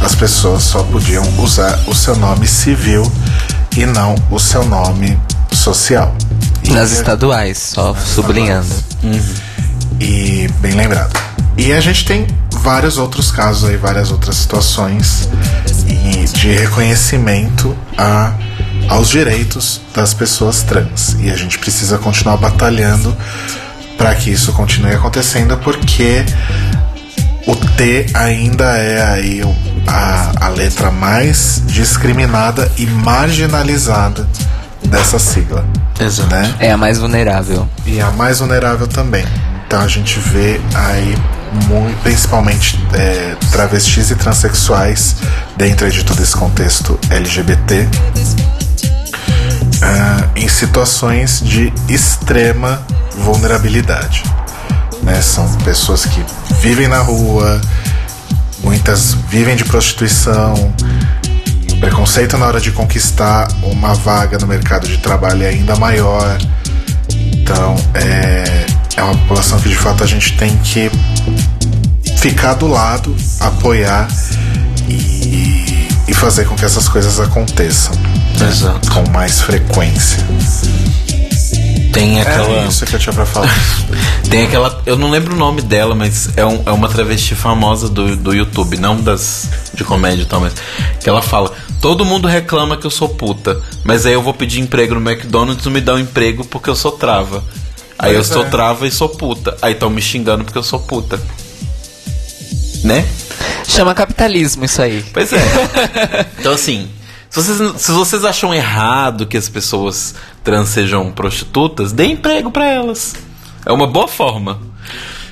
as pessoas só podiam usar o seu nome civil e não o seu nome social. E Nas estaduais, só sublinhando. e bem lembrado. E a gente tem vários outros casos aí, várias outras situações e de reconhecimento a, aos direitos das pessoas trans. E a gente precisa continuar batalhando para que isso continue acontecendo, porque o T ainda é aí o- a, a letra mais discriminada e marginalizada dessa sigla. Exato. Né? É a mais vulnerável. e a mais vulnerável também. Então a gente vê aí muito, principalmente é, travestis e transexuais dentro de todo esse contexto LGBT ah, em situações de extrema vulnerabilidade. Né? São pessoas que vivem na rua, muitas vivem de prostituição, e o preconceito na hora de conquistar uma vaga no mercado de trabalho é ainda maior. Então, é, é uma população que de fato a gente tem que ficar do lado, apoiar e, e fazer com que essas coisas aconteçam né? Com mais frequência. Tem aquela. É isso que eu tinha pra falar. Tem aquela. Eu não lembro o nome dela, mas é, um- é uma travesti famosa do, do YouTube, não das de comédia e tal, mas. Que ela fala: Todo mundo reclama que eu sou puta, mas aí eu vou pedir emprego no McDonald's e me dá um emprego porque eu sou trava. Aí eu Pois sou é. trava e sou puta. Aí estão me xingando porque eu sou puta. Né? Chama capitalismo isso aí. Pois é. então, assim, se vocês, se vocês acham errado que as pessoas trans sejam prostitutas, dê emprego pra elas. É uma boa forma.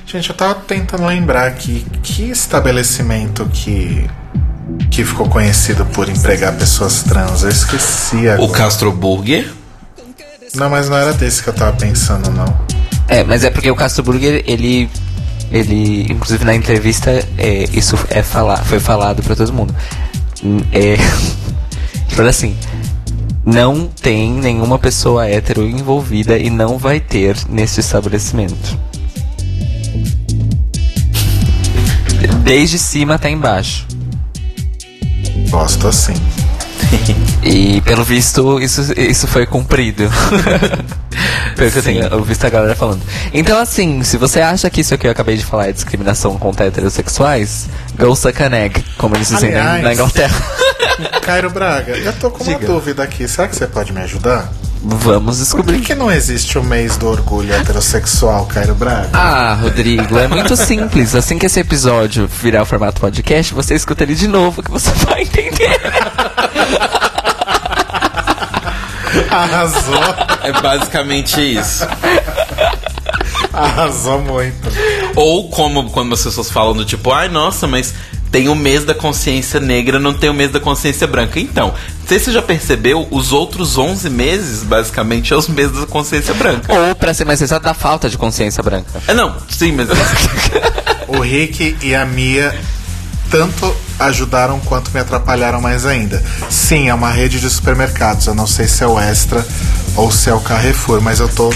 Gente, eu tava tentando lembrar aqui que estabelecimento que que ficou conhecido por empregar pessoas trans. Eu esqueci agora. O Castro Burger. Não, mas não era desse que eu tava pensando, não. É, mas é porque o Castro Burger, ele. Ele, inclusive na entrevista, é, isso é falar, foi falado pra todo mundo. Hum, É. Falou assim. Não tem nenhuma pessoa hétero envolvida e não vai ter nesse estabelecimento. Desde cima até embaixo. Gosto assim. E pelo visto, isso, isso foi cumprido. pelo que eu tenho visto a galera falando. Então, assim, se você acha que isso que eu acabei de falar é discriminação contra heterossexuais, go suck an egg, como eles dizem Aliás. na Inglaterra. Cairo Braga, eu tô com uma Diga. dúvida aqui. Será que você pode me ajudar? Vamos Por descobrir. que, que não existe o mês do orgulho heterossexual, Cairo Braga? Ah, Rodrigo, é muito simples. Assim que esse episódio virar o formato podcast, você escuta ele de novo, que você vai entender. Arrasou, É basicamente isso. arrasou muito. Ou como quando as pessoas falam do tipo, ai nossa, mas tem o mês da consciência negra, não tem o mês da consciência branca. Então, não sei se você já percebeu, os outros 11 meses, basicamente, é os meses da consciência branca. Ou, pra ser mais exato, da falta de consciência branca. É, não, sim, mas... O Rick e a Mia tanto ajudaram quanto me atrapalharam mais ainda. Sim, é uma rede de supermercados. Eu não sei se é o Extra ou se é o Carrefour, mas eu tô.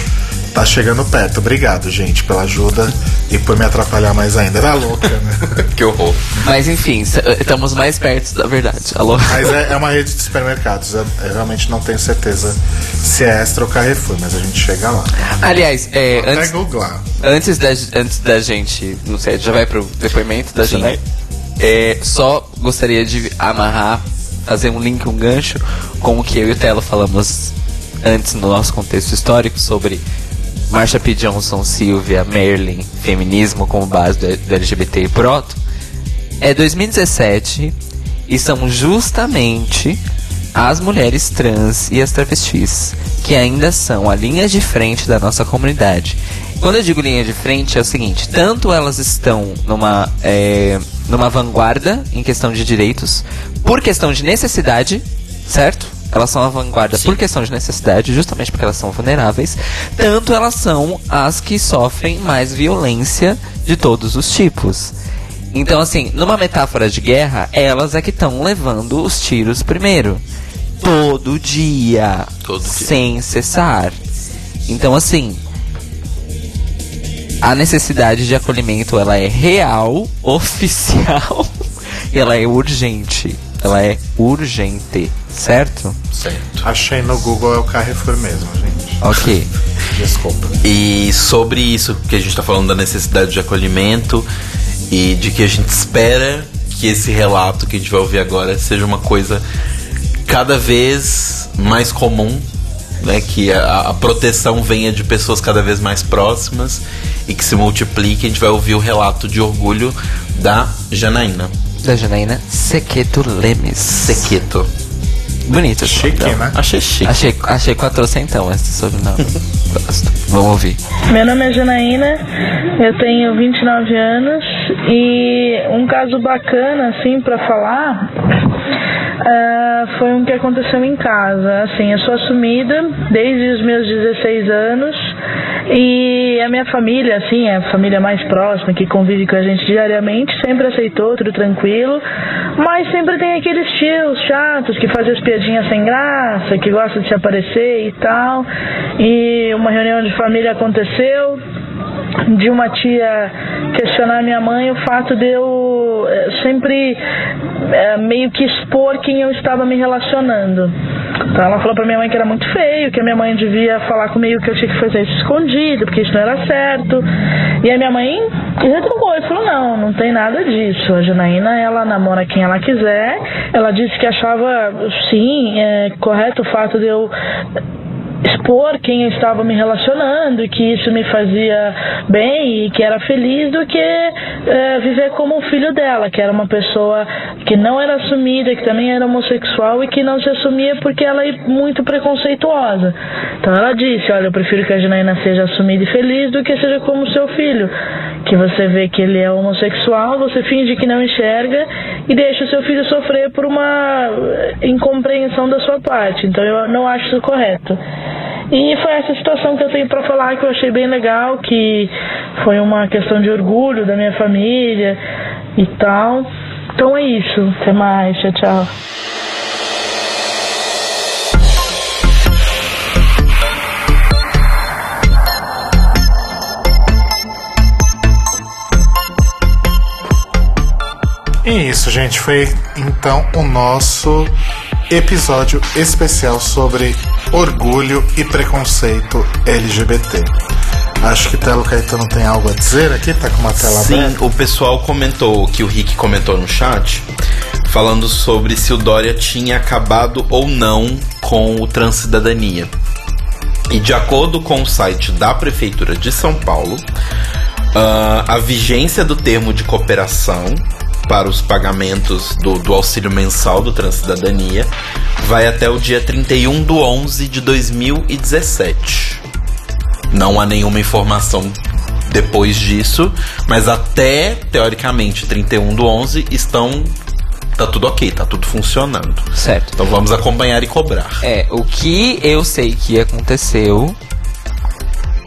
Tá chegando perto. Obrigado, gente, pela ajuda e por me atrapalhar mais ainda. Era louca, né? que horror. Mas enfim, s- estamos mais perto da verdade. Alô? Mas é, é uma rede de supermercados. Eu, eu realmente não tenho certeza se é Extra ou Carrefour, mas a gente chega lá. Aliás, é, Até antes, googlar. antes, da, antes da gente. Não sei, já vai pro depoimento da Janaí? É, só gostaria de amarrar, fazer um link, um gancho com o que eu e o Telo falamos antes no nosso contexto histórico sobre Marsha P. Johnson, Sylvia, Merlin, feminismo como base do LGBT e proto. É 2017 e são justamente as mulheres trans e as travestis que ainda são a linha de frente da nossa comunidade. Quando eu digo linha de frente é o seguinte, tanto elas estão numa é, numa vanguarda em questão de direitos por questão de necessidade, certo? Elas são a vanguarda por questão de necessidade, justamente porque elas são vulneráveis. Tanto elas são as que sofrem mais violência de todos os tipos. Então, assim, numa metáfora de guerra, elas é que estão levando os tiros primeiro. Todo dia. Todo dia. Sem cessar. Então, assim. A necessidade de acolhimento, ela é real, oficial, e ela é urgente. Ela é urgente, certo? Certo. Achei no Google é o Carrefour mesmo, gente. Ok. Desculpa. E sobre isso que a gente tá falando da necessidade de acolhimento e de que a gente espera que esse relato que a gente vai ouvir agora seja uma coisa cada vez mais comum, né? Que a, a proteção venha de pessoas cada vez mais próximas e que se multiplique. A gente vai ouvir o relato de orgulho da Janaína Da Janaína Sequeto Lemes. Sequeto. Bonito. Chique, né? Achei chique. Achei, achei quatrocentão esse sobrenome. Gosto. Vamos ouvir. Meu nome é Janaína, eu tenho 29 anos e um caso bacana, assim, pra falar, ah, foi um que aconteceu em casa. Assim, eu sou assumida desde os meus 16 anos e a minha família, assim, a família mais próxima que convive com a gente diariamente, sempre aceitou, tudo tranquilo, mas sempre tem aqueles tios chatos que fazem as piadinhas sem graça, que gostam de se aparecer e tal. E uma reunião de família aconteceu de uma tia questionar minha mãe o fato de eu eh, sempre eh, meio que expor quem eu estava me relacionando. Então ela falou pra minha mãe que era muito feio, que a minha mãe devia falar comigo que eu tinha que fazer isso escondido, porque isso não era certo. E a minha mãe retrucou e falou, não, não tem nada disso. A Janaína, ela namora quem ela quiser. Ela disse que achava, sim, é, correto o fato de eu expor quem eu estava me relacionando e que isso me fazia bem e que era feliz do que eh, viver como um filho dela, que era uma pessoa que não era assumida, que também era homossexual e que não se assumia porque ela é muito preconceituosa. Então ela disse, olha, eu prefiro que a Janaína seja assumida e feliz do que seja como seu filho, que você vê que ele é homossexual, você finge que não enxerga e deixa o seu filho sofrer por uma eh, incompreensão da sua parte. Então eu não acho isso correto. E foi essa situação que eu tenho para falar que eu achei bem legal, que foi uma questão de orgulho da minha família e tal. Então é isso. Até mais. Tchau, tchau. E isso, gente, foi então o nosso episódio especial sobre orgulho e preconceito LGBT. Acho que Telo Caetano tem algo a dizer aqui, tá com uma tela Sim, aberta. o pessoal comentou, que o Rick comentou no chat, falando sobre se o Dória tinha acabado ou não com o Transcidadania. E de acordo com o site da Prefeitura de São Paulo, ah, a vigência do termo de cooperação para os pagamentos do, do auxílio mensal do Transcidadania vai até o dia 31 de 11 de 2017. Não há nenhuma informação depois disso, mas até, teoricamente, 31 do 11 estão. Tá tudo ok, tá tudo funcionando. Certo. Então vamos acompanhar e cobrar. É, o que eu sei que aconteceu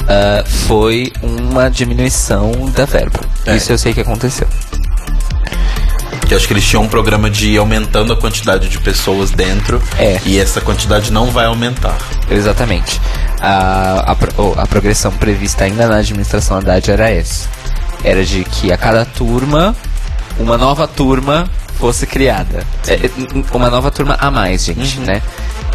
ah, foi uma diminuição da verba. É. Isso eu sei que aconteceu. Que acho que eles tinham um programa de ir aumentando a quantidade de pessoas dentro. É. E essa quantidade não vai aumentar. Exatamente. A, a, a progressão prevista ainda na administração Haddad era essa. Era de que a cada turma, uma nova turma fosse criada. É, é, uma nova turma a mais, gente, né?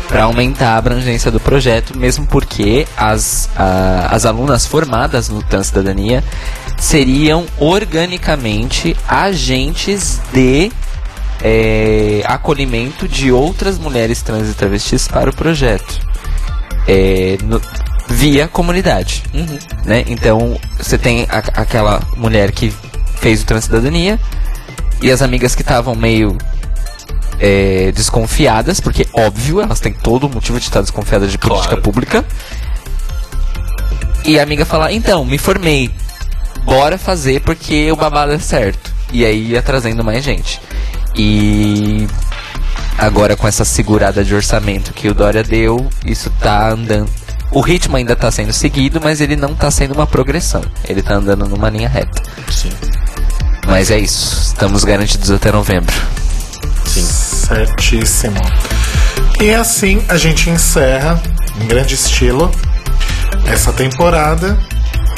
Para aumentar a abrangência do projeto, mesmo porque as, a- as alunas formadas no Transcidadania seriam organicamente agentes de é, acolhimento de outras mulheres trans e travestis para o projeto. É, no- via comunidade. Né? Então, você tem a- aquela mulher que fez o Transcidadania e as amigas que estavam meio é, desconfiadas, porque, óbvio, elas têm todo o motivo de estar desconfiadas de política Claro. pública. E a amiga fala: Então, me formei, bora fazer porque o babado é certo. E aí ia trazendo mais gente. E agora com essa segurada de orçamento que o Dória deu, isso tá andando. O ritmo ainda tá sendo seguido, mas ele não tá sendo uma progressão. Ele tá andando numa linha reta. Sim. Mas é isso. Estamos garantidos até novembro. Sim. Certíssimo. E assim a gente encerra em grande estilo essa temporada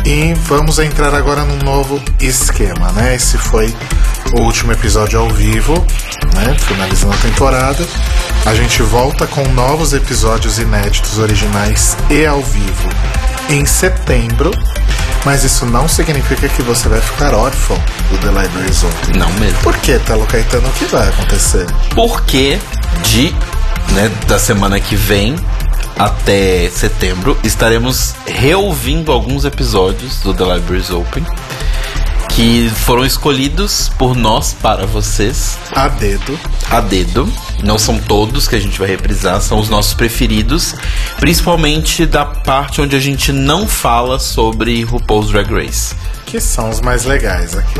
e vamos entrar agora num novo esquema, né? Esse foi o último episódio ao vivo, né? Finalizando a temporada. A gente volta com novos episódios inéditos, originais e ao vivo em setembro. Mas isso não significa que você vai ficar órfão do The Library Zone. Não mesmo. Por que, Telo Caetano? O que vai acontecer? Porque de né, da semana que vem até setembro estaremos reouvindo alguns episódios do The Libraries Open que foram escolhidos por nós para vocês A dedo. a dedo. Não são todos que a gente vai reprisar, são os nossos preferidos, principalmente da parte onde a gente não fala sobre RuPaul's Drag Race. Que são os mais legais aqui.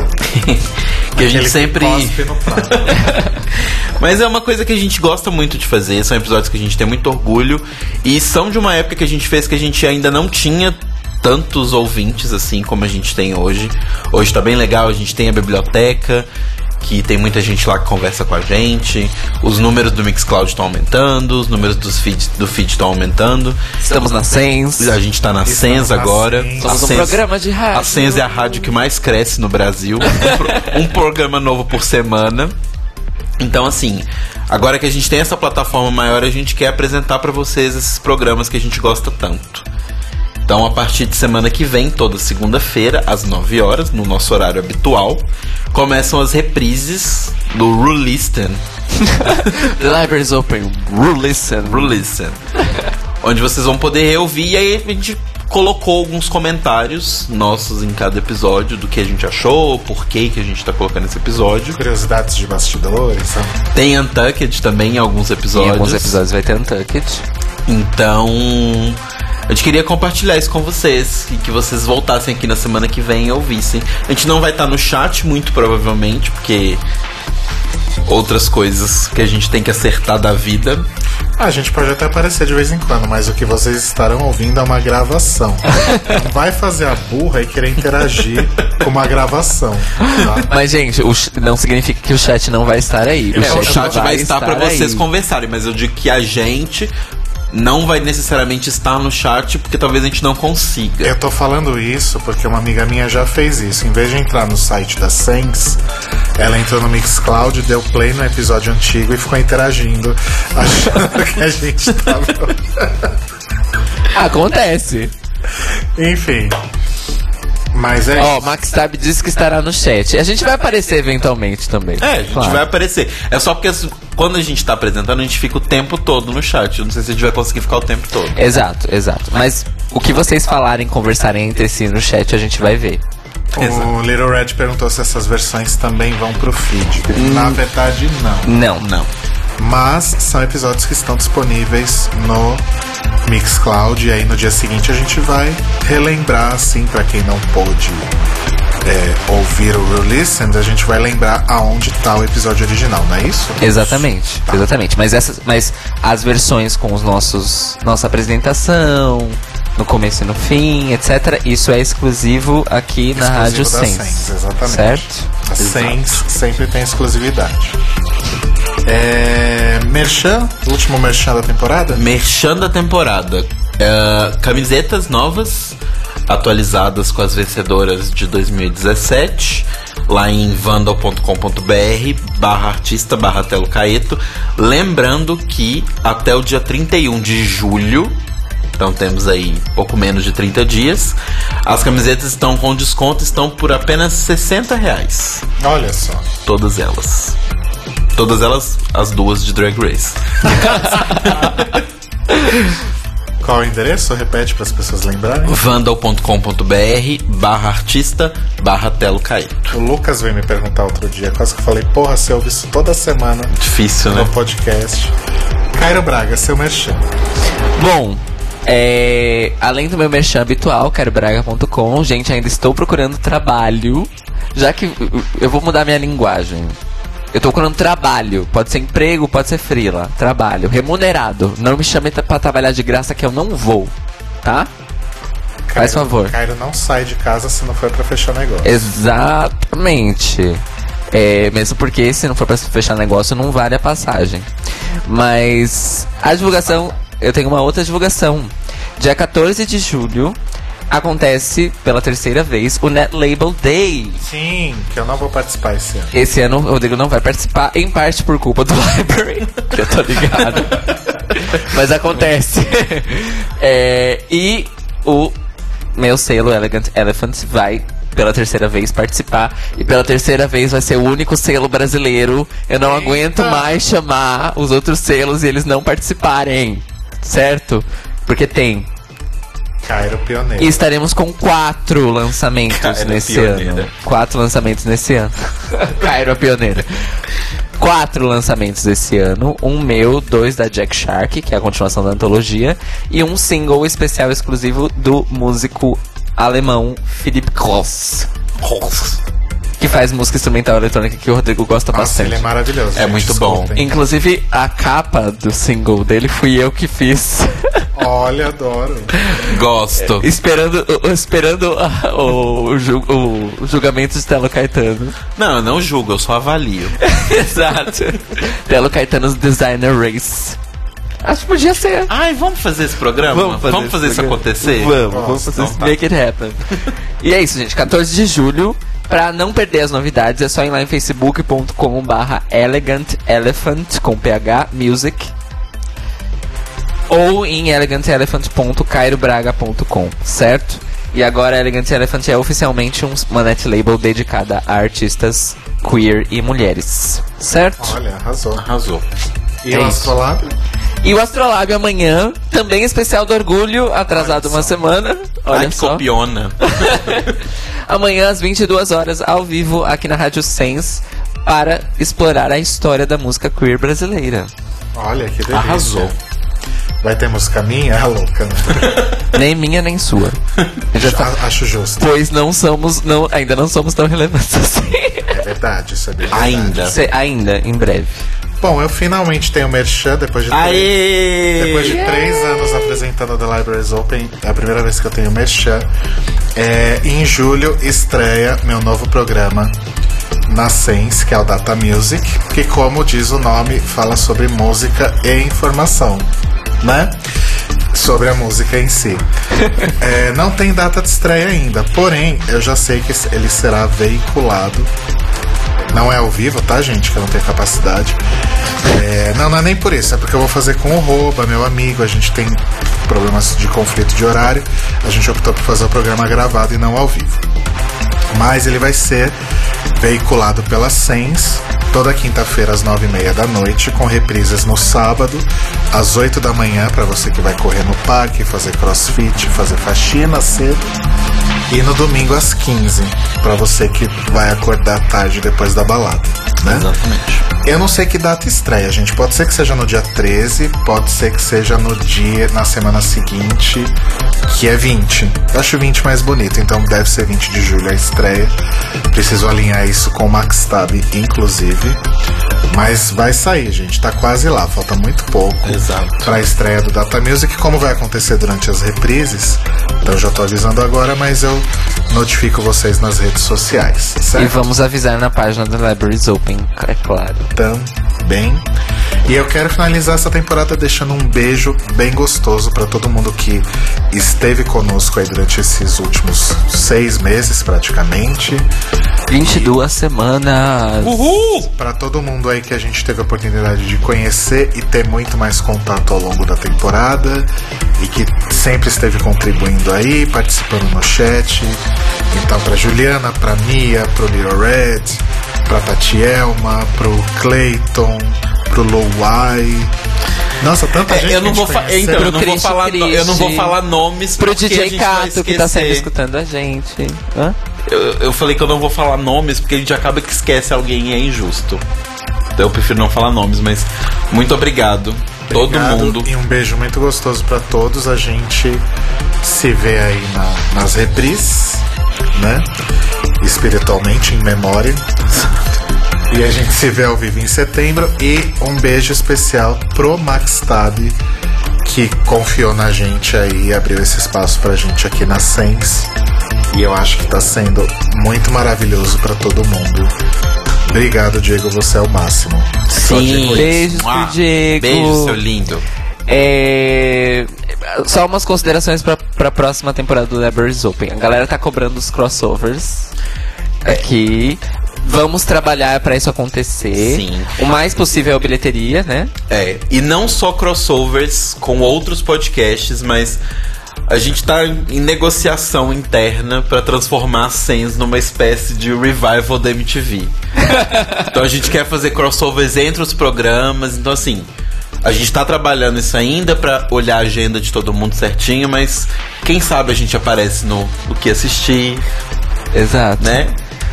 que a gente sempre. Mas é uma coisa que a gente gosta muito de fazer, são episódios que a gente tem muito orgulho e são de uma época que a gente fez que a gente ainda não tinha tantos ouvintes assim como a gente tem hoje. Hoje tá bem legal, a gente tem a biblioteca, que tem muita gente lá que conversa com a gente. Os números do Mixcloud estão aumentando, os números dos feed, do feed estão aumentando. Estamos na Sens. A gente tá na Sens agora. Sens. Somos A um programa de rádio. A Sens é a rádio que mais cresce no Brasil. Um, pro- um programa novo por semana. Então, assim, agora que a gente tem essa plataforma maior, a gente quer apresentar pra vocês esses programas que a gente gosta tanto. Então, a partir de semana que vem, toda segunda-feira, às 9 horas, no nosso horário habitual, começam as reprises do Rulisten. Libraries Open. Listen. Rulisten. onde vocês vão poder reouvir. E aí a gente colocou alguns comentários nossos em cada episódio do que a gente achou, por que que a gente tá colocando esse episódio. Curiosidades de bastidores. sabe? Tem Untucked também em alguns Em episódios. alguns episódios vai ter Untucked. Então, a gente queria compartilhar isso com vocês e que vocês voltassem aqui na semana que vem e ouvissem. A gente não vai estar no chat muito provavelmente, porque outras coisas que a gente tem que acertar da vida. Ah, a gente pode até aparecer de vez em quando, mas o que vocês estarão ouvindo é uma gravação. Não vai fazer a burra e querer interagir com uma gravação. tá? Mas, gente, o não significa que o chat não vai estar aí. É, o chat vai estar para vocês conversarem, mas eu digo que a gente não vai necessariamente estar no chat porque talvez a gente não consiga. Eu tô falando isso porque uma amiga minha já fez isso. Em vez de entrar no site da Sens, ela entrou no Mixcloud, deu play no episódio antigo e ficou interagindo, achando que a gente tava. Acontece. Enfim. Mas é Ó, Max Tab disse que estará no chat. A gente vai aparecer eventualmente também. É, a gente Claro. vai aparecer. É só porque assim, quando a gente tá apresentando, a gente fica o tempo todo no chat. Eu não sei se a gente vai conseguir ficar o tempo todo. Exato, exato. Mas o que vocês falarem, conversarem entre si no chat, a gente vai ver. O Little Red perguntou se essas versões também vão pro feed. Na verdade, não. Não. Não. Mas são episódios que estão disponíveis no Mixcloud. E aí no dia seguinte a gente vai relembrar, assim, pra quem não pôde é, ouvir o Re-Listen, a gente vai lembrar aonde tá o episódio original, não é isso? Exatamente, exatamente. Mas essas, mas as versões com os nossos nossa apresentação, no começo e no fim, etc. Isso é exclusivo aqui na Rádio Exclusivo Sense. Sense, exatamente. Certo? A Sense sempre tem exclusividade. É, merchan, último merchan da temporada? Merchan da temporada. É, camisetas novas, atualizadas com as vencedoras de 2017. Lá em vandal.com.br barra artista barra Telo Caeto. Lembrando que até o dia 31 de julho, então temos aí pouco menos de 30 dias, as camisetas estão com desconto, estão por apenas 60 reais. Olha só. Todas elas. Todas elas, as duas de Drag Race. Qual o endereço? Repete para as pessoas lembrarem. vandal.com.br barra artista barra Telo Caeto. O Lucas veio me perguntar outro dia, quase que eu falei, porra, você ouve isso toda semana Difícil, no né? podcast. Cairo Braga, seu merchan. Bom, é, além do meu merchan habitual, carobraga.com, gente, ainda estou procurando trabalho. Já que eu vou mudar minha linguagem. Eu tô procurando trabalho. Pode ser emprego, pode ser freela. Trabalho. Remunerado. Não me chame pra trabalhar de graça que eu não vou. Tá? Faz favor. Cairo não sai de casa se não for pra fechar negócio. Exatamente. É, mesmo porque se não for pra fechar negócio, não vale a passagem. Mas a divulgação, eu tenho uma outra divulgação. Dia 14 de julho acontece pela terceira vez o Net Label Day. Sim, que eu não vou participar esse ano. Esse ano o Rodrigo não vai participar, em parte por culpa do Library. eu tô ligado. Mas acontece. É, e o meu selo Elegant Elephant vai pela terceira vez participar. E pela terceira vez vai ser o único selo brasileiro. Eu não aguento mais chamar os outros selos e eles não participarem. Certo? Porque tem. Cairo Pioneiro. E estaremos com quatro lançamentos Cairo nesse pioneira. ano. Quatro lançamentos nesse ano. Cairo pioneira. Quatro lançamentos esse ano. Um meu, dois da Jack Shark, que é a continuação da antologia. E um single especial exclusivo do músico alemão Philip Kloss. Que faz música instrumental eletrônica que o Rodrigo gosta Nossa, bastante. ele é maravilhoso. É gente, muito bom. escutem. Inclusive, a capa do single dele fui eu que fiz. Olha, adoro. Gosto. esperando esperando ah, o, ju- o julgamento de Telo Caetano. Não, eu não julgo, eu só avalio. Exato. Telo Caetano's Designer Race. Acho que podia ser. Ai, vamos fazer esse programa? Vamos fazer, isso programa. acontecer? Vamos, vamos fazer então isso. tá. Make it happen. e é isso, gente. 14 de julho. Pra não perder as novidades, é só ir lá em facebook.com barra elegant elephant com ph music ou em elegantelephant.cairobraga.com, certo? E agora a Elegant Elephant é oficialmente um, uma net label dedicada a artistas queer e mulheres, certo? Olha, arrasou. Arrasou. E É o isso. Astrolábio? E o Astrolab amanhã, também especial do orgulho, atrasado uma semana. Olha Ai, que só. copiona. Amanhã às 22 horas ao vivo aqui na Rádio Sense para explorar a história da música queer brasileira. Olha, que delícia. Arrasou. Vai ter música minha? É louca, né? nem minha nem sua. Eu já fa- A- Acho justo. Pois não somos, não, ainda não somos tão relevantes assim. É verdade, isso é bem verdade. Ainda. Se- ainda, em breve. Bom, eu finalmente tenho merchan depois de três, depois de três anos apresentando The Libraries Open. É a primeira vez que eu tenho merchan. É, em julho estreia meu novo programa na Sense, que é o Data Music, que como diz o nome, fala sobre música e informação, né? Sobre a música em si. É, não tem data de estreia ainda, porém eu já sei que ele será veiculado Não é ao vivo, tá, gente? Que eu não tenho capacidade. É, não, não é nem por isso, é porque eu vou fazer com o Roba, meu amigo. A gente tem problemas de conflito de horário. A gente optou por fazer o programa gravado e não ao vivo. Mas ele vai ser veiculado pela Sens toda quinta-feira às nove e meia da noite, com reprises no sábado às 8 da manhã para você que vai correr no parque, fazer crossfit, fazer faxina cedo. E no domingo às 15, para você que vai acordar tarde depois da balada, né? Exatamente. Eu não sei que data estreia, gente. Pode ser que seja no dia 13, pode ser que seja no dia, na semana seguinte, que é 20. Eu acho 20 mais bonito, então deve ser 20 de julho a estreia. Preciso alinhar isso com o Max Tab, inclusive. Mas vai sair, gente. Tá quase lá, falta muito pouco Exato. para a estreia do Data Music. Como vai acontecer durante as reprises, então eu já tô avisando agora, mas eu notifico vocês nas redes sociais, certo? E vamos avisar na página do Libraries Open, é claro. também. E eu quero finalizar essa temporada deixando um beijo bem gostoso para todo mundo que esteve conosco aí durante esses últimos seis meses, praticamente. 22 semanas. Uhul! Para todo mundo aí que a gente teve a oportunidade de conhecer e ter muito mais contato ao longo da temporada e que sempre esteve contribuindo aí, participando no chat. Então, para Juliana, para Mia, pro Little Red, pra Tatielma, pro Clayton, pro Lowai. Nossa, tanta É, gente eu não vou então, eu não vou falar no- eu não vou falar nomes Pro DJ Cato que tá sempre escutando a gente. Hã? Eu, eu falei que eu não vou falar nomes porque a gente acaba que esquece alguém e é injusto. Então eu prefiro não falar nomes, mas muito obrigado. Todo Obrigado mundo. E um beijo muito gostoso pra todos. A gente se vê aí na- nas reprises, né? Espiritualmente, em memória. E a gente se vê ao vivo em setembro. E um beijo especial pro Max Tab, que confiou na gente aí e abriu esse espaço pra gente aqui na Sens. E eu acho que tá sendo muito maravilhoso pra todo mundo. Obrigado, Diego, você é o máximo. Sim. Beijos pro. Diego. Beijo, seu lindo. É... Só umas considerações pra, pra próxima temporada do Libraries Open. A galera tá cobrando os crossovers aqui. Vamos trabalhar pra isso acontecer. Sim. O mais possível é a bilheteria, né? É, e não só crossovers com outros podcasts, mas a gente tá em negociação interna pra transformar a Sens numa espécie de revival da MTV. então a gente quer fazer crossovers entre os programas, então assim, a gente tá trabalhando isso ainda pra olhar a agenda de todo mundo certinho, mas quem sabe a gente aparece no, no que assistir, Exato. né?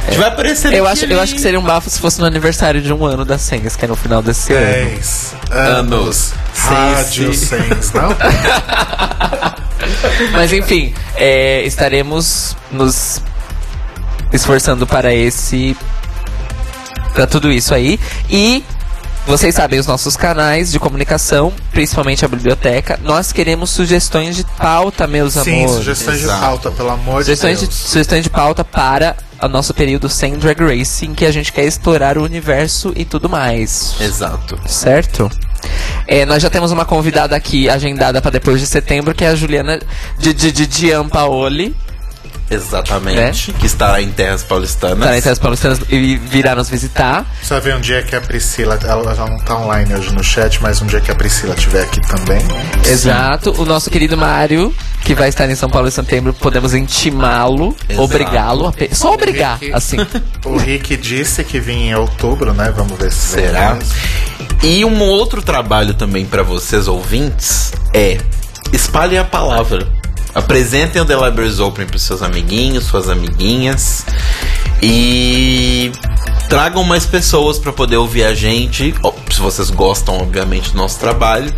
A gente vai aparecer Eu acho, eu acho que seria um bafo se fosse no aniversário de um ano da Senhas, que é no final desse ano. 10 anos. Anos. Rádio. Sens, não? Mas enfim, é, estaremos nos esforçando para esse. para tudo isso aí. E vocês sabem os nossos canais de comunicação, principalmente a biblioteca. Nós queremos sugestões de pauta, meus Sim, amores. sugestões de Exato. pauta, pelo amor Sugestões de de, Deus. sugestões de pauta para o nosso período sem Drag Race, em que a gente quer explorar o universo e tudo mais. Exato. Certo? É, nós já temos uma convidada aqui agendada para depois de setembro, que é a Juliana de, de, de Dian Exatamente. Que está em terras paulistanas. Tá na Terras Paulistanas e virá nos visitar. Só ver um dia que a Priscila, ela já não tá online hoje no chat, mas um dia que a Priscila estiver aqui também. Exato. O nosso querido Mário, que vai estar em São Paulo em setembro, podemos intimá-lo, obrigá-lo. pe- Só obrigar, Rick. assim. O Rick disse que vinha em outubro, né? Vamos ver se Será? E um outro trabalho também pra vocês ouvintes é espalhem a palavra. Apresentem o The Libraries Open pros seus amiguinhos, suas amiguinhas e tragam mais pessoas pra poder ouvir a gente, se vocês gostam obviamente do nosso trabalho,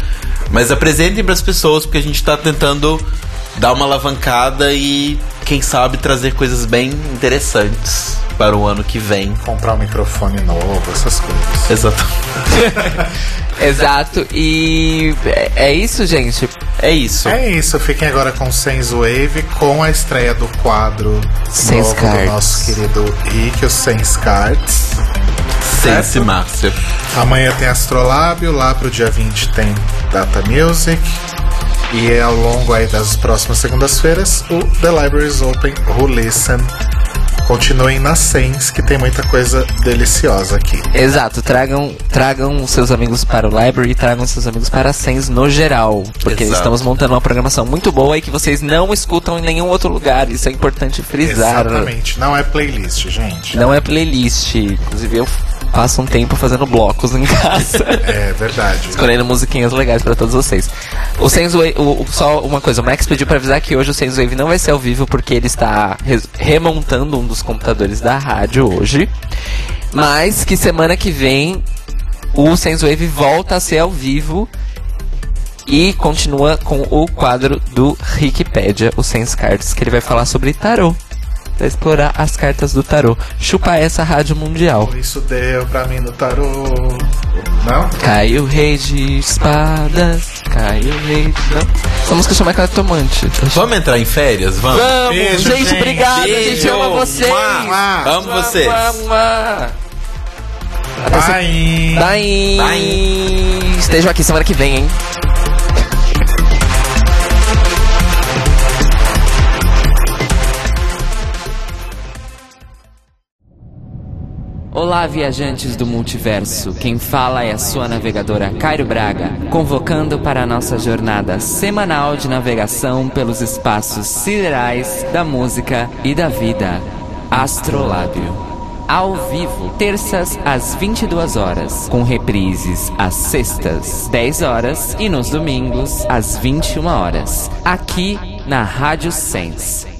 mas apresentem pras pessoas porque a gente tá tentando dar uma alavancada e quem sabe trazer coisas bem interessantes para o ano que vem. Comprar um microfone novo, essas coisas. Exato. Exato. E é, é isso, gente. É isso. É isso, fiquem agora com Sense Wave, com a estreia do quadro Sense novo Cards. do nosso querido Rick, o Sense Cards. Sense Márcia. Amanhã tem Astrolábio, lá pro dia 20 tem Data Music. E é ao longo aí das próximas segundas-feiras, o The Libraries Open Who Listen continuem na Sens, que tem muita coisa deliciosa aqui. Exato, tragam, tragam seus amigos para o library e tragam seus amigos para a Sens no geral. Porque Exato. estamos montando uma programação muito boa e que vocês não escutam em nenhum outro lugar. Isso é importante frisar. Exatamente. Não é playlist, gente. Não é playlist. Inclusive eu passo um tempo fazendo blocos em casa. É verdade. Escolhendo musiquinhas legais pra todos vocês. O Sensewave, o, o- só uma coisa, o Max pediu pra avisar que hoje o Sensewave não vai ser ao vivo porque ele está remontando um dos computadores da rádio hoje. Mas que semana que vem o Sensewave volta a ser ao vivo e continua com o quadro do Wikipedia, o Sense Cards, que ele vai falar sobre tarô. Vai explorar as cartas do tarô. Chupa essa rádio mundial. Isso deu pra mim no tarô. Não? Cai o rei de espadas, cai o rei de... Não. Essa música chama Cartomante. Vamos entrar em férias? Vamos. Vamos, Beijo, gente, gente. obrigado, a gente ama vocês. Mua. Amo vocês. Mua. Se- Bye. Bye. Bye. Estejam aqui semana que vem, hein? Olá, viajantes do multiverso. Quem fala é a sua navegadora Cairo Braga, convocando para a nossa jornada semanal de navegação pelos espaços siderais da música e da vida. Astrolábio. Ao vivo, terças às 22 horas, com reprises às sextas, 10 horas e nos domingos às 21 horas, aqui na Rádio Sense.